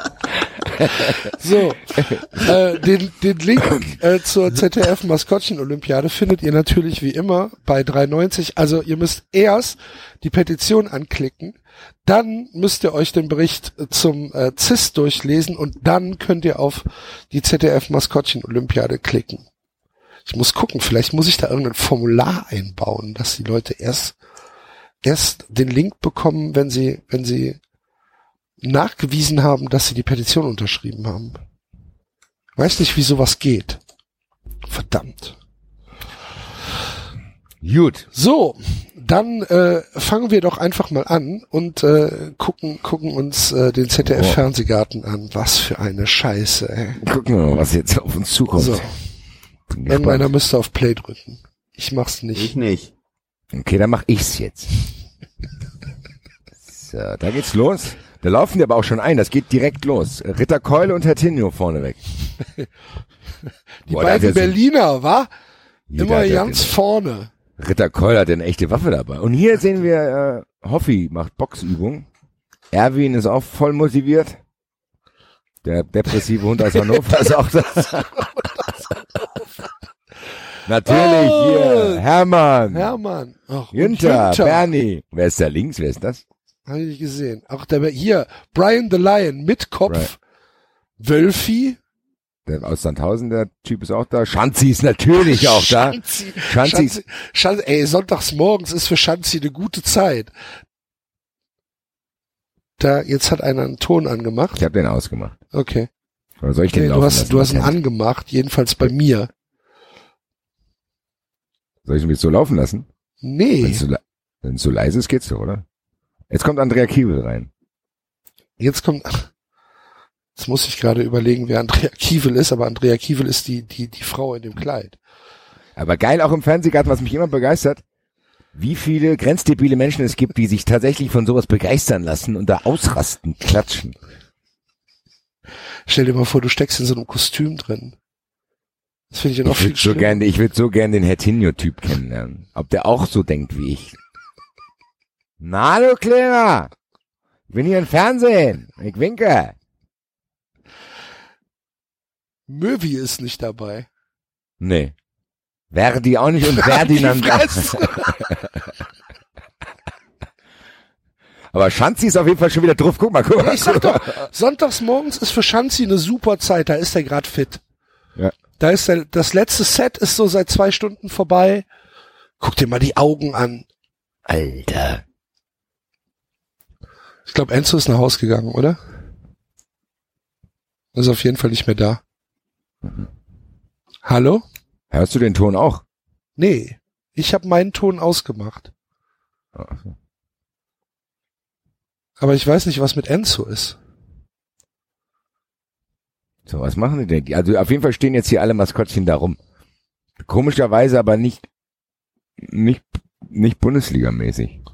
Speaker 4: [LAUGHS] [LAUGHS]
Speaker 2: So, äh, den, den Link äh, zur ZDF-Maskottchen-Olympiade findet ihr natürlich wie immer bei 3,90. Also ihr müsst erst die Petition anklicken, dann müsst ihr euch den Bericht äh, zum äh, CIS durchlesen und dann könnt ihr auf die ZDF-Maskottchen-Olympiade klicken. Ich muss gucken, vielleicht muss ich da irgendein Formular einbauen, dass die Leute erst erst den Link bekommen, wenn sie wenn sie nachgewiesen haben, dass sie die Petition unterschrieben haben. Weiß nicht, wie sowas geht. Verdammt.
Speaker 4: Gut.
Speaker 2: So, dann äh, fangen wir doch einfach mal an und äh, gucken gucken uns äh, den ZDF
Speaker 4: Boah.
Speaker 2: Fernsehgarten an. Was für eine Scheiße. Ey.
Speaker 4: Gucken wir mal, was jetzt auf uns zukommt.
Speaker 2: So,
Speaker 4: gespannt.
Speaker 2: müsste auf Play drücken. Ich mach's
Speaker 5: Ich
Speaker 2: nicht.
Speaker 5: nicht.
Speaker 4: Okay, dann mach ich's jetzt. So, da geht's los. Da laufen die aber auch schon ein. Das geht direkt los. Ritter Keule und Herr Tinio vorneweg. [LAUGHS]
Speaker 2: Die
Speaker 4: Boah,
Speaker 2: beiden Berliner, wa? Immer ganz vorne.
Speaker 4: Ritter Keule hat eine echte Waffe dabei. Und hier sehen wir, äh, Hoffi macht Boxübung. Erwin ist auch voll motiviert. Der depressive Hund aus Hannover ist auch da. [LAUGHS] Natürlich,
Speaker 2: Oh.
Speaker 4: hier, Hermann,
Speaker 2: Hermann. Ach, und
Speaker 4: Günther, Bernie. Wer ist da links? Wer ist das?
Speaker 2: Habe ich nicht gesehen. Auch der hier, Brian the Lion mit Kopf. Wölfi.
Speaker 4: Der aus Sandhausen, der Typ ist auch da. Schanzi ist natürlich auch da.
Speaker 2: Schanzi.
Speaker 4: Schanzi.
Speaker 2: Schanzi, Schanzi, ey, sonntags morgens ist für Schanzi eine gute Zeit. Da, jetzt hat einer einen Ton angemacht.
Speaker 4: Ich habe den ausgemacht.
Speaker 2: Okay.
Speaker 4: Oder soll ich den
Speaker 2: okay du
Speaker 4: laufen
Speaker 2: hast,
Speaker 4: lassen?
Speaker 2: du hast ihn angemacht, jedenfalls bei mir.
Speaker 4: Soll ich ihn jetzt so laufen lassen?
Speaker 2: Nee.
Speaker 4: So Wenn es so leise ist, geht's doch, oder? Jetzt kommt Andrea Kiewel rein.
Speaker 2: Jetzt kommt, jetzt muss ich gerade überlegen, wer Andrea Kiewel ist, aber Andrea Kiewel ist die, die, die Frau in dem Kleid.
Speaker 4: Aber geil auch im Fernsehgarten, was mich immer begeistert, wie viele grenzdebile Menschen es gibt, die sich tatsächlich von sowas begeistern lassen und da ausrasten, klatschen.
Speaker 2: Stell dir mal vor, du steckst in so einem Kostüm drin. Das finde ich ja noch
Speaker 4: Ich
Speaker 2: viel
Speaker 4: würde so
Speaker 2: schlimmer.
Speaker 4: gern, ich würde so gern den Hertinho-Typ kennenlernen. Ob der auch so denkt wie ich. Na du Kleiner! Ich bin hier im Fernsehen. Ich winke.
Speaker 2: Möwi ist nicht dabei.
Speaker 4: Nee. Verdi auch nicht und Ferdinand. [LAUGHS] Aber Schanzi ist auf jeden Fall schon wieder drauf. Guck mal, guck mal.
Speaker 2: Ich sag doch, sonntags morgens ist für Schanzi eine super Zeit, da ist er gerade fit.
Speaker 4: Ja.
Speaker 2: Da ist er, das letzte Set ist so seit zwei Stunden vorbei. Guck dir mal die Augen an.
Speaker 6: Alter.
Speaker 2: Ich glaube, Enzo ist nach Haus gegangen, oder? Ist auf jeden Fall nicht mehr da. Hallo?
Speaker 4: Hörst du den Ton auch?
Speaker 2: Nee, ich habe meinen Ton ausgemacht. Aber ich weiß nicht, was mit Enzo ist.
Speaker 4: So, was machen die denn? Also auf jeden Fall stehen jetzt hier alle Maskottchen da rum. Komischerweise aber nicht, nicht, nicht Bundesligamäßig.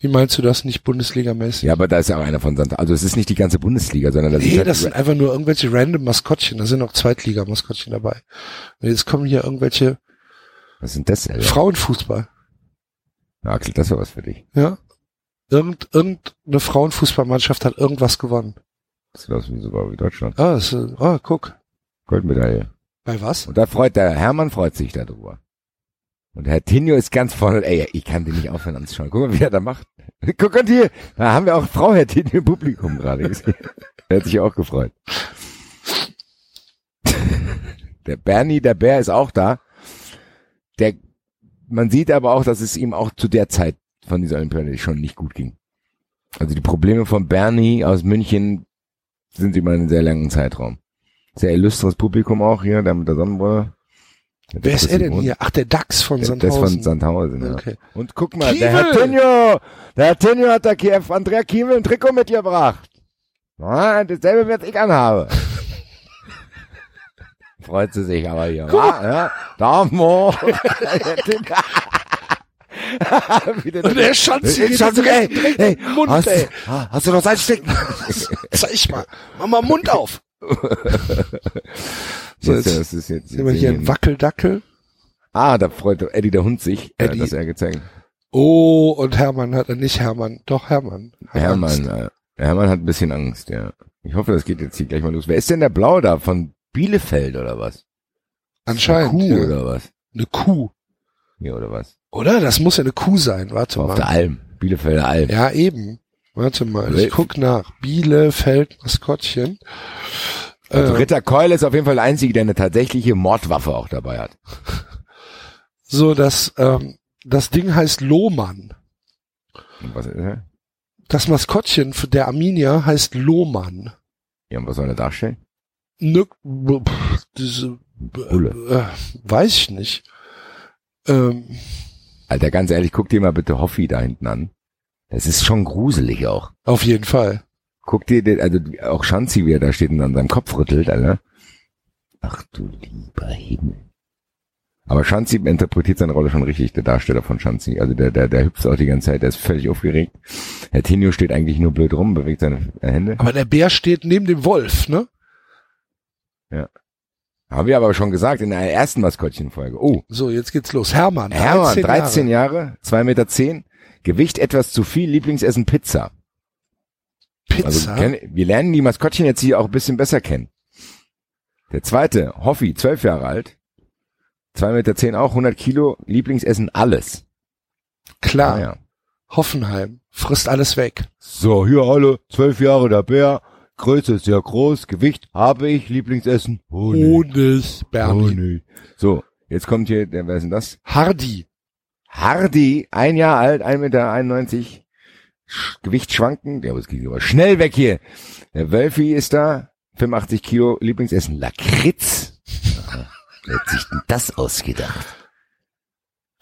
Speaker 2: Wie meinst du das nicht Bundesligamäßig?
Speaker 4: Ja, aber da ist ja auch einer von Santa. Also es ist nicht die ganze Bundesliga, sondern das ist
Speaker 2: Nee,
Speaker 4: halt
Speaker 2: das sind einfach nur irgendwelche random Maskottchen. Da sind auch Zweitliga-Maskottchen dabei. Und jetzt kommen hier irgendwelche
Speaker 4: was sind das denn?
Speaker 2: Frauenfußball.
Speaker 4: Ja, Axel, das war was für dich.
Speaker 2: Ja. Irgend, irgendeine Frauenfußballmannschaft hat irgendwas gewonnen.
Speaker 4: Das sieht aus wie sogar wie Deutschland.
Speaker 2: Ah, ist, ah, guck.
Speaker 4: Goldmedaille.
Speaker 2: Bei was?
Speaker 4: Und da freut der Hermann freut sich darüber. Und Herr Tinio ist ganz vorne. Ey, ich kann den nicht aufhören anzuschauen. Guck mal, wie er da macht. Guck mal hier. Da haben wir auch Frau Herr Tinio im Publikum gerade gesehen. [LAUGHS] Der hat sich auch gefreut. [LAUGHS] Der Bernie, der Bär ist auch da. Der, man sieht aber auch, dass es ihm auch zu der Zeit von dieser Olympiade schon nicht gut ging. Also die Probleme von Bernie aus München sind über einen sehr langen Zeitraum. Sehr illustres Publikum auch hier, der mit der Sonnenbrille. Der
Speaker 2: Wer ist er denn hier? Ach, der Dachs von
Speaker 4: Hund. Der ist
Speaker 2: Sandhausen.
Speaker 4: von Sandhausen, ja.
Speaker 2: Okay.
Speaker 4: Und guck mal, der Herr
Speaker 2: Kiewel!
Speaker 4: Tinio, der Herr Tinio hat der Kiew, Andrea Kiewel ein Trikot mitgebracht. Ja, dasselbe, was ich anhabe. [LAUGHS] Freut sie sich aber hier, wa? Ja, Damo. [LAUGHS] [LAUGHS]
Speaker 2: Und der geht
Speaker 4: Schanzi,
Speaker 2: direkt-
Speaker 4: ey, ey,
Speaker 2: Mund,
Speaker 4: hast,
Speaker 2: ey.
Speaker 4: ah, hast du noch Salzstecken?
Speaker 2: Zeig mal. Mach mal Mund auf. [LAUGHS] So,
Speaker 4: Jetzt,
Speaker 2: jetzt
Speaker 4: das ist jetzt,
Speaker 2: sehen wir hier einen Wackeldackel.
Speaker 4: Ah, da freut Eddie der Hund sich,
Speaker 2: Eddie.
Speaker 4: dass er gezeigt.
Speaker 2: Oh, und Hermann hat er nicht Hermann. Doch, Hermann. Hat Angst.
Speaker 4: Hermann, äh, Hermann hat ein bisschen Angst, ja. Ich hoffe, das geht jetzt hier gleich mal los. Wer ist denn der Blau da? Von Bielefeld oder was?
Speaker 2: Anscheinend.
Speaker 4: Kuh
Speaker 2: ja.
Speaker 4: oder was?
Speaker 2: Eine Kuh.
Speaker 4: Hier oder was?
Speaker 2: Oder? Das muss ja eine Kuh sein. Warte
Speaker 4: Auf der
Speaker 2: mal.
Speaker 4: Alm. Bielefelder Alm.
Speaker 2: Ja, eben. Warte mal. Ich guck nach. Bielefeld Maskottchen.
Speaker 4: Also
Speaker 2: Äh,
Speaker 4: Ritter Keul ist auf jeden Fall der Einzige, der eine tatsächliche Mordwaffe auch dabei hat.
Speaker 2: so, das, ähm, das Ding heißt Lohmann.
Speaker 4: Was ist er?
Speaker 2: Das Maskottchen für der Arminia heißt Lohmann.
Speaker 4: Ja, und was soll er darstellen?
Speaker 2: Ne, b- pff, diese,
Speaker 4: Bulle.
Speaker 2: äh, weiß ich nicht. Ähm,
Speaker 4: Alter, ganz ehrlich, guck dir mal bitte Hoffi da hinten an. Das ist schon gruselig auch.
Speaker 2: auf jeden Fall.
Speaker 4: Guck dir, den, also auch Schanzi, wie er da steht und an seinem Kopf rüttelt, Alter.
Speaker 6: Ach du lieber Himmel.
Speaker 4: Aber Schanzi interpretiert seine Rolle schon richtig, der Darsteller von Schanzi. Also der, der, der hüpft auch die ganze Zeit, der ist völlig aufgeregt. Herr Tinio steht eigentlich nur blöd rum, bewegt seine Hände.
Speaker 2: Aber der Bär steht neben dem Wolf, ne?
Speaker 4: Haben wir aber schon gesagt in der ersten Maskottchenfolge. Oh,
Speaker 2: So, jetzt geht's los. Hermann.
Speaker 4: Hermann,
Speaker 2: 13 Jahre.
Speaker 4: 13 Jahre, 2 Meter 10, Gewicht etwas zu viel, Lieblingsessen Pizza.
Speaker 2: Pizza.
Speaker 4: Also wir lernen die Maskottchen jetzt hier auch ein bisschen besser kennen. Der zweite, Hoffi, 12 Jahre alt, 2 Meter 10 auch, 100 Kilo, Lieblingsessen alles.
Speaker 2: Klar.
Speaker 4: Ah, ja.
Speaker 2: Hoffenheim. Frisst alles weg.
Speaker 4: So, hier alle, 12 Jahre der Bär, Größe ist sehr groß, Gewicht habe ich, Lieblingsessen Honig.
Speaker 2: Honig, Bernie.
Speaker 4: Honig. So, jetzt kommt hier, der, wer ist denn das?
Speaker 2: Hardy.
Speaker 4: Hardy, ein Jahr alt, 1,91 Meter, Gewicht schwanken, der muss aber schnell weg hier. Der Wölfi ist da, 85 Kilo, Lieblingsessen Lakritz.
Speaker 6: Wer hat sich denn das ausgedacht?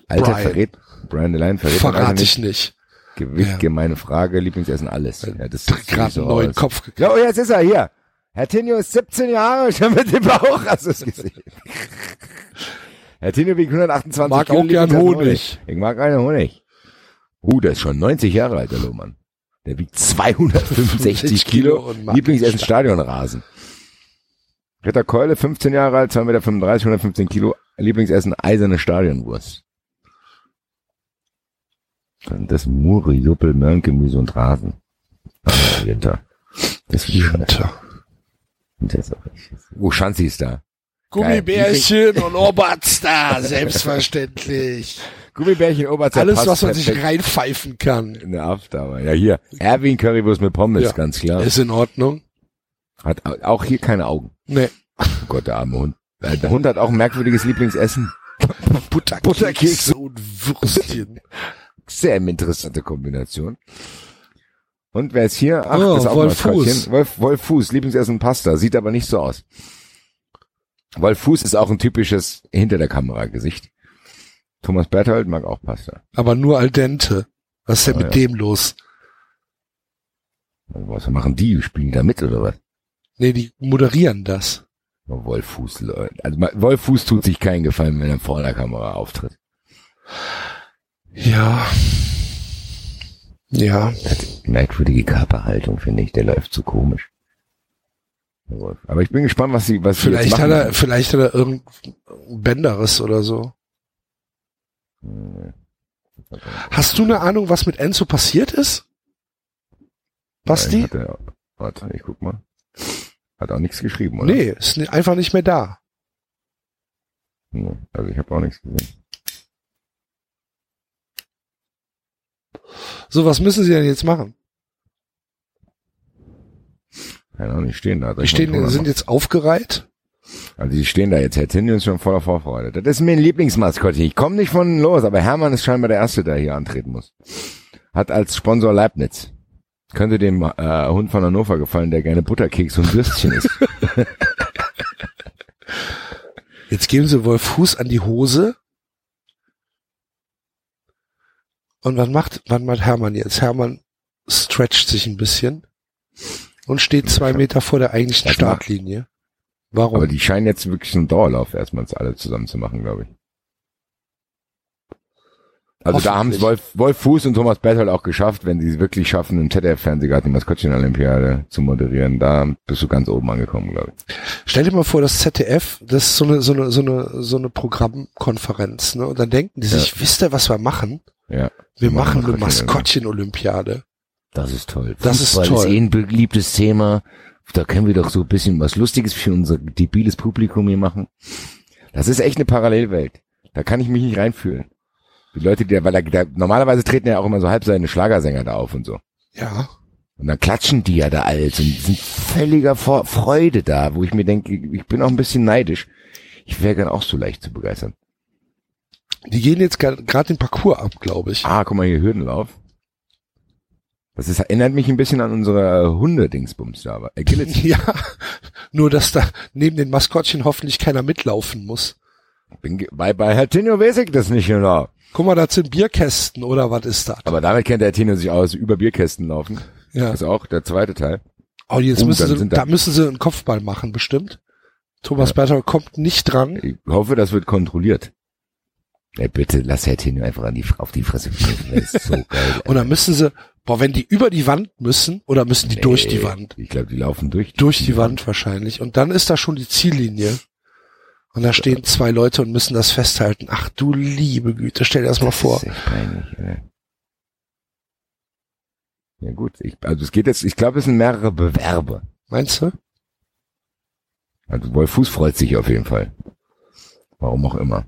Speaker 4: Alter
Speaker 2: Brian.
Speaker 4: verrät, Brian Delaine verrät man also
Speaker 2: Verrate ich
Speaker 4: nicht. Gewicht,
Speaker 2: Ja.
Speaker 4: gemeine Frage, Lieblingsessen, alles. Ja, das sieht
Speaker 2: Gerade
Speaker 4: so
Speaker 2: einen neuen
Speaker 4: aus.
Speaker 2: Kopf gekriegt.
Speaker 4: Ja, oh, jetzt ist er hier. Herr Tinio ist 17 Jahre [LAUGHS] schon mit dem Bauch. Hast du es gesehen? Herr Tinio wiegt 128
Speaker 2: Mag
Speaker 4: Kilo,
Speaker 2: auch gern
Speaker 4: Lieblingsessen
Speaker 2: Honig.
Speaker 4: Ich mag einen Honig. Uh, der ist schon 90 Jahre alt, der Lohmann. Der wiegt 265 [LAUGHS] Kilo.
Speaker 2: Kilo und mag
Speaker 4: Lieblingsessen. Stadionrasen. Ritter Keule, 15 Jahre alt, 2,35 Meter, 115 Kilo. Lieblingsessen eiserne Stadionwurst. Dann das Muri, Suppe, Möhrengemüse und Rasen. Ah, Ritter. Das ist
Speaker 2: Winter.
Speaker 4: das ist auch echt- Oh, Schanzi ist da.
Speaker 2: Gummibärchen und Oberster, selbstverständlich. [LAUGHS]
Speaker 4: Gummibärchen, Oberzeil,
Speaker 2: Alles, was man sich reinpfeifen kann,
Speaker 4: in der After. Ja, hier. Erwin Currywurst mit Pommes,
Speaker 2: Ja.
Speaker 4: ganz klar.
Speaker 2: ist in Ordnung.
Speaker 4: Hat au- auch hier keine Augen.
Speaker 2: Nee.
Speaker 4: Oh Gott, der arme Hund. Der Hund hat auch ein merkwürdiges Lieblingsessen. [LAUGHS]
Speaker 2: Butterkekse und Würstchen.
Speaker 4: Sehr interessante Kombination. Und wer ist hier? Ach,
Speaker 2: Oh,
Speaker 4: das ist auch
Speaker 2: Wolf. Fuß.
Speaker 4: Wolf, Wolf Fuß, Lieblingsessen Pasta. Sieht aber nicht so aus. Wolf Fuß ist auch ein typisches hinter der Kamera Gesicht. Thomas Berthold mag auch Pasta.
Speaker 2: Aber nur al dente. Was ist denn
Speaker 4: Ah,
Speaker 2: mit
Speaker 4: ja.
Speaker 2: dem los?
Speaker 4: Also, Was machen die? Spielen da mit oder was?
Speaker 2: Nee, die moderieren das.
Speaker 4: Oh, Wolf Fuß, Leute. Also ma- Wolf Fuß tut sich keinen Gefallen, wenn er vor der Kamera auftritt.
Speaker 2: Ja. Ja.
Speaker 4: Merkwürdige Körperhaltung, finde ich. Der läuft so komisch. Wolf. Aber ich bin gespannt, was sie, was sie
Speaker 2: Vielleicht
Speaker 4: machen.
Speaker 2: hat er, vielleicht hat er irgendein Bänderes oder so. Hast du eine Ahnung, was mit Enzo passiert ist? Basti?
Speaker 4: Nein, er- Warte, ich guck mal. Hat auch nichts geschrieben, oder?
Speaker 2: Nee, ist einfach nicht mehr da.
Speaker 4: Nee, Also ich habe auch nichts gesehen.
Speaker 2: So, was müssen sie denn jetzt machen?
Speaker 4: Keine Ahnung, die stehen da.
Speaker 2: Die stehen, sind jetzt aufgereiht.
Speaker 4: Also die stehen da jetzt. Herr Tinio ist schon voller Vorfreude. Das ist mir ein Lieblingsmaskottchen. Ich komme nicht von los, aber Hermann ist scheinbar der Erste, der hier antreten muss. Hat als Sponsor Leibniz. Könnte dem äh, Hund von Hannover gefallen, der gerne Butterkeks und Würstchen isst. [LAUGHS]
Speaker 2: Jetzt geben sie wohl Fuß an die Hose. Und was macht, was macht Hermann jetzt? Hermann stretcht sich ein bisschen und steht zwei Meter vor der eigentlichen Startlinie. Warum?
Speaker 4: Aber die scheinen jetzt wirklich einen Dauerlauf erstmal alle zusammen zu machen, glaube ich. Also da haben es. Wolf, Wolf Fuß und Thomas Berthold auch geschafft, wenn sie es wirklich schaffen, im ZDF-Fernsehgarten die Maskottchen-Olympiade zu moderieren. Da bist du ganz oben angekommen, glaube ich.
Speaker 2: Stell dir mal vor, das ZDF, das ist so eine, so eine, so eine, so eine Programmkonferenz, ne? Und dann denken die sich, wisst ihr, was wir machen?
Speaker 4: Ja.
Speaker 2: Wir
Speaker 4: Wir
Speaker 2: machen
Speaker 4: machen
Speaker 2: eine
Speaker 4: Maskottchen-
Speaker 2: Maskottchen-Olympiade.
Speaker 6: Das ist toll.
Speaker 2: Das ist
Speaker 6: Fußball
Speaker 2: toll.
Speaker 6: ist eh ein beliebtes Thema. Da können wir doch so ein bisschen was Lustiges für unser debiles Publikum hier machen.
Speaker 4: Das ist echt eine Parallelwelt. Da kann ich mich nicht reinfühlen. Die Leute, die, weil da, da, normalerweise treten ja auch immer so halbseine Schlagersänger da auf und so.
Speaker 2: Ja.
Speaker 4: Und dann klatschen die ja da alles und sind völliger Vor Freude da, wo ich mir denke, ich bin auch ein bisschen neidisch. Ich wäre gern auch so leicht zu begeistern.
Speaker 2: Die gehen jetzt gerade den Parcours ab, glaube ich.
Speaker 4: Ah, guck mal hier, Hürdenlauf. Das ist, erinnert mich ein bisschen an unsere Hunde-Dingsbums da, aber Agility. [LAUGHS]
Speaker 2: Ja. Nur, dass da neben den Maskottchen hoffentlich keiner mitlaufen muss.
Speaker 4: Bin bei, bei Herr Tino weiß ich das nicht genau.
Speaker 2: Guck mal, das sind Bierkästen oder was ist das?
Speaker 4: Aber damit kennt der Tino sich aus, über Bierkästen laufen.
Speaker 2: Ja.
Speaker 4: Das ist auch der zweite Teil.
Speaker 2: Oh, jetzt
Speaker 4: Oh,
Speaker 2: müssen sie, da
Speaker 4: da-
Speaker 2: müssen sie einen Kopfball machen, bestimmt. Thomas
Speaker 4: Ja.
Speaker 2: Berthold kommt nicht dran.
Speaker 4: Ich hoffe, das wird kontrolliert. Ja, bitte, lass Herr Tino einfach an die, auf die Fresse. Das ist so [LAUGHS] geil.
Speaker 2: Und dann müssen sie, boah, wenn die über die Wand müssen, oder müssen die durch die Wand?
Speaker 4: Ich glaube, die laufen durch.
Speaker 2: Durch die Wand wahrscheinlich. Und dann ist da schon die Ziellinie. Und da stehen zwei Leute und müssen das festhalten. Ach du liebe Güte, stell dir das mal vor.
Speaker 4: Das ist echt peinlich, ey. Ja gut, ich, also es geht jetzt, ich glaube, es sind mehrere Bewerber.
Speaker 2: Meinst du?
Speaker 4: Also Wolf Fuß freut sich auf jeden Fall. Warum auch immer.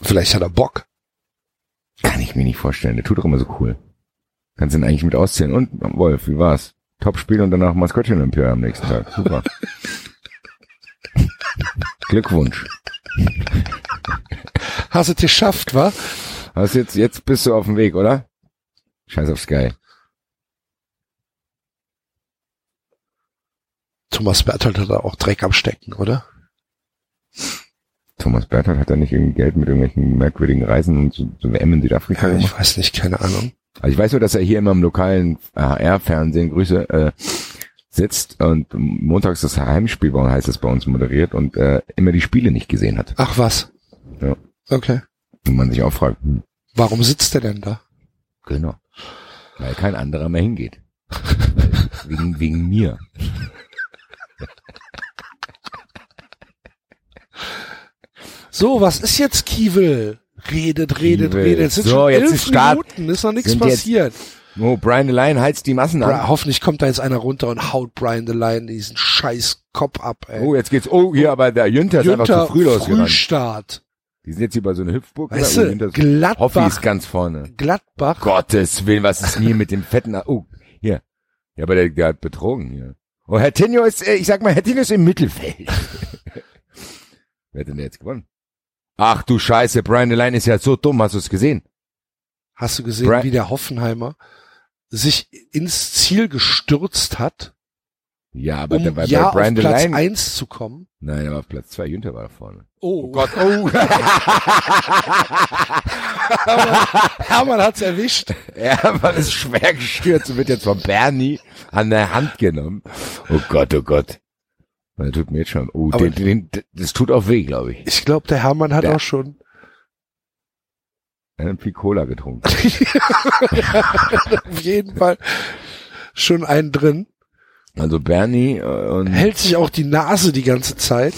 Speaker 2: Vielleicht hat er Bock.
Speaker 4: Kann ich mir nicht vorstellen. Der tut doch immer so cool. Kannst ihn eigentlich mit auszählen. Und Wolf, wie war's? Top-Spiel und danach Maskottchen-Olympia am nächsten Tag. Super. [LAUGHS] Glückwunsch.
Speaker 2: Hast es geschafft, wa?
Speaker 4: Hast jetzt, jetzt bist du auf dem Weg, oder? Scheiß auf Sky.
Speaker 2: Thomas Berthold hat da auch Dreck am Stecken, oder?
Speaker 4: Thomas Berthold hat er nicht irgendwie Geld mit irgendwelchen merkwürdigen Reisen und so, so WM in Südafrika
Speaker 2: Ja, ich weiß nicht, keine Ahnung.
Speaker 4: Also ich weiß nur, dass er hier immer im lokalen HR-Fernsehen, Grüße, äh, sitzt und montags das Heimspiel bei uns, heißt es bei uns moderiert und äh, immer die Spiele nicht gesehen hat.
Speaker 2: Ach was.
Speaker 4: Ja.
Speaker 2: Okay.
Speaker 4: Und man sich auch fragt, hm,
Speaker 2: Warum sitzt der denn da?
Speaker 4: genau. Weil kein anderer mehr hingeht. [LAUGHS] Wegen, wegen mir.
Speaker 2: So, was ist jetzt Kiewel? Redet, redet, redet. Es sind
Speaker 4: So,
Speaker 2: schon
Speaker 4: jetzt
Speaker 2: elf
Speaker 4: ist Start.
Speaker 2: Minuten, ist noch nichts passiert.
Speaker 4: Oh, Brian Line heizt die Massen an.
Speaker 2: hoffentlich kommt da jetzt einer runter und haut Brian the Lion diesen scheiß Kopf ab, ey.
Speaker 4: Oh, jetzt geht's. Oh, hier, aber der Jünter ist einfach zu früh losgerannt.
Speaker 2: Frühstart.
Speaker 4: Die sind jetzt über so eine Hüpfburg.
Speaker 2: Weißt
Speaker 4: oder?
Speaker 2: du,
Speaker 4: ist-
Speaker 2: Gladbach.
Speaker 4: Hoffi ist ganz vorne.
Speaker 2: Gladbach.
Speaker 4: Gottes Willen, was ist denn hier mit dem fetten... Oh, hier. Ja, aber der, der hat betrogen hier. Oh, Herr Tinio ist, äh, ich sag mal, Herr Tinio ist im Mittelfeld. [LAUGHS] Wer hat denn jetzt gewonnen? Ach du Scheiße, Brian Line ist ja so dumm, hast du es gesehen?
Speaker 2: Hast du gesehen,
Speaker 4: Bra-
Speaker 2: wie der Hoffenheimer sich ins Ziel gestürzt hat,
Speaker 4: Ja, aber
Speaker 2: um
Speaker 4: der war
Speaker 2: ja
Speaker 4: bei Brian
Speaker 2: auf Platz
Speaker 4: Line.
Speaker 2: eins zu kommen?
Speaker 4: Nein, er war auf Platz zwei. Jünter war da vorne.
Speaker 2: Oh,
Speaker 4: Gott, [LAUGHS] oh.
Speaker 2: Hermann hat's erwischt. [LAUGHS]
Speaker 4: er war ist schwer gestürzt und wird jetzt von Bernie an der Hand genommen. Oh Gott, oh Gott. Das tut mir jetzt schon. Oh,
Speaker 2: Aber-
Speaker 4: den, den, das tut auch weh, glaube ich.
Speaker 2: Ich glaube, der Hermann hat
Speaker 4: Der-
Speaker 2: auch schon
Speaker 4: Er hat viel Cola getrunken. [LAUGHS]
Speaker 2: auf jeden Fall schon einen drin.
Speaker 4: Also Bernie äh, und,
Speaker 2: Hält sich auch die Nase die ganze Zeit.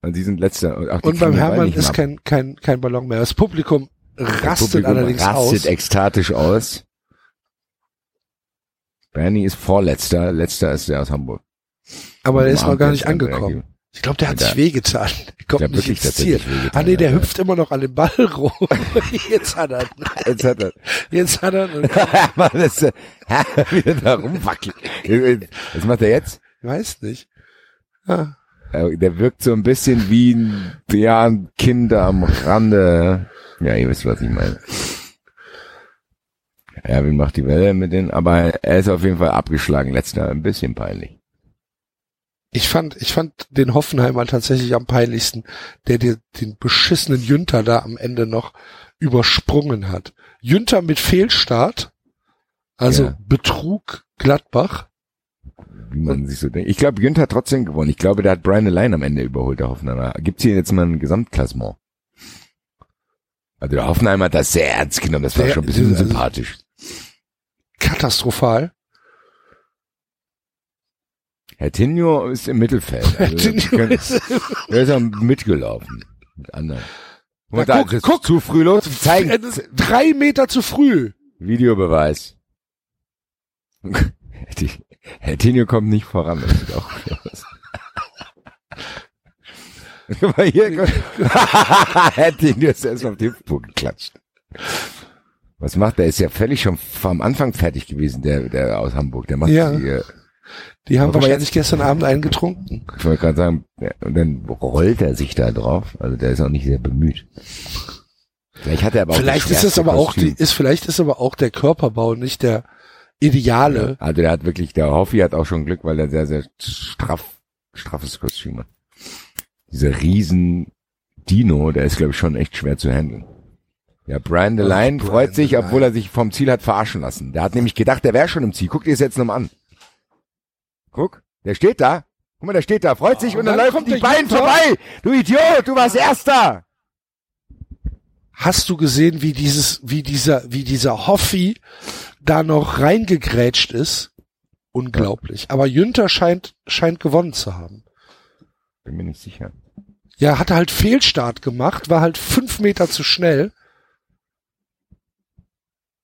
Speaker 4: und die sind letzter. Die
Speaker 2: Und beim
Speaker 4: den
Speaker 2: Hermann ist kein, kein, kein Ballon mehr. Das Publikum
Speaker 4: Das
Speaker 2: rastet
Speaker 4: Publikum
Speaker 2: allerdings
Speaker 4: rastet
Speaker 2: aus.
Speaker 4: ekstatisch aus. Bernie ist Vorletzter, letzter ist der aus Hamburg.
Speaker 2: Aber der ist noch gar nicht angekommen. Ich glaube, der hat
Speaker 4: Der-
Speaker 2: sich wehgetan. [LAUGHS] Der kommt
Speaker 4: Der
Speaker 2: nicht
Speaker 4: wirklich
Speaker 2: ins Ziel.
Speaker 4: wehgetan,
Speaker 2: Ah nee, der
Speaker 4: ja.
Speaker 2: hüpft immer noch an den Ball [LAUGHS] rum. Jetzt hat er.
Speaker 4: Jetzt hat er.
Speaker 2: Jetzt hat er. [LAUGHS]
Speaker 4: Mann, das, wieder da rumwackelt. Was macht er jetzt?
Speaker 2: Ich weiß nicht. Ja.
Speaker 4: Äh, Der wirkt so ein bisschen wie ein, ja, ein Kind am Rande. Ja, ihr wisst, was ich meine. Erwin macht die Welle mit den, aber er ist auf jeden Fall abgeschlagen, letzter, ein bisschen peinlich.
Speaker 2: Ich fand, ich fand den Hoffenheimer tatsächlich am peinlichsten, der dir den beschissenen Jünter da am Ende noch übersprungen hat. Jünter mit Fehlstart, also
Speaker 4: Ja.
Speaker 2: Betrug Gladbach.
Speaker 4: Wie man sich so denkt. Ich glaube, Günther hat trotzdem gewonnen. Ich glaube, der hat Brian Line am Ende überholt, der Hoffenheimer. Gibt's hier jetzt mal ein Gesamtklassement? Also der Hoffenheimer hat das sehr ernst genommen, das war
Speaker 2: Der-
Speaker 4: schon ein bisschen
Speaker 2: also-
Speaker 4: sympathisch.
Speaker 2: Katastrophal.
Speaker 4: Herr Tinio ist im Mittelfeld. Also, können-
Speaker 2: ist-
Speaker 4: Der ist ja mitgelaufen mit anderen. Und da
Speaker 2: guck, guck.
Speaker 4: zu früh los. Zeigen.
Speaker 2: Drei Meter zu früh.
Speaker 4: Videobeweis. [LAUGHS] Herr Tinio kommt nicht voran. Das sieht auch aus. [LAUGHS] Hier. guck. [LAUGHS] Herr Tinio ist erst auf den Hüftbuch geklatscht. Was macht der? Ist ja völlig schon vom Anfang fertig gewesen, der, der aus Hamburg. Der macht
Speaker 2: Ja.
Speaker 4: die, äh,
Speaker 2: Die haben
Speaker 4: Guck mal
Speaker 2: wahrscheinlich gestern Abend einen getrunken.
Speaker 4: ich wollte gerade sagen, und dann rollt er sich da drauf. Also der ist auch nicht sehr bemüht. Vielleicht hat er aber auch
Speaker 2: Vielleicht
Speaker 4: das
Speaker 2: ist
Speaker 4: schwerste
Speaker 2: aber auch die, ist vielleicht ist aber auch der Körperbau nicht der ideale.
Speaker 4: Also der hat wirklich, der Hoffi hat auch schon Glück, weil er sehr, sehr straff, straffes Kostüm hat. Dieser riesen Dino, der ist glaube ich schon echt schwer zu handeln. Ja, Brian DeLine
Speaker 2: Brian
Speaker 4: freut sich, obwohl er sich vom Ziel hat verarschen lassen. Der hat nämlich gedacht, der wäre schon im Ziel. Guck dir das jetzt nochmal an. Guck, der steht da. Guck mal, der steht da, freut sich
Speaker 2: Ah,
Speaker 4: und
Speaker 2: und
Speaker 4: dann,
Speaker 2: dann
Speaker 4: läuft die Beine vorbei. Du Idiot, du warst Erster.
Speaker 2: Hast du gesehen, wie dieses, wie dieser, wie dieser Hoffi da noch reingegrätscht ist? Unglaublich. Aber Jünter scheint, scheint gewonnen zu haben.
Speaker 4: Bin mir nicht sicher.
Speaker 2: Ja, hatte halt Fehlstart gemacht, war halt fünf Meter zu schnell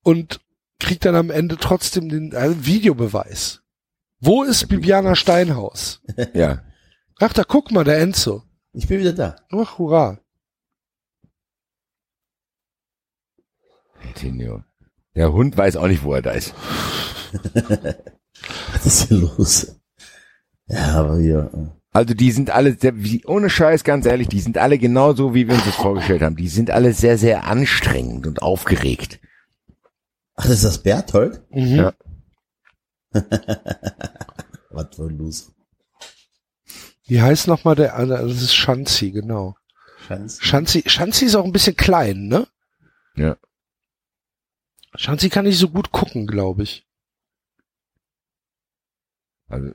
Speaker 2: und kriegt dann am Ende trotzdem den äh, Videobeweis. Wo ist Bibiana Steinhaus? [LAUGHS]
Speaker 4: Ja,
Speaker 2: Ach, da guck mal, der Enzo.
Speaker 5: Ich bin wieder da.
Speaker 2: Ach, hurra.
Speaker 4: Tinio. Der Hund weiß auch nicht, wo er da ist. [LAUGHS]
Speaker 5: Was ist hier los? Ja, aber hier. äh,
Speaker 4: Also die sind alle, sehr, wie, ohne Scheiß, ganz ehrlich, die sind alle genauso, wie wir uns das vorgestellt haben. Die sind alle sehr, sehr anstrengend und aufgeregt.
Speaker 5: Ach, das ist das Berthold?
Speaker 2: Mhm.
Speaker 4: Ja. [LAUGHS]
Speaker 5: Was für ein Loser.
Speaker 2: Wie heißt nochmal der andere? Das ist Schanzi, genau.
Speaker 3: Schanz.
Speaker 2: Schanzi, Schanzi ist auch ein bisschen klein, ne?
Speaker 4: Ja.
Speaker 2: Schanzi kann nicht so gut gucken, glaube ich.
Speaker 4: Also,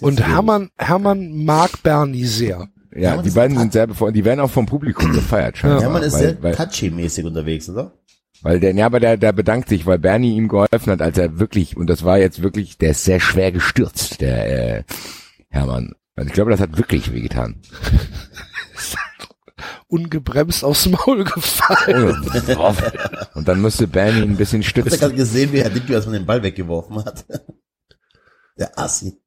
Speaker 2: Und Hermann, Hermann mag Bernie sehr.
Speaker 4: ja,
Speaker 3: Hermann
Speaker 4: die beiden sind sehr bevor, die werden auch vom Publikum gefeiert, scheinbar.
Speaker 3: Hermann ist
Speaker 4: weil,
Speaker 3: sehr touchy-mäßig unterwegs, oder?
Speaker 4: Weil der, ja, aber der, der bedankt sich, weil Bernie ihm geholfen hat, als er wirklich, und das war jetzt wirklich, der ist sehr schwer gestürzt, der, äh, Hermann. Also ich glaube, das hat wirklich wehgetan. [LAUGHS]
Speaker 2: Ungebremst aufs Maul gefallen.
Speaker 4: Und dann musste Bernie ihn ein bisschen
Speaker 3: Ich habe
Speaker 4: stützen.
Speaker 3: gerade gesehen, wie Herr Dickey erstmal den Ball weggeworfen hat. Der Assi.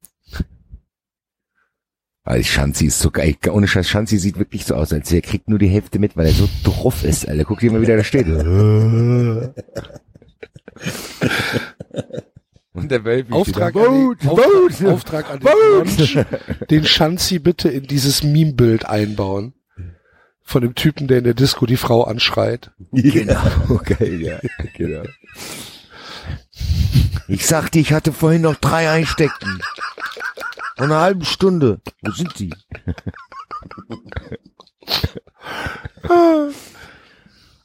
Speaker 4: Weil Schanzi ist so geil. Ohne Scheiß, Schanzi sieht wirklich so aus, als er kriegt nur die Hälfte mit, weil er so drauf ist. Alter, guck dir mal, wie der da steht. [LAUGHS] Und der Wölfi
Speaker 2: Auftrag an,
Speaker 4: Vote,
Speaker 2: den, Auftrag,
Speaker 4: vote,
Speaker 2: Auftrag an den
Speaker 4: vote.
Speaker 2: Mensch, den Schanzi bitte in dieses Meme-Bild einbauen. Von dem Typen, der in der Disco die Frau anschreit.
Speaker 4: Genau, [LAUGHS] geil, ja, genau.
Speaker 6: Ich sagte, ich hatte vorhin noch drei Einstecken. Vor einer halben Stunde. Wo sind die?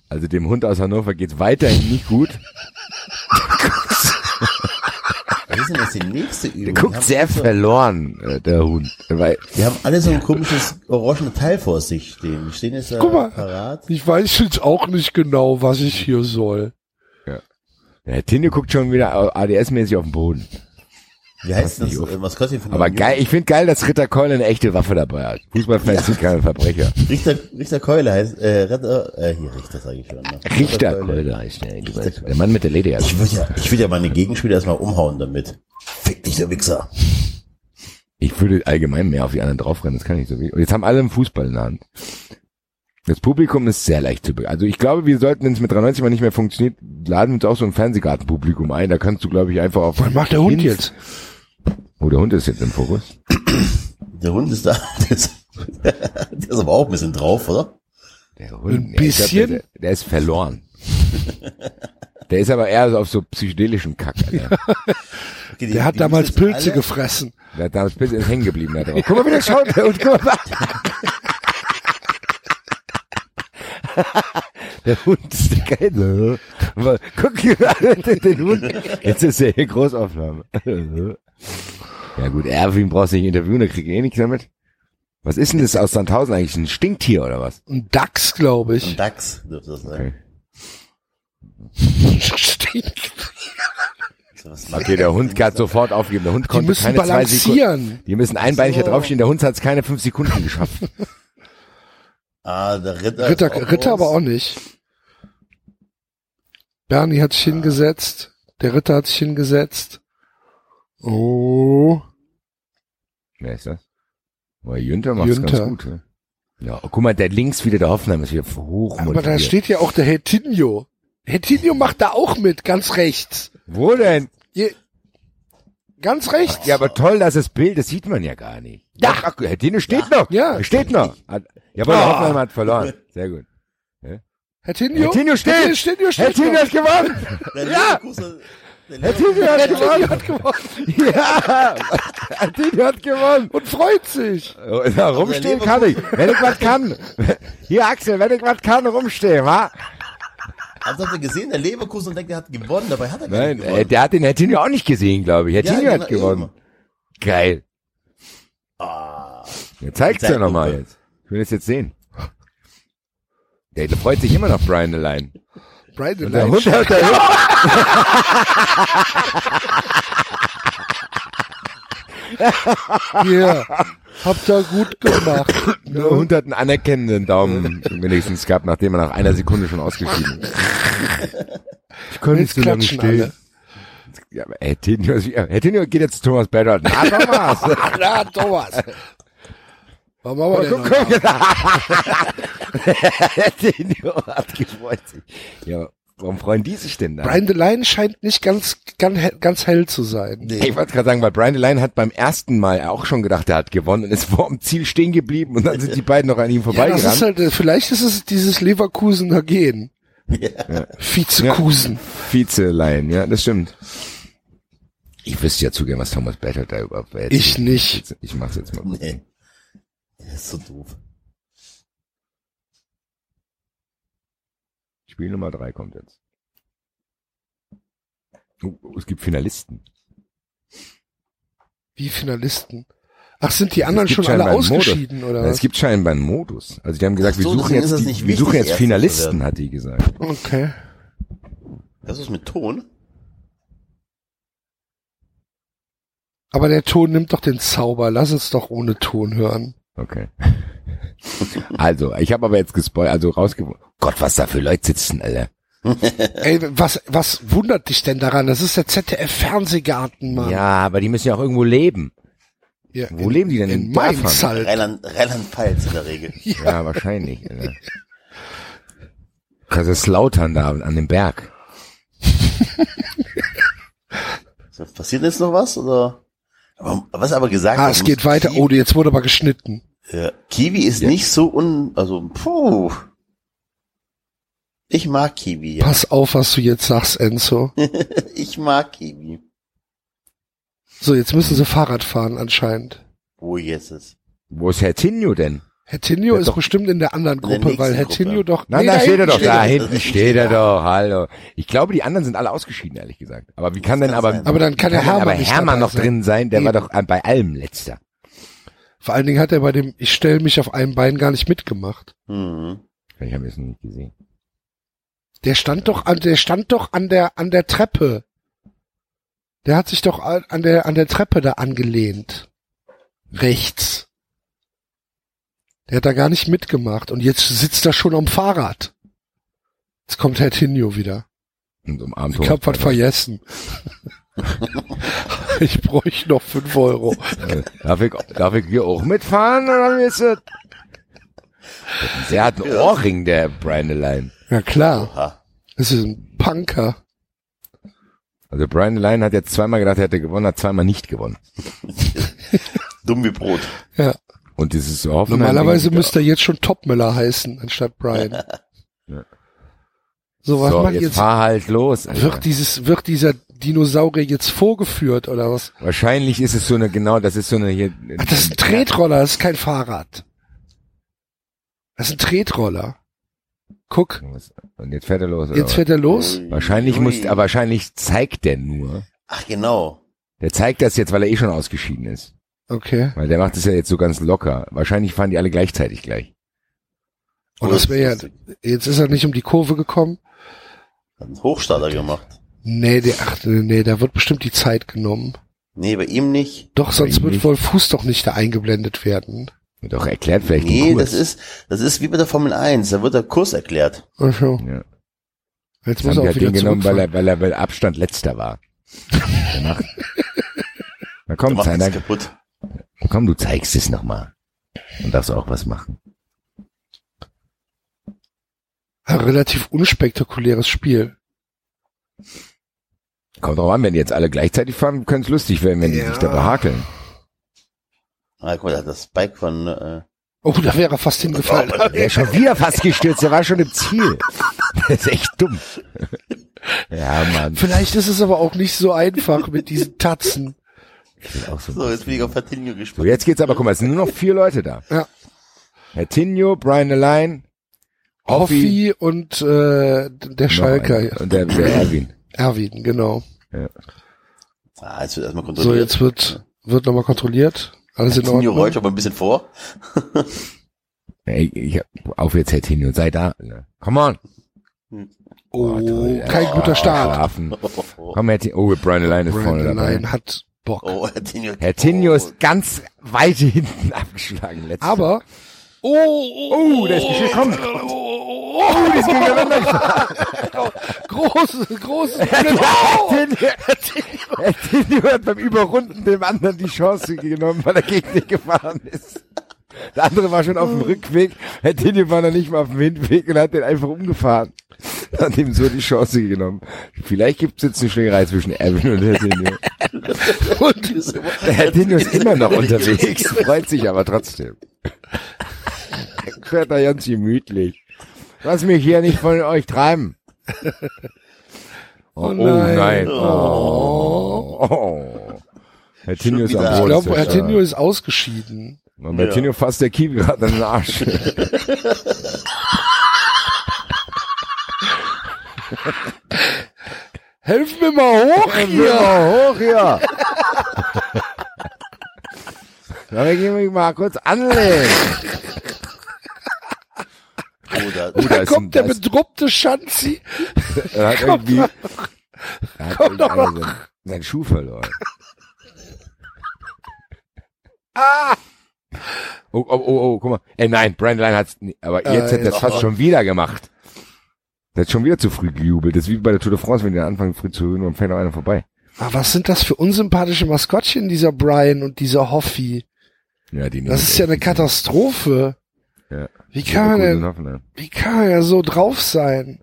Speaker 4: Also dem Hund aus Hannover geht's weiterhin nicht gut.
Speaker 3: Was ist denn jetzt die nächste Übung?
Speaker 4: Der guckt sehr verloren, äh, der Hund. Weil,
Speaker 3: Die haben alle so ein komisches orangenes Teil vor sich stehen. Die stehen jetzt da
Speaker 2: Guck mal.
Speaker 3: parat.
Speaker 2: Ich weiß jetzt auch nicht genau, was ich hier soll.
Speaker 4: der Tine guckt schon wieder ADS-mäßig auf den Boden.
Speaker 3: Wie heißt das? Was kostet die für
Speaker 4: Aber geil, ich finde geil, dass Ritter Keule eine echte Waffe dabei hat. Fußballfans sind keine Verbrecher. [LAUGHS]
Speaker 3: Richter, Richter Keule heißt, äh, Ritter, äh, hier, Richter sage ich schon. Ne?
Speaker 4: Richter
Speaker 3: Keule.
Speaker 4: Keule heißt der. du weißt, Der Mann mit der Lederjacke.
Speaker 3: Ich würde ja, ich würde ja meine Gegenspieler erstmal umhauen damit. Fick dich, der Wichser.
Speaker 4: Ich würde allgemein mehr auf die anderen draufrennen, das kann ich so wie. Und jetzt haben alle einen Fußball in der Hand. Das Publikum ist sehr leicht zu be Also ich glaube, wir sollten, wenn es mit 93 mal nicht mehr funktioniert, laden wir uns auch so ein Fernsehgartenpublikum ein. Da kannst du, glaube ich, einfach auf.
Speaker 2: Was macht der Hund jetzt?
Speaker 4: Oh, der Hund ist jetzt im Fokus. [CLEARS THROAT]
Speaker 3: Der Hund ist da. [LAUGHS] Der ist, der ist aber auch ein bisschen drauf, oder?
Speaker 4: Der Hund,
Speaker 2: Ein
Speaker 4: ja, ich glaub,
Speaker 2: bisschen?
Speaker 4: der, der ist verloren. [LAUGHS] der ist aber eher so auf so psychedelischen Kack, Alter.
Speaker 3: Okay, [LAUGHS] die-
Speaker 2: Der hat damals Pilze
Speaker 3: alle-
Speaker 2: gefressen.
Speaker 4: Der hat damals ist hängen geblieben. Aber, guck mal, wie der schaut. Der Hund, guck mal. Der Hund ist der geil. Aber Guck hier den Hund. Jetzt ist er hier Großaufnahme. Ja gut, Erwin brauchst du nicht interviewen, der kriegt eh nichts damit. Was ist denn das aus Sandhausen eigentlich? Ein Stinktier oder was?
Speaker 2: Ein Dachs, glaube
Speaker 3: Ein
Speaker 2: ich.
Speaker 3: Dachs dürfte das sein.
Speaker 4: Okay.
Speaker 2: Stinkt.
Speaker 3: Was [LAUGHS]
Speaker 4: Okay, der Hund hat sofort aufgegeben. Der Hund
Speaker 2: Die
Speaker 4: konnte
Speaker 2: müssen
Speaker 4: keine zwei Sekunden.
Speaker 2: balancieren.
Speaker 4: Die müssen einbeinig hier
Speaker 3: So.
Speaker 4: draufstehen. Der Hund hat es keine fünf Sekunden geschafft. [LAUGHS]
Speaker 3: Ah, der Ritter.
Speaker 2: Ritter,
Speaker 3: ist auch
Speaker 2: Ritter aber auch nicht. Bernie hat sich hingesetzt. Der Ritter hat sich hingesetzt. Oh.
Speaker 4: Wer ist das? Aber Jünter macht's
Speaker 2: Jünter.
Speaker 4: ganz gut. Ne? Ja, oh, guck mal, der links wieder, der Hoffenheim ist wieder hoch.
Speaker 2: Aber da steht ja auch der Hetinho. Hetinho macht da auch mit, ganz rechts.
Speaker 4: Wo denn?
Speaker 2: Je, ganz rechts.
Speaker 4: Ja, aber toll, dass das Bild, das sieht man ja gar nicht. Ja. Ach, Herr Dino steht noch.
Speaker 2: Ja.
Speaker 4: Er steht noch. Hat- Ja, aber der
Speaker 2: Ah.
Speaker 4: Hoffenheim hat verloren. Sehr gut.
Speaker 2: Hetinho?
Speaker 4: Hetinho steht.
Speaker 2: Hetinho
Speaker 4: Herr
Speaker 2: steht.
Speaker 4: Dino
Speaker 2: noch.
Speaker 4: hat gewonnen. Ja. Dino hat gewonnen.
Speaker 2: hat gewonnen [LAUGHS]
Speaker 4: Ja. Herr Dino hat gewonnen.
Speaker 2: und freut sich.
Speaker 4: Oh, Na, rumstehen kann ich. Wenn ich was kann. Hier, Axel, wenn ich was kann, rumstehen, wa?
Speaker 3: Also habt ihr gesehen, der Leverkusen denkt, er hat gewonnen, dabei hat er gar
Speaker 4: Nein,
Speaker 3: nicht
Speaker 4: äh,
Speaker 3: gewonnen.
Speaker 4: der hat den Herr Dino auch nicht gesehen, glaube ich. Herr
Speaker 3: Ja, genau,
Speaker 4: hat gewonnen.
Speaker 3: eben.
Speaker 4: Geil.
Speaker 3: Ah,
Speaker 4: Ja, zeig's ja nochmal
Speaker 3: mal.
Speaker 4: jetzt. Ich will es jetzt sehen. Der, der freut sich immer noch, Brian allein. Und der Hund hat [LAUGHS] der
Speaker 2: hier. Habt ihr gut gemacht.
Speaker 4: Der Hund hat einen anerkennenden Daumen wenigstens gehabt, nachdem er nach einer Sekunde schon ausgeschieden ist. Ich kann
Speaker 2: Jetzt klatschen alle.
Speaker 4: Ja, aber Herr Tinio, ist- Herr Tinio geht jetzt zu Thomas Better. [LAUGHS] Na, Thomas.
Speaker 2: Na, Thomas. Was machen wir denn
Speaker 4: Guck, guck. [LAUGHS] Hat gefreut sich. Ja, warum freuen die sich denn da?
Speaker 2: Brian DeLine scheint nicht ganz, ganz, hell- ganz hell zu sein.
Speaker 4: Ich wollte gerade sagen, weil Brian DeLine hat beim ersten Mal auch schon gedacht, er hat gewonnen und ist vor dem Ziel stehen geblieben und dann sind die beiden noch an ihm
Speaker 2: Ja, das
Speaker 4: vorbeigerannt.
Speaker 2: ist halt, äh, vielleicht ist es dieses Leverkusener Gen. Vizekusen.
Speaker 4: Vize-Line, ja, das stimmt. Ich wüsste ja zu gern, was Thomas Better da überhaupt.
Speaker 2: Ich nicht.
Speaker 4: Ich mach's jetzt mal.
Speaker 5: Nee. Der ist so doof.
Speaker 4: Spiel Nummer drei kommt jetzt. Oh, oh, es gibt Finalisten.
Speaker 2: Wie Finalisten. Ach, sind die anderen schon alle
Speaker 4: einen Modus.
Speaker 2: ausgeschieden, oder
Speaker 4: Es gibt scheinbar einen Modus. Also die haben gesagt,
Speaker 5: so,
Speaker 4: wir suchen jetzt, die, wir suchen jetzt Finalisten, hat die gesagt.
Speaker 2: Okay.
Speaker 5: Das ist mit Ton?
Speaker 2: Aber der Ton nimmt doch den Zauber. Lass es doch ohne Ton hören.
Speaker 4: Okay. [LAUGHS] Also, ich habe aber jetzt gespoilert, also rausgewonnen. Gott, was da für Leute sitzen, Alter. [LAUGHS]
Speaker 2: Ey, was, was wundert dich denn daran? Das ist der ZDF-Fernsehgarten, Mann.
Speaker 4: Ja, aber die müssen ja auch irgendwo leben.
Speaker 2: Ja,
Speaker 4: Wo leben die denn?
Speaker 2: In
Speaker 4: In?
Speaker 2: Mainz halt.
Speaker 5: Rheinland, Rheinland-Pfalz in der Regel. [LAUGHS]
Speaker 4: Ja, wahrscheinlich. Alter. Kaiserslautern da an dem Berg.
Speaker 5: So, Passiert jetzt noch was, oder? Was aber gesagt
Speaker 2: Ah, es
Speaker 5: muss
Speaker 2: geht weiter.
Speaker 5: Kiwi,
Speaker 2: Oh, jetzt wurde aber geschnitten.
Speaker 5: ja, Kiwi ist
Speaker 4: Ja.
Speaker 5: nicht so un, also, puh. Ich mag Kiwi, ja.
Speaker 2: Pass auf, was du jetzt sagst, Enzo. [LAUGHS]
Speaker 5: Ich mag Kiwi.
Speaker 2: So, jetzt müssen sie Fahrrad fahren anscheinend.
Speaker 5: Wo jetzt ist?
Speaker 4: Wo ist Herr Tinio denn?
Speaker 2: Herr Tinio
Speaker 4: Ja,
Speaker 2: ist
Speaker 4: doch.
Speaker 2: bestimmt in der anderen
Speaker 5: In der
Speaker 2: Gruppe, weil
Speaker 5: Gruppe.
Speaker 2: Tinio doch...
Speaker 4: Nein,
Speaker 2: Nee,
Speaker 4: da steht er doch, da hinten steht er doch, hallo. Ich glaube, die anderen sind alle ausgeschieden, ehrlich gesagt. Aber wie kann denn aber,
Speaker 5: sein.
Speaker 2: Aber dann kann der
Speaker 4: kann
Speaker 2: Hermann
Speaker 4: aber Hermann noch
Speaker 2: sein.
Speaker 4: drin sein? Der war
Speaker 2: Eben.
Speaker 4: doch äh, bei allem letzter.
Speaker 2: Vor allen Dingen hat er bei dem Ich stelle mich auf einem Bein gar nicht mitgemacht.
Speaker 5: Hm.
Speaker 4: Ich habe es noch nicht gesehen.
Speaker 2: Der stand doch an, der stand doch an der, an der Treppe. Der hat sich doch an der, an der Treppe da angelehnt. Rechts. Der hat da gar nicht mitgemacht und jetzt sitzt er schon am Fahrrad. Jetzt kommt Herr Tinio wieder.
Speaker 4: Und umarmt
Speaker 2: Ich hab was vergessen. [LAUGHS] ich bräuchte noch fünf Euro.
Speaker 4: Äh, Darf ich, darf ich hier auch mitfahren? Der hat einen Ohrring, der Brian Line.
Speaker 2: Ja klar, das ist ein Punker.
Speaker 4: Also Brian Line hat jetzt zweimal gedacht, er hätte gewonnen, hat zweimal nicht gewonnen. [LAUGHS]
Speaker 5: Dumm wie Brot.
Speaker 2: Ja,
Speaker 4: Und dieses so Hoffenheim-
Speaker 2: normalerweise müsste er jetzt schon Topmüller heißen, anstatt Brian. [LAUGHS]
Speaker 4: Ja.
Speaker 2: So, was
Speaker 4: so,
Speaker 2: man
Speaker 4: jetzt,
Speaker 2: jetzt,
Speaker 4: fahr halt los. Alter.
Speaker 2: wird dieses, wird dieser Dinosaurier jetzt vorgeführt oder was?
Speaker 4: Wahrscheinlich ist es so eine, genau, das ist so eine hier.
Speaker 2: Ach, das ist ein Tretroller, das ist kein Fahrrad. Das ist ein Tretroller. Guck,
Speaker 4: Und jetzt fährt er los.
Speaker 2: jetzt
Speaker 4: was?
Speaker 2: fährt er los.
Speaker 4: Wahrscheinlich
Speaker 5: ui.
Speaker 4: muss, aber wahrscheinlich zeigt der nur.
Speaker 5: Ach, genau.
Speaker 4: Der zeigt das jetzt, weil er eh schon ausgeschieden ist.
Speaker 2: Okay.
Speaker 4: Weil der macht es ja jetzt so ganz locker. Wahrscheinlich fahren die alle gleichzeitig gleich.
Speaker 2: Und das wäre ja, jetzt ist er nicht um die Kurve gekommen.
Speaker 5: Hat einen Hochstarter gemacht.
Speaker 2: Nee, der, ach, nee, da wird bestimmt die Zeit genommen.
Speaker 5: Nee, bei ihm nicht.
Speaker 2: Doch, sonst
Speaker 4: ihm
Speaker 2: wird
Speaker 4: nicht.
Speaker 2: wohl Fuß doch nicht da eingeblendet werden.
Speaker 4: Wird auch erklärt vielleicht
Speaker 5: Nee,
Speaker 4: den Kurs.
Speaker 5: das ist, das ist wie bei der Formel 1. Da wird der Kurs erklärt.
Speaker 2: Ach so.
Speaker 4: Ja.
Speaker 2: Jetzt
Speaker 4: Das
Speaker 2: muss
Speaker 4: haben
Speaker 2: er auch
Speaker 4: halt
Speaker 2: wieder
Speaker 4: den genommen, weil er, weil er, weil Abstand letzter war. [LAUGHS] Danach. Komm, Zeiner,
Speaker 5: nichts kaputt.
Speaker 4: Komm, du zeigst es nochmal. Und darfst auch was machen.
Speaker 2: Ein relativ unspektakuläres Spiel.
Speaker 4: Kommt drauf an, wenn die jetzt alle gleichzeitig fahren, könnte es lustig werden, wenn die
Speaker 2: Ja.
Speaker 4: sich dabei hakeln.
Speaker 5: Ah, guck mal, da hat das Bike von, äh,
Speaker 2: Oh, da wäre er fast hingefallen.
Speaker 4: Der ist schon wieder fast gestürzt, der war schon im Ziel. [LAUGHS] Der ist echt dumm. Ja, Mann.
Speaker 2: Vielleicht ist es aber auch nicht so einfach mit diesen Tatzen.
Speaker 4: Ich will auch so.
Speaker 5: so, jetzt bin ich auf Fatinho
Speaker 4: So,
Speaker 5: gespannt.
Speaker 4: jetzt geht's aber, guck mal, es sind nur noch vier Leute da.
Speaker 2: Ja.
Speaker 4: Herr Tinio, Brian Align, Hoffi,
Speaker 2: Hoffi und äh, der Schalker,
Speaker 4: und der, der Erwin.
Speaker 2: Erwin, genau.
Speaker 5: Ah, jetzt wird erstmal
Speaker 2: So,
Speaker 5: kontrolliert.
Speaker 2: jetzt wird wird nochmal kontrolliert. Alles in
Speaker 5: Fatinho rollt
Speaker 2: Ordnung.
Speaker 5: aber ein bisschen vor. [LAUGHS]
Speaker 4: Ey, ich, auf jetzt, Herr Tinio, sei da. ne? Come on.
Speaker 2: Oh,
Speaker 4: toll.
Speaker 2: kein
Speaker 4: Oh,
Speaker 2: guter Start.
Speaker 4: Schlafen.
Speaker 5: Oh, oh, oh.
Speaker 4: Komm, Herr Tinio. Oh, Brian Align ist vorne
Speaker 2: Brandon
Speaker 4: dabei.
Speaker 2: Hat Bock.
Speaker 5: Oh, Fatinho.
Speaker 4: Herr Tinio
Speaker 5: oh.
Speaker 4: ist ganz weit hinten abgeschlagen. Letzter.
Speaker 2: Aber oh, oh,
Speaker 4: Oh, der ist geschickt. Komm.
Speaker 2: oh, oh, die ist gegeneinander. großes, großes Problem. Oh,
Speaker 4: Herr Tinio hat beim Überrunden dem anderen die Chance genommen, weil er gegen den gefahren ist. Der andere war schon auf dem Rückweg. Herr Tinio war noch nicht mal auf dem Hinweg und hat den einfach umgefahren. Hat ihm so die Chance genommen. Vielleicht gibt's jetzt eine Schlägerei zwischen Erwin und Herr Tinio.
Speaker 2: und
Speaker 4: Der Herr Tinio ist immer noch unterwegs, freut sich aber trotzdem. Er fährt da ganz gemütlich. Lass mich hier nicht von euch treiben. Oh, oh
Speaker 2: nein.
Speaker 4: nein. Oh. oh. Herr Tinio ist am
Speaker 5: wieder.
Speaker 2: Ich
Speaker 4: Boden.
Speaker 2: glaube, Herr Tinio ist ausgeschieden.
Speaker 4: Herr
Speaker 5: Ja.
Speaker 4: Tinio fasst der Kiwi gerade an den Arsch.
Speaker 2: Helfen wir mal hoch
Speaker 4: Geh
Speaker 2: hier!
Speaker 4: mal hoch hier. [LAUGHS] Soll ich mich mal kurz anlehnen?
Speaker 5: Oh, da,
Speaker 4: Oh,
Speaker 2: Da
Speaker 4: da ist ein,
Speaker 2: kommt der bedruckte Schanzi.
Speaker 4: er hat
Speaker 2: kommt
Speaker 4: irgendwie,
Speaker 2: doch-
Speaker 4: er hat
Speaker 2: kommt doch
Speaker 4: irgendwie seinen, seinen Schuh verloren.
Speaker 2: Ah!
Speaker 4: Oh, oh, oh, oh, guck mal. Ey, nein, Brandline hat's, nie- aber
Speaker 2: Äh,
Speaker 4: jetzt hat er
Speaker 2: jetzt
Speaker 4: es fast
Speaker 5: aber-
Speaker 4: schon wieder gemacht. Der hat schon wieder zu früh gejubelt. Das ist wie bei der Tour de France, wenn die dann anfangen früh zu hören und fällt noch einer vorbei.
Speaker 2: Ah, was sind das für unsympathische Maskottchen, dieser Brian und dieser Hoffi?
Speaker 4: Ja, die
Speaker 2: Das ist ja eine Katastrophe.
Speaker 4: Ja.
Speaker 2: Wie kann man denn,
Speaker 4: Hoffenheim.
Speaker 2: wie kann man ja so drauf sein?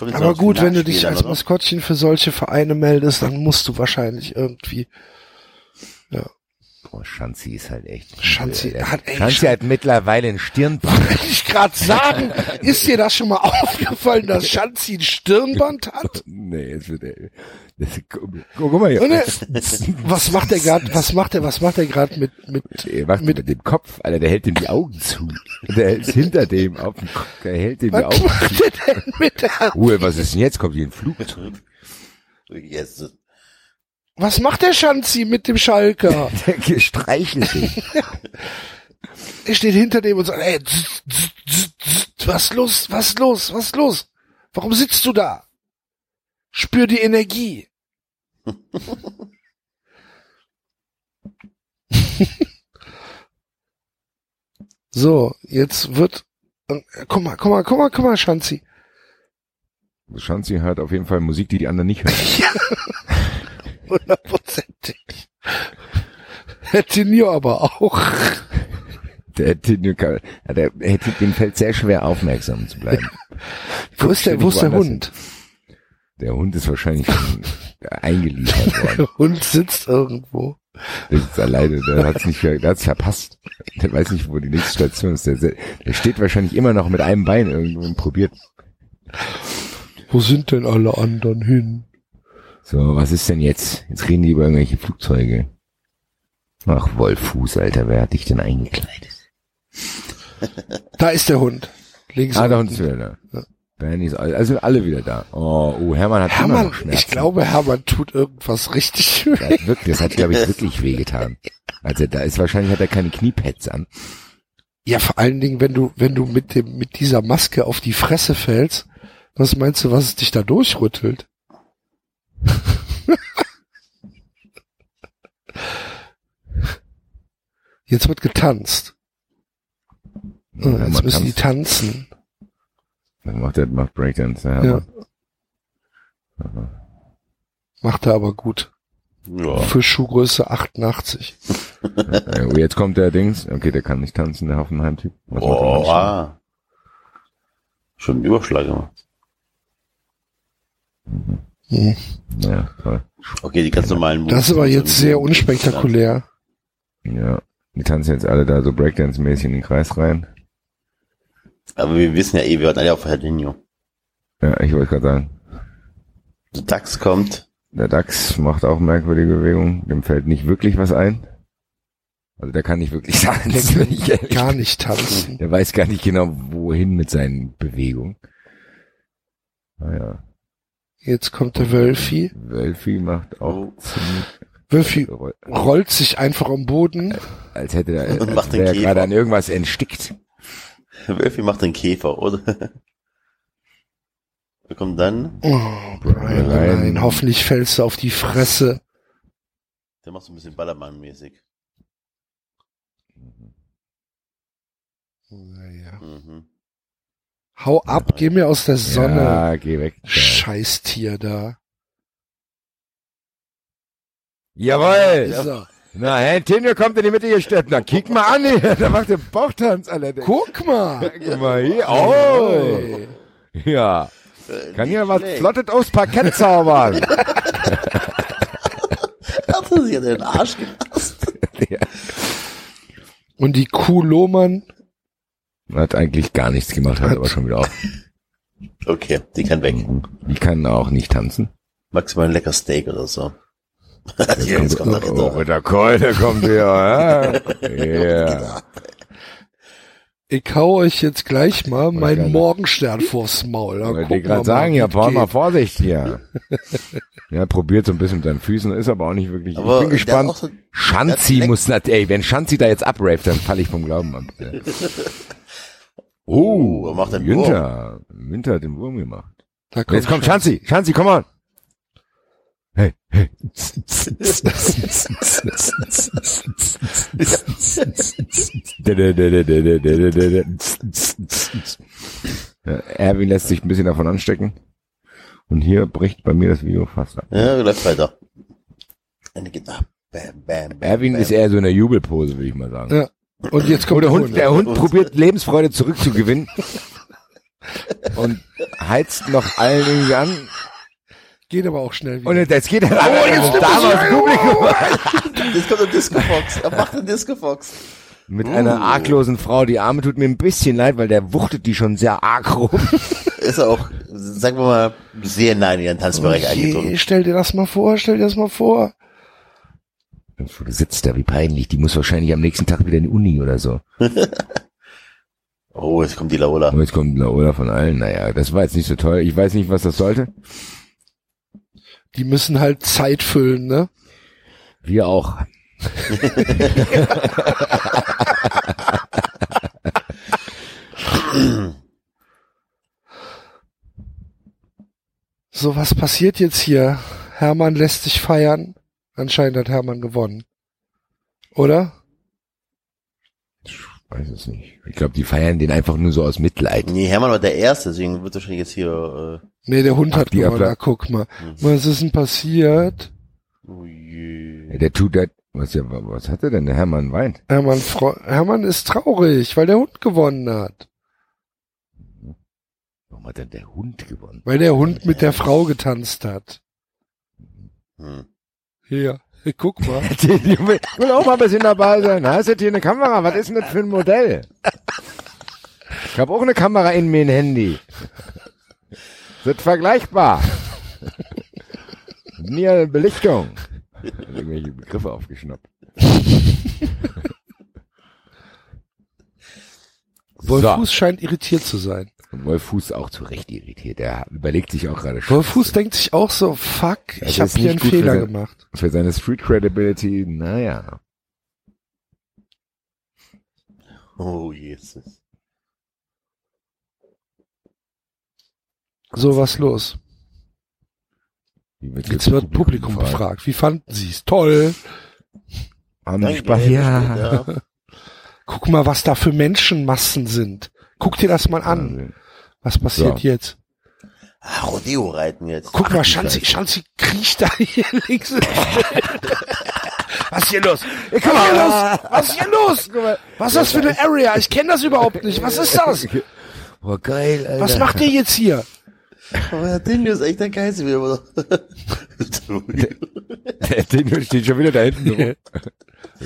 Speaker 2: Aber
Speaker 5: das
Speaker 2: gut, wenn du dich als? Maskottchen für solche Vereine meldest, dann musst du wahrscheinlich irgendwie.
Speaker 6: Boah, Schanzi ist halt echt.
Speaker 2: Schanzi
Speaker 6: Der-
Speaker 2: hat echt
Speaker 6: Schanzi hat mittlerweile ein Stirnband. [LAUGHS]
Speaker 2: Wollte ich gerade sagen, ist dir das schon mal [LAUGHS] aufgefallen, dass Schanzi ein Stirnband hat? [LAUGHS]
Speaker 4: Nee, jetzt wird er, das, guck, guck mal hier.
Speaker 2: Und er, was macht er gerade? Was macht er? Was macht er gerade mit mit?
Speaker 4: Der macht mit,
Speaker 2: mit-
Speaker 4: dem Kopf, Alter, der hält ihm die Augen zu. Der hält hinter dem auf dem Kopf, der hält ihm die Augen zu.
Speaker 2: macht er denn mit der?
Speaker 4: Ruhe, was ist denn jetzt? Kommt hier ein Flugzeug.
Speaker 5: Yes.
Speaker 2: Was macht der Schanzi mit dem Schalker? [LAUGHS]
Speaker 4: Der streichelt ihn. [LAUGHS]
Speaker 2: Er steht hinter dem und sagt, ey, zzz, zzz, zzz, was los? Was los? Was los? Warum sitzt du da? Spür die Energie. [LAUGHS] so, jetzt wird, guck mal, guck mal, guck mal, guck mal, Schanzi.
Speaker 4: Schanzi hört auf jeden Fall Musik, die die anderen nicht hören.
Speaker 2: Hundertprozentig. Herr Tinio aber auch.
Speaker 4: Der hätte, der, der hätte, dem fällt sehr schwer aufmerksam zu bleiben. [LAUGHS]
Speaker 2: Wo ist der, wo ist der Hund?
Speaker 4: Der Hund ist wahrscheinlich eingeliefert worden.
Speaker 2: Der Hund sitzt irgendwo.
Speaker 4: Der ist alleine, der hat's nicht, der hat's verpasst. Der weiß nicht, wo die nächste Station ist. Der, der steht wahrscheinlich immer noch mit einem Bein irgendwo und probiert.
Speaker 2: Wo sind denn alle anderen hin?
Speaker 4: So, was ist denn jetzt? Jetzt reden die über irgendwelche Flugzeuge.
Speaker 6: Ach, Wolfuß, Alter, wer hat dich denn eingekleidet? [LAUGHS]
Speaker 2: Da ist der Hund. Links
Speaker 4: Ah, der. Hund ist wieder da. Bernie ist alle, also alle wieder da. Oh, oh, Hermann hat immer
Speaker 2: Hermann,
Speaker 4: noch Schmerzen.
Speaker 2: ich glaube, Hermann tut irgendwas richtig
Speaker 4: hat wirklich, das hat, glaube ich, wirklich wehgetan. [LAUGHS] Also da ist wahrscheinlich hat er keine Kniepads an.
Speaker 2: Ja, vor allen Dingen, wenn du, wenn du mit dem, mit dieser Maske auf die Fresse fällst, was meinst du, was es dich da durchrüttelt? [LAUGHS] Jetzt wird getanzt. Jetzt müssen die tanzen.
Speaker 4: Dann macht er, macht Breakdance,
Speaker 2: Ja.
Speaker 4: Hermann.
Speaker 2: Macht er aber gut.
Speaker 5: Ja.
Speaker 2: Für Schuhgröße 88.
Speaker 4: Ja, oh, jetzt kommt der Dings. Okay, der kann nicht tanzen, der Hoffenheim-Typ.
Speaker 5: Oh, ah. Schon einen Überschlag gemacht.
Speaker 2: Hm.
Speaker 4: Ja, toll.
Speaker 5: Okay, die ganz normalen Moves.
Speaker 2: Das ist aber jetzt sehr unspektakulär.
Speaker 4: Ja. Die tanzen jetzt alle da so Breakdance-mäßig in den Kreis rein.
Speaker 5: Aber wir wissen ja eh, wir warten alle auf Herdinho.
Speaker 4: Ja, ich wollte gerade sagen.
Speaker 5: Der DAX kommt.
Speaker 4: Der DAX macht auch merkwürdige Bewegungen. Dem fällt nicht wirklich was ein. Also der kann nicht wirklich [LAUGHS] tanzen,
Speaker 2: Der
Speaker 4: ehrlich
Speaker 2: Gar nicht tanzen.
Speaker 4: Der weiß gar nicht genau, wohin mit seinen Bewegungen. Naja.
Speaker 2: Jetzt kommt der Wölfi.
Speaker 4: Wölfi macht auch
Speaker 5: Oh.
Speaker 4: ziemlich,
Speaker 2: Wölfi
Speaker 4: roll-
Speaker 2: rollt sich einfach am Boden.
Speaker 4: als hätte er,
Speaker 5: Und
Speaker 4: als
Speaker 5: macht den
Speaker 4: wäre er
Speaker 5: Käfer.
Speaker 4: gerade an irgendwas entstickt.
Speaker 5: Wölfi macht den Käfer, oder? Wer kommt dann?
Speaker 2: Oh, Brian, oh
Speaker 4: Brian.
Speaker 2: nein, hoffentlich fällst du auf die Fresse.
Speaker 5: Der macht so ein bisschen Ballermann-mäßig.
Speaker 2: Naja.
Speaker 5: Mhm.
Speaker 2: Hau ab, geh mir aus der Sonne.
Speaker 4: Ja, geh weg.
Speaker 2: Scheißtier da.
Speaker 4: Jawohl!
Speaker 2: So.
Speaker 4: Na, Herr Tinio kommt in die Mitte gesteppt. Na, kick mal an hier. [LAUGHS] Da macht der Bauchtanz, Alter. Der-
Speaker 2: Guck mal. [LAUGHS]
Speaker 4: Guck mal hier. Oh! Ja. Kann hier was. Flottes aufs Parkett zaubern. [LAUGHS]
Speaker 5: Hat er sich an den Arsch gepasst.
Speaker 2: Und die Kuh Lohmann,
Speaker 4: Hat eigentlich gar nichts gemacht, hat aber schon wieder auf. [LAUGHS]
Speaker 5: Okay, die kann weg.
Speaker 4: Die kann auch nicht tanzen.
Speaker 5: Maximal ein lecker Steak oder so. [LAUGHS] Jetzt kommt der
Speaker 4: Oh, mit der Keule kommt der, ja. [LAUGHS] Ja.
Speaker 2: Ich hau euch jetzt gleich mal meinen
Speaker 4: gerade-
Speaker 2: Morgenstern vors Maul. Dann
Speaker 4: Wollte ich gerade sagen, ja, Paul, mal
Speaker 2: geht.
Speaker 4: Vorsicht hier. Ja, probiert so ein bisschen mit seinen Füßen, ist aber auch nicht wirklich.
Speaker 5: Aber
Speaker 4: ich bin gespannt.
Speaker 5: so-
Speaker 4: Schanzi muss, ey, wenn Schanzi da jetzt abraved, dann falle ich vom Glauben ab. Oh,
Speaker 5: er macht den
Speaker 4: Winter. Winter hat den Wurm gemacht.
Speaker 2: Da
Speaker 4: Jetzt kommt Schanzi. Schanzi, komm on. Hey, hey. Ja, Erwin lässt sich ein bisschen davon anstecken. Und hier bricht bei mir das Video fast ab.
Speaker 5: Ja, läuft weiter. Eine Gitarre. Bam, bam, bam,
Speaker 4: Erwin ist eher so in der Jubelpose, würde ich mal sagen.
Speaker 2: Ja. Und jetzt
Speaker 4: Oh,
Speaker 2: kommt
Speaker 4: der
Speaker 2: der
Speaker 4: Hund, der
Speaker 2: Hund.
Speaker 4: Probiert Lebensfreude zurückzugewinnen [LAUGHS] und heizt noch allen irgendwie an.
Speaker 2: Geht aber auch schnell wieder.
Speaker 4: Und jetzt geht er oh, jetzt da aus Publikum [LAUGHS]
Speaker 5: Jetzt kommt der Disco Fox. Er macht den Disco Fox.
Speaker 4: mit einer arglosen Frau. Die Arme tut mir ein bisschen leid, weil der wuchtet die schon sehr arg rum. [LAUGHS]
Speaker 5: Ist er auch, sagen wir mal, sehr nah in ihren Tanzbereich
Speaker 2: Je,
Speaker 5: eingedrungen.
Speaker 2: stell dir das mal vor, stell dir das mal vor.
Speaker 4: Du sitzt da, wie peinlich. Die muss wahrscheinlich am nächsten Tag wieder in die Uni oder so. [LAUGHS]
Speaker 5: Oh, jetzt kommt die Laola.
Speaker 4: Und jetzt kommt Laola von allen. Naja, das war jetzt nicht so toll. Ich weiß nicht, was das sollte.
Speaker 2: Die müssen halt Zeit füllen, ne?
Speaker 4: Wir auch. [LAUGHS]
Speaker 2: So, was passiert jetzt hier? Hermann lässt sich feiern. Anscheinend hat Hermann gewonnen. Oder?
Speaker 4: Weiß es nicht. Ich glaube, die feiern den einfach nur so aus Mitleid.
Speaker 5: Nee, Hermann war der Erste, deswegen wird wahrscheinlich jetzt hier,
Speaker 2: Nee, der Hund hat gewonnen. Na, guck mal.
Speaker 5: Mhm.
Speaker 2: Was ist denn passiert?
Speaker 5: äh, oh je.
Speaker 4: Der tut das. Was, ja, was hat er denn? Der Hermann weint.
Speaker 2: Hermann, Hermann ist traurig, weil der Hund gewonnen hat.
Speaker 4: Warum hat denn der Hund gewonnen?
Speaker 2: Weil der Hund mit der Frau getanzt hat.
Speaker 5: Hm.
Speaker 2: Hier, [LAUGHS] guck mal. [LAUGHS]
Speaker 4: Ich will auch mal ein bisschen dabei sein. Hast du hier eine Kamera? Was ist denn das für ein Modell? Ich habe auch eine Kamera in mir, ein Handy. Sind vergleichbar. Mir Belichtung. Irgendwelche Begriffe aufgeschnappt.
Speaker 2: Wolfuß scheint irritiert zu sein.
Speaker 4: Und Wolfuß auch zu Recht irritiert. Er überlegt sich auch gerade
Speaker 2: Wolfuß denkt sich auch so, fuck,
Speaker 4: Das
Speaker 2: ich habe hier einen Fehler
Speaker 4: sein-
Speaker 2: gemacht.
Speaker 4: für seine Street Credibility. Naja.
Speaker 5: Oh, Jesus.
Speaker 2: So, was los? Jetzt wird Publikum befragt. Wie fanden Sie es? Toll.
Speaker 4: Haben
Speaker 5: Danke,
Speaker 4: Spaß? Ja.
Speaker 5: ja.
Speaker 2: Guck mal, was da für Menschenmassen sind. Guck dir das mal an. Was passiert
Speaker 4: So.
Speaker 2: jetzt?
Speaker 5: Ah, Rodeo reiten jetzt.
Speaker 2: Guck mal, Schanzi, Schanzi kriecht da hier [LAUGHS] links. Was ist hier los? Was ist hier los? Was ist hier los? Was ist das für eine Area? Ich kenne das überhaupt nicht. Was ist das? [LAUGHS]
Speaker 4: Boah, geil, Alter.
Speaker 2: Was macht ihr jetzt hier?
Speaker 5: Aber der Ding ist echt der Geist wieder. [LAUGHS]
Speaker 4: Der Ding steht schon wieder da hinten rum.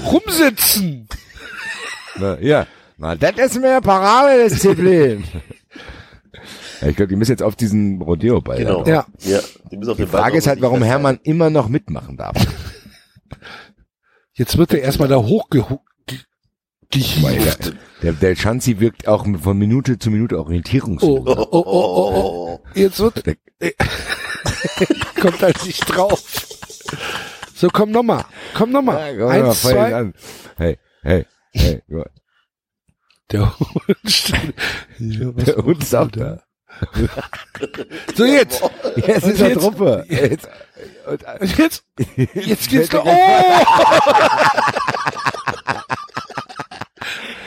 Speaker 2: Rumsitzen.
Speaker 4: Na, ja. Na, das ist mehr Paradedisziplin. Ja, ich glaube, die müssen jetzt auf diesen Rodeo-Ball.
Speaker 5: Genau.
Speaker 2: Ja.
Speaker 5: Ja, die müssen auf
Speaker 4: Die
Speaker 5: den Ball
Speaker 4: Frage ist halt, warum Hermann immer noch mitmachen darf.
Speaker 2: Jetzt wird er erstmal da hochgehievt.
Speaker 4: Der, der, der Schanzi wirkt auch von Minute zu Minute
Speaker 2: Oh,
Speaker 4: orientierungslos.
Speaker 2: oh, oh, oh, oh, oh. Jetzt wird, [LAUGHS] kommt halt nicht drauf. So, komm nochmal. Komm nochmal.
Speaker 4: Ja, mal,
Speaker 2: Eins,
Speaker 4: ihn
Speaker 2: zwei.
Speaker 4: an. Hey, hey, hey. guck mal.
Speaker 2: Der Hund steht. Ja, was
Speaker 4: Der Hund ist auch
Speaker 2: der?
Speaker 4: da. [LAUGHS]
Speaker 2: So, jetzt.
Speaker 4: Jetzt ist er
Speaker 2: jetzt-
Speaker 4: Truppe. Jetzt, und,
Speaker 2: Und Jetzt, jetzt [LAUGHS] geht's los. Oh! [LAUGHS]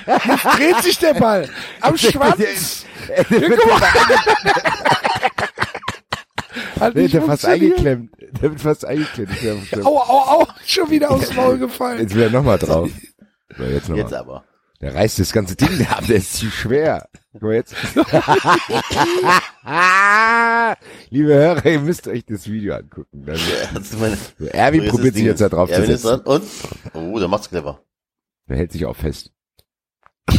Speaker 2: Jetzt dreht sich der Ball. Am Schwanz.
Speaker 4: Der
Speaker 2: mal. Hat
Speaker 4: der
Speaker 2: nicht
Speaker 4: wird fast eingeklemmt. Der wird fast eingeklemmt.
Speaker 2: Au, au, au. Schon wieder aufs Maul gefallen.
Speaker 4: Jetzt will er nochmal drauf. So, jetzt
Speaker 5: Jetzt
Speaker 4: nochmal.
Speaker 5: aber.
Speaker 4: Der reißt das ganze Ding ab, der ist zu schwer. Mal jetzt. [LAUGHS] Liebe Hörer, ihr müsst euch das Video angucken. Dann, so, Erwin probiert
Speaker 5: das
Speaker 4: sich jetzt da drauf zu
Speaker 5: Erwin ist
Speaker 4: setzen.
Speaker 5: dran. Und? Oh, der macht's clever.
Speaker 4: Der hält sich auch fest. [LAUGHS]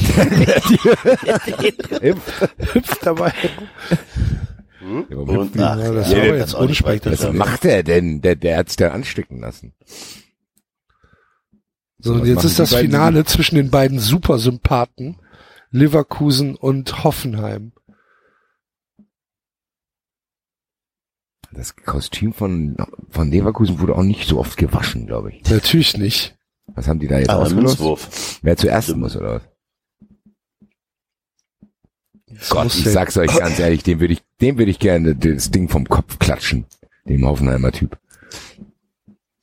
Speaker 2: Hüpft dabei.
Speaker 5: Hm?
Speaker 4: Ja,
Speaker 5: Und, ach,
Speaker 2: Ja, das
Speaker 5: ja,
Speaker 2: war aber
Speaker 5: das
Speaker 2: jetzt
Speaker 5: auch nicht
Speaker 2: unspektakulär.
Speaker 4: Was macht er denn? Der, der hat's da anstecken lassen.
Speaker 2: So, und jetzt ist das? Finale zwischen den beiden Supersympathen, Leverkusen und Hoffenheim.
Speaker 4: Das Kostüm von, von Leverkusen wurde auch nicht so oft gewaschen, glaube ich.
Speaker 2: Natürlich nicht.
Speaker 4: Was haben die da jetzt
Speaker 5: Ah? Münzwurf.
Speaker 4: Wer zuerst muss, oder was? Gott, ich sag's euch ganz ehrlich, dem würde ich, dem würde ich gerne das Ding vom Kopf klatschen. Dem Hoffenheimer Typ.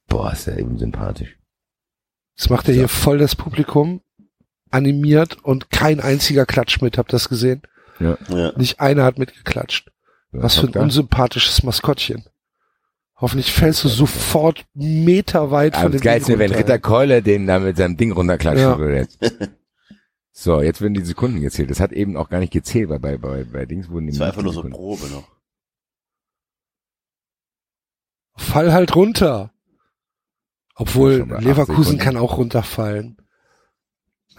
Speaker 4: Boah, ist der eben sympathisch.
Speaker 2: Jetzt macht er hier voll das Publikum animiert und kein einziger klatscht mit. Habt ihr das gesehen?
Speaker 5: Ja.
Speaker 2: Nicht einer hat mitgeklatscht. Was für ein unsympathisches Maskottchen. Hoffentlich fällst du sofort meterweit
Speaker 4: Aber
Speaker 2: von
Speaker 4: das
Speaker 2: dem
Speaker 4: Geilste,
Speaker 2: Ding
Speaker 4: wenn. Ritter Keule den da mit seinem Ding runterklatschen
Speaker 2: Ja.
Speaker 4: würde jetzt. [LAUGHS] So, jetzt werden die Sekunden gezählt. Das hat eben auch gar nicht gezählt, weil bei, bei, bei Dings wurden die
Speaker 5: Das war einfach nur so
Speaker 4: Sekunden.
Speaker 5: Probe noch.
Speaker 2: Fall halt runter. Obwohl Leverkusen kann auch runterfallen.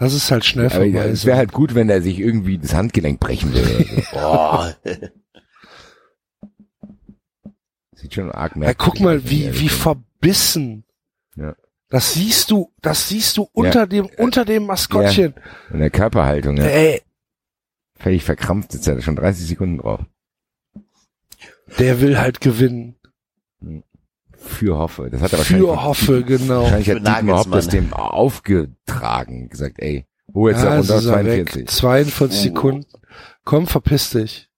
Speaker 2: Das ist halt schnell
Speaker 4: Aber
Speaker 2: vorbei.
Speaker 4: ja, es wäre halt gut, wenn er sich irgendwie das Handgelenk brechen würde. [LAUGHS]
Speaker 5: Oh, [LAUGHS]
Speaker 4: Sieht schon arg
Speaker 2: ja,
Speaker 4: merkwürdig
Speaker 2: guck mal, wie, wie verbissen.
Speaker 4: Ja.
Speaker 2: Das siehst du, das siehst du unter dem, unter dem Maskottchen.
Speaker 4: In der Körperhaltung, ja.
Speaker 2: Ey,
Speaker 4: Völlig verkrampft sitzt er da schon 30 Sekunden drauf.
Speaker 2: der will halt gewinnen.
Speaker 4: Für Hoffe. Das hat er wahrscheinlich.
Speaker 2: Für Hoffe, genau.
Speaker 4: Wahrscheinlich hat Dietmar Hopp das dem aufgetragen. Gesagt, ey, wo jetzt
Speaker 2: Ja,
Speaker 4: da runter
Speaker 2: ist er weg.
Speaker 4: 42.
Speaker 2: 42
Speaker 5: Oh.
Speaker 2: Sekunden. Komm, verpiss dich.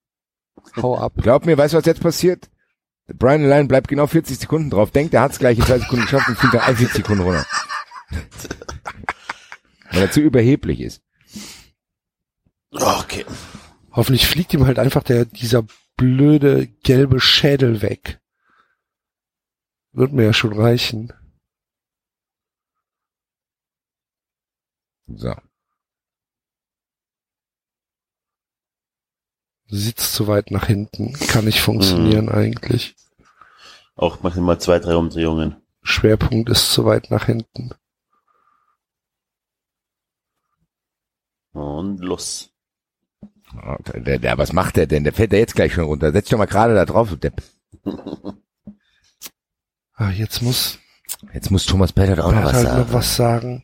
Speaker 2: Hau ab.
Speaker 4: Glaub mir, weißt du, was jetzt passiert? Brian Line bleibt genau 40 Sekunden drauf, denkt, er hat's gleich in zwei Sekunden geschafft und fliegt dann 41 Sekunden runter. Weil er zu überheblich ist.
Speaker 5: okay.
Speaker 2: Hoffentlich fliegt ihm halt einfach der, dieser blöde gelbe Schädel weg. Wird mir ja schon reichen.
Speaker 4: So.
Speaker 2: Sitzt zu weit nach hinten. Kann nicht funktionieren eigentlich.
Speaker 5: Auch maximal zwei, drei Umdrehungen.
Speaker 2: Schwerpunkt ist zu weit nach hinten.
Speaker 5: Und los.
Speaker 4: Oh, Der, der, was macht der denn? Der fällt da jetzt gleich schon runter. Setz dich doch mal gerade da drauf, Depp. [LAUGHS]
Speaker 2: Ah, jetzt muss
Speaker 4: Jetzt muss Thomas Pettert auch noch
Speaker 2: Bert
Speaker 4: was
Speaker 2: halt
Speaker 4: sagen.
Speaker 2: noch was sagen.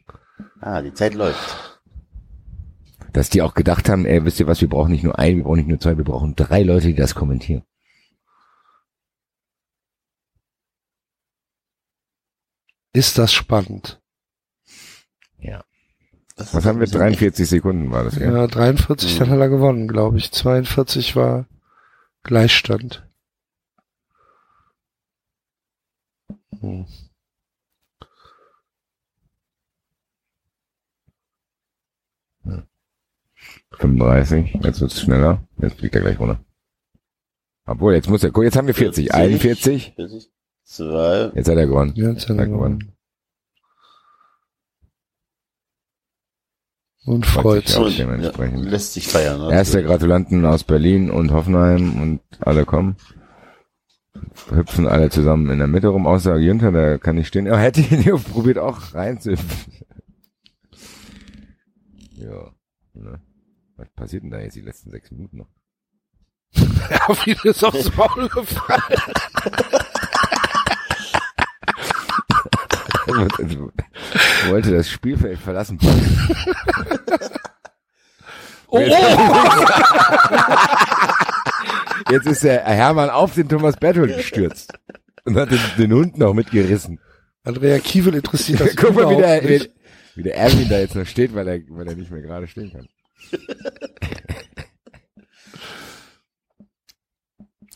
Speaker 5: ah, die Zeit läuft.
Speaker 4: Dass die auch gedacht haben, ey, wisst ihr was, wir brauchen nicht nur ein, wir brauchen nicht nur zwei, wir brauchen drei Leute, die das kommentieren.
Speaker 2: Ist das spannend?
Speaker 5: Das
Speaker 4: Was haben wir?
Speaker 5: ein bisschen
Speaker 4: 43 Sekunden war das, ja?
Speaker 2: Ja, 43, dann hat er gewonnen, glaube ich. 42 war Gleichstand. Hm.
Speaker 4: 35, jetzt wird's schneller. Jetzt fliegt er gleich runter. Obwohl, jetzt muss er, guck, jetzt haben wir 40, 41,
Speaker 5: 40, zwei,
Speaker 4: jetzt hat er gewonnen.
Speaker 2: Jetzt hat er
Speaker 4: Ja,
Speaker 2: gewonnen. Und
Speaker 4: Freut sich auch. dementsprechend.
Speaker 5: ja, lässt sich feiern. ne?
Speaker 4: Erste Gratulanten aus Berlin und Hoffenheim und alle kommen. Hüpfen alle zusammen in der Mitte rum, außer Günther, der kann nicht stehen. Oh, hätte ihn [LAUGHS] hier probiert auch reinzuhüpfen. Ja. Ne? Was passiert denn da jetzt die letzten sechs Minuten noch? [LAUGHS]
Speaker 2: Ja, wie das aufs Maul gefallen.
Speaker 4: wollte das Spielfeld verlassen.
Speaker 2: Oh, [LAUGHS]
Speaker 4: Jetzt ist der Hermann auf den Thomas Berthold gestürzt und hat den, den Hund noch mitgerissen.
Speaker 2: Andrea Kiewel interessiert das [LAUGHS]
Speaker 4: Guck mal, wie der,
Speaker 2: nicht.
Speaker 4: wie, der Erwin da jetzt noch steht, weil er, weil er nicht mehr gerade stehen kann.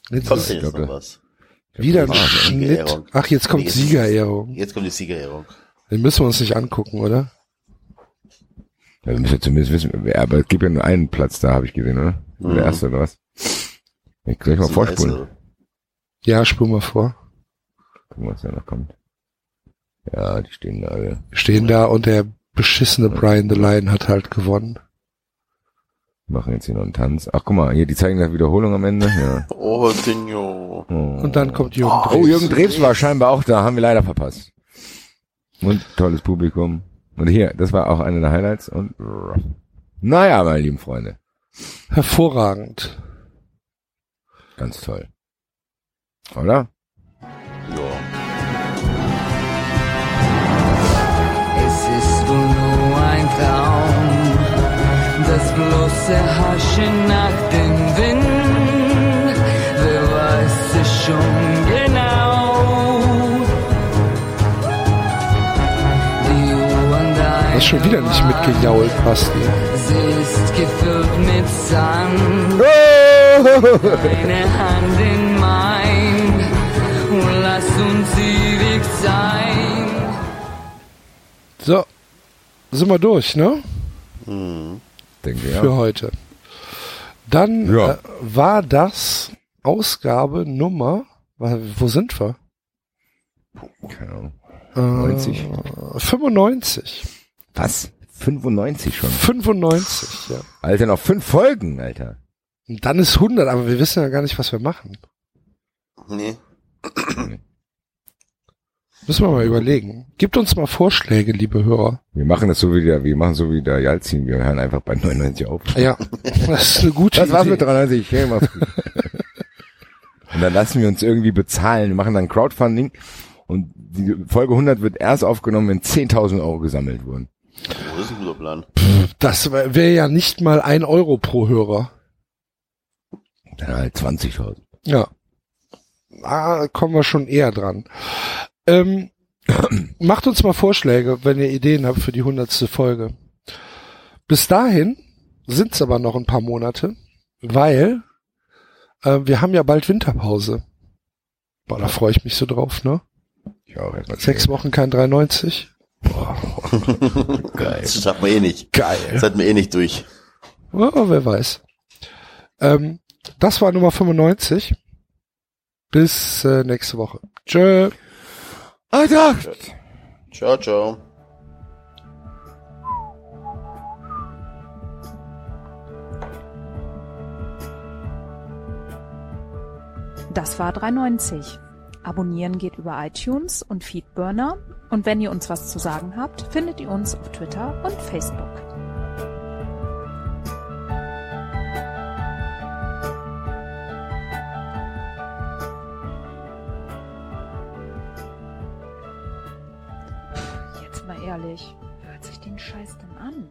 Speaker 2: Jetzt
Speaker 5: Kommt jetzt noch was?
Speaker 2: wieder ein
Speaker 4: Ah,
Speaker 2: Schnitt.
Speaker 5: Siegerehrung.
Speaker 2: Ach, jetzt kommt
Speaker 5: Nee, jetzt-
Speaker 2: Siegerehrung.
Speaker 5: Jetzt kommt die Siegerehrung.
Speaker 2: Den müssen wir uns nicht angucken, oder?
Speaker 4: Ja, wir müssen ja zumindest wissen, aber es gibt ja nur einen Platz da, habe ich gesehen, oder?
Speaker 5: Mhm.
Speaker 4: Der erste oder was? Ich gleich mal
Speaker 5: So
Speaker 4: vorspulen.
Speaker 5: heißt
Speaker 2: Ja, spul mal vor.
Speaker 4: Gucken, was da noch kommt. Ja, die stehen da alle.
Speaker 2: Stehen da und der beschissene Brian the Lion hat halt gewonnen.
Speaker 4: Machen jetzt hier noch einen Tanz. Ach, guck mal, hier, die zeigen gleich Wiederholung am Ende. Ja. [LAUGHS]
Speaker 5: Oh, Dinho.
Speaker 4: Oh.
Speaker 2: Und dann kommt Jürgen
Speaker 5: Oh,
Speaker 4: Oh,
Speaker 2: Drews.
Speaker 4: Jürgen Drews war scheinbar auch da, haben wir leider verpasst. Und tolles Publikum. Und hier, das war auch eine der Highlights. Und naja, meine lieben Freunde.
Speaker 2: Hervorragend.
Speaker 4: Ganz toll. Oder?
Speaker 5: Ja.
Speaker 7: Es ist wohl nur ein Traum, das bloße Haschen nach dem Wind. Wer weiß es schon genau?
Speaker 2: Hast schon wieder nicht mitgejault, Basti.
Speaker 7: Sie ist gefüllt mit Sand. Deine Hand in mein und lass uns ewig sein.
Speaker 2: So, sind wir durch, ne?
Speaker 4: Denke
Speaker 2: Für
Speaker 4: ja.
Speaker 2: heute. Dann
Speaker 4: Ja.
Speaker 2: äh, war das Ausgabe Nummer, wo sind wir?
Speaker 4: Keine Ahnung.
Speaker 2: Äh,
Speaker 4: 90.
Speaker 2: 95.
Speaker 4: Was? 95 schon.
Speaker 2: 95, ja.
Speaker 4: Alter, noch fünf Folgen, Alter.
Speaker 2: Und dann ist 100, aber wir wissen ja gar nicht, was wir machen.
Speaker 5: Nee.
Speaker 2: Müssen wir mal überlegen. Gibt uns mal Vorschläge, liebe Hörer.
Speaker 4: Wir machen das so wie der, wir machen so wie der Jalzin. Wir hören einfach bei 99 auf.
Speaker 2: Ja, das ist eine gute
Speaker 4: Das war's
Speaker 2: Idee.
Speaker 4: mit 93. Hey, mach's gut. Und dann lassen wir uns irgendwie bezahlen. Wir machen dann Crowdfunding. Und die Folge 100 wird erst aufgenommen, wenn 10.000 Euro gesammelt wurden.
Speaker 5: Oh, das ist ein guter Plan.
Speaker 2: Das wäre ja nicht mal ein Euro pro Hörer.
Speaker 4: Dann halt 20.000.
Speaker 2: Ja. Ah, kommen wir schon eher dran. Ähm, [CLEARS THROAT] macht uns mal Vorschläge, wenn ihr Ideen habt für die hundertste Folge. Bis dahin sind's aber noch ein paar Monate, weil äh, wir haben ja bald Winterpause. Boah, da freue ich mich so drauf, ne?
Speaker 4: Erstmal.
Speaker 2: Sechs Wochen kein 3,90. [LAUGHS]
Speaker 4: Geil.
Speaker 5: Das schaffen wir eh nicht.
Speaker 2: Geil.
Speaker 5: Das halten wir eh nicht durch.
Speaker 2: Oh, wer weiß. Ähm, das war Nummer 95. Bis äh, nächste Woche. Tschö.
Speaker 4: Alter!
Speaker 5: Ciao, ciao.
Speaker 1: Das war 390. Abonnieren geht über iTunes und Feedburner. Und wenn ihr uns was zu sagen habt, findet ihr uns auf Twitter und Facebook. ehrlich, hört sich den Scheiß denn an?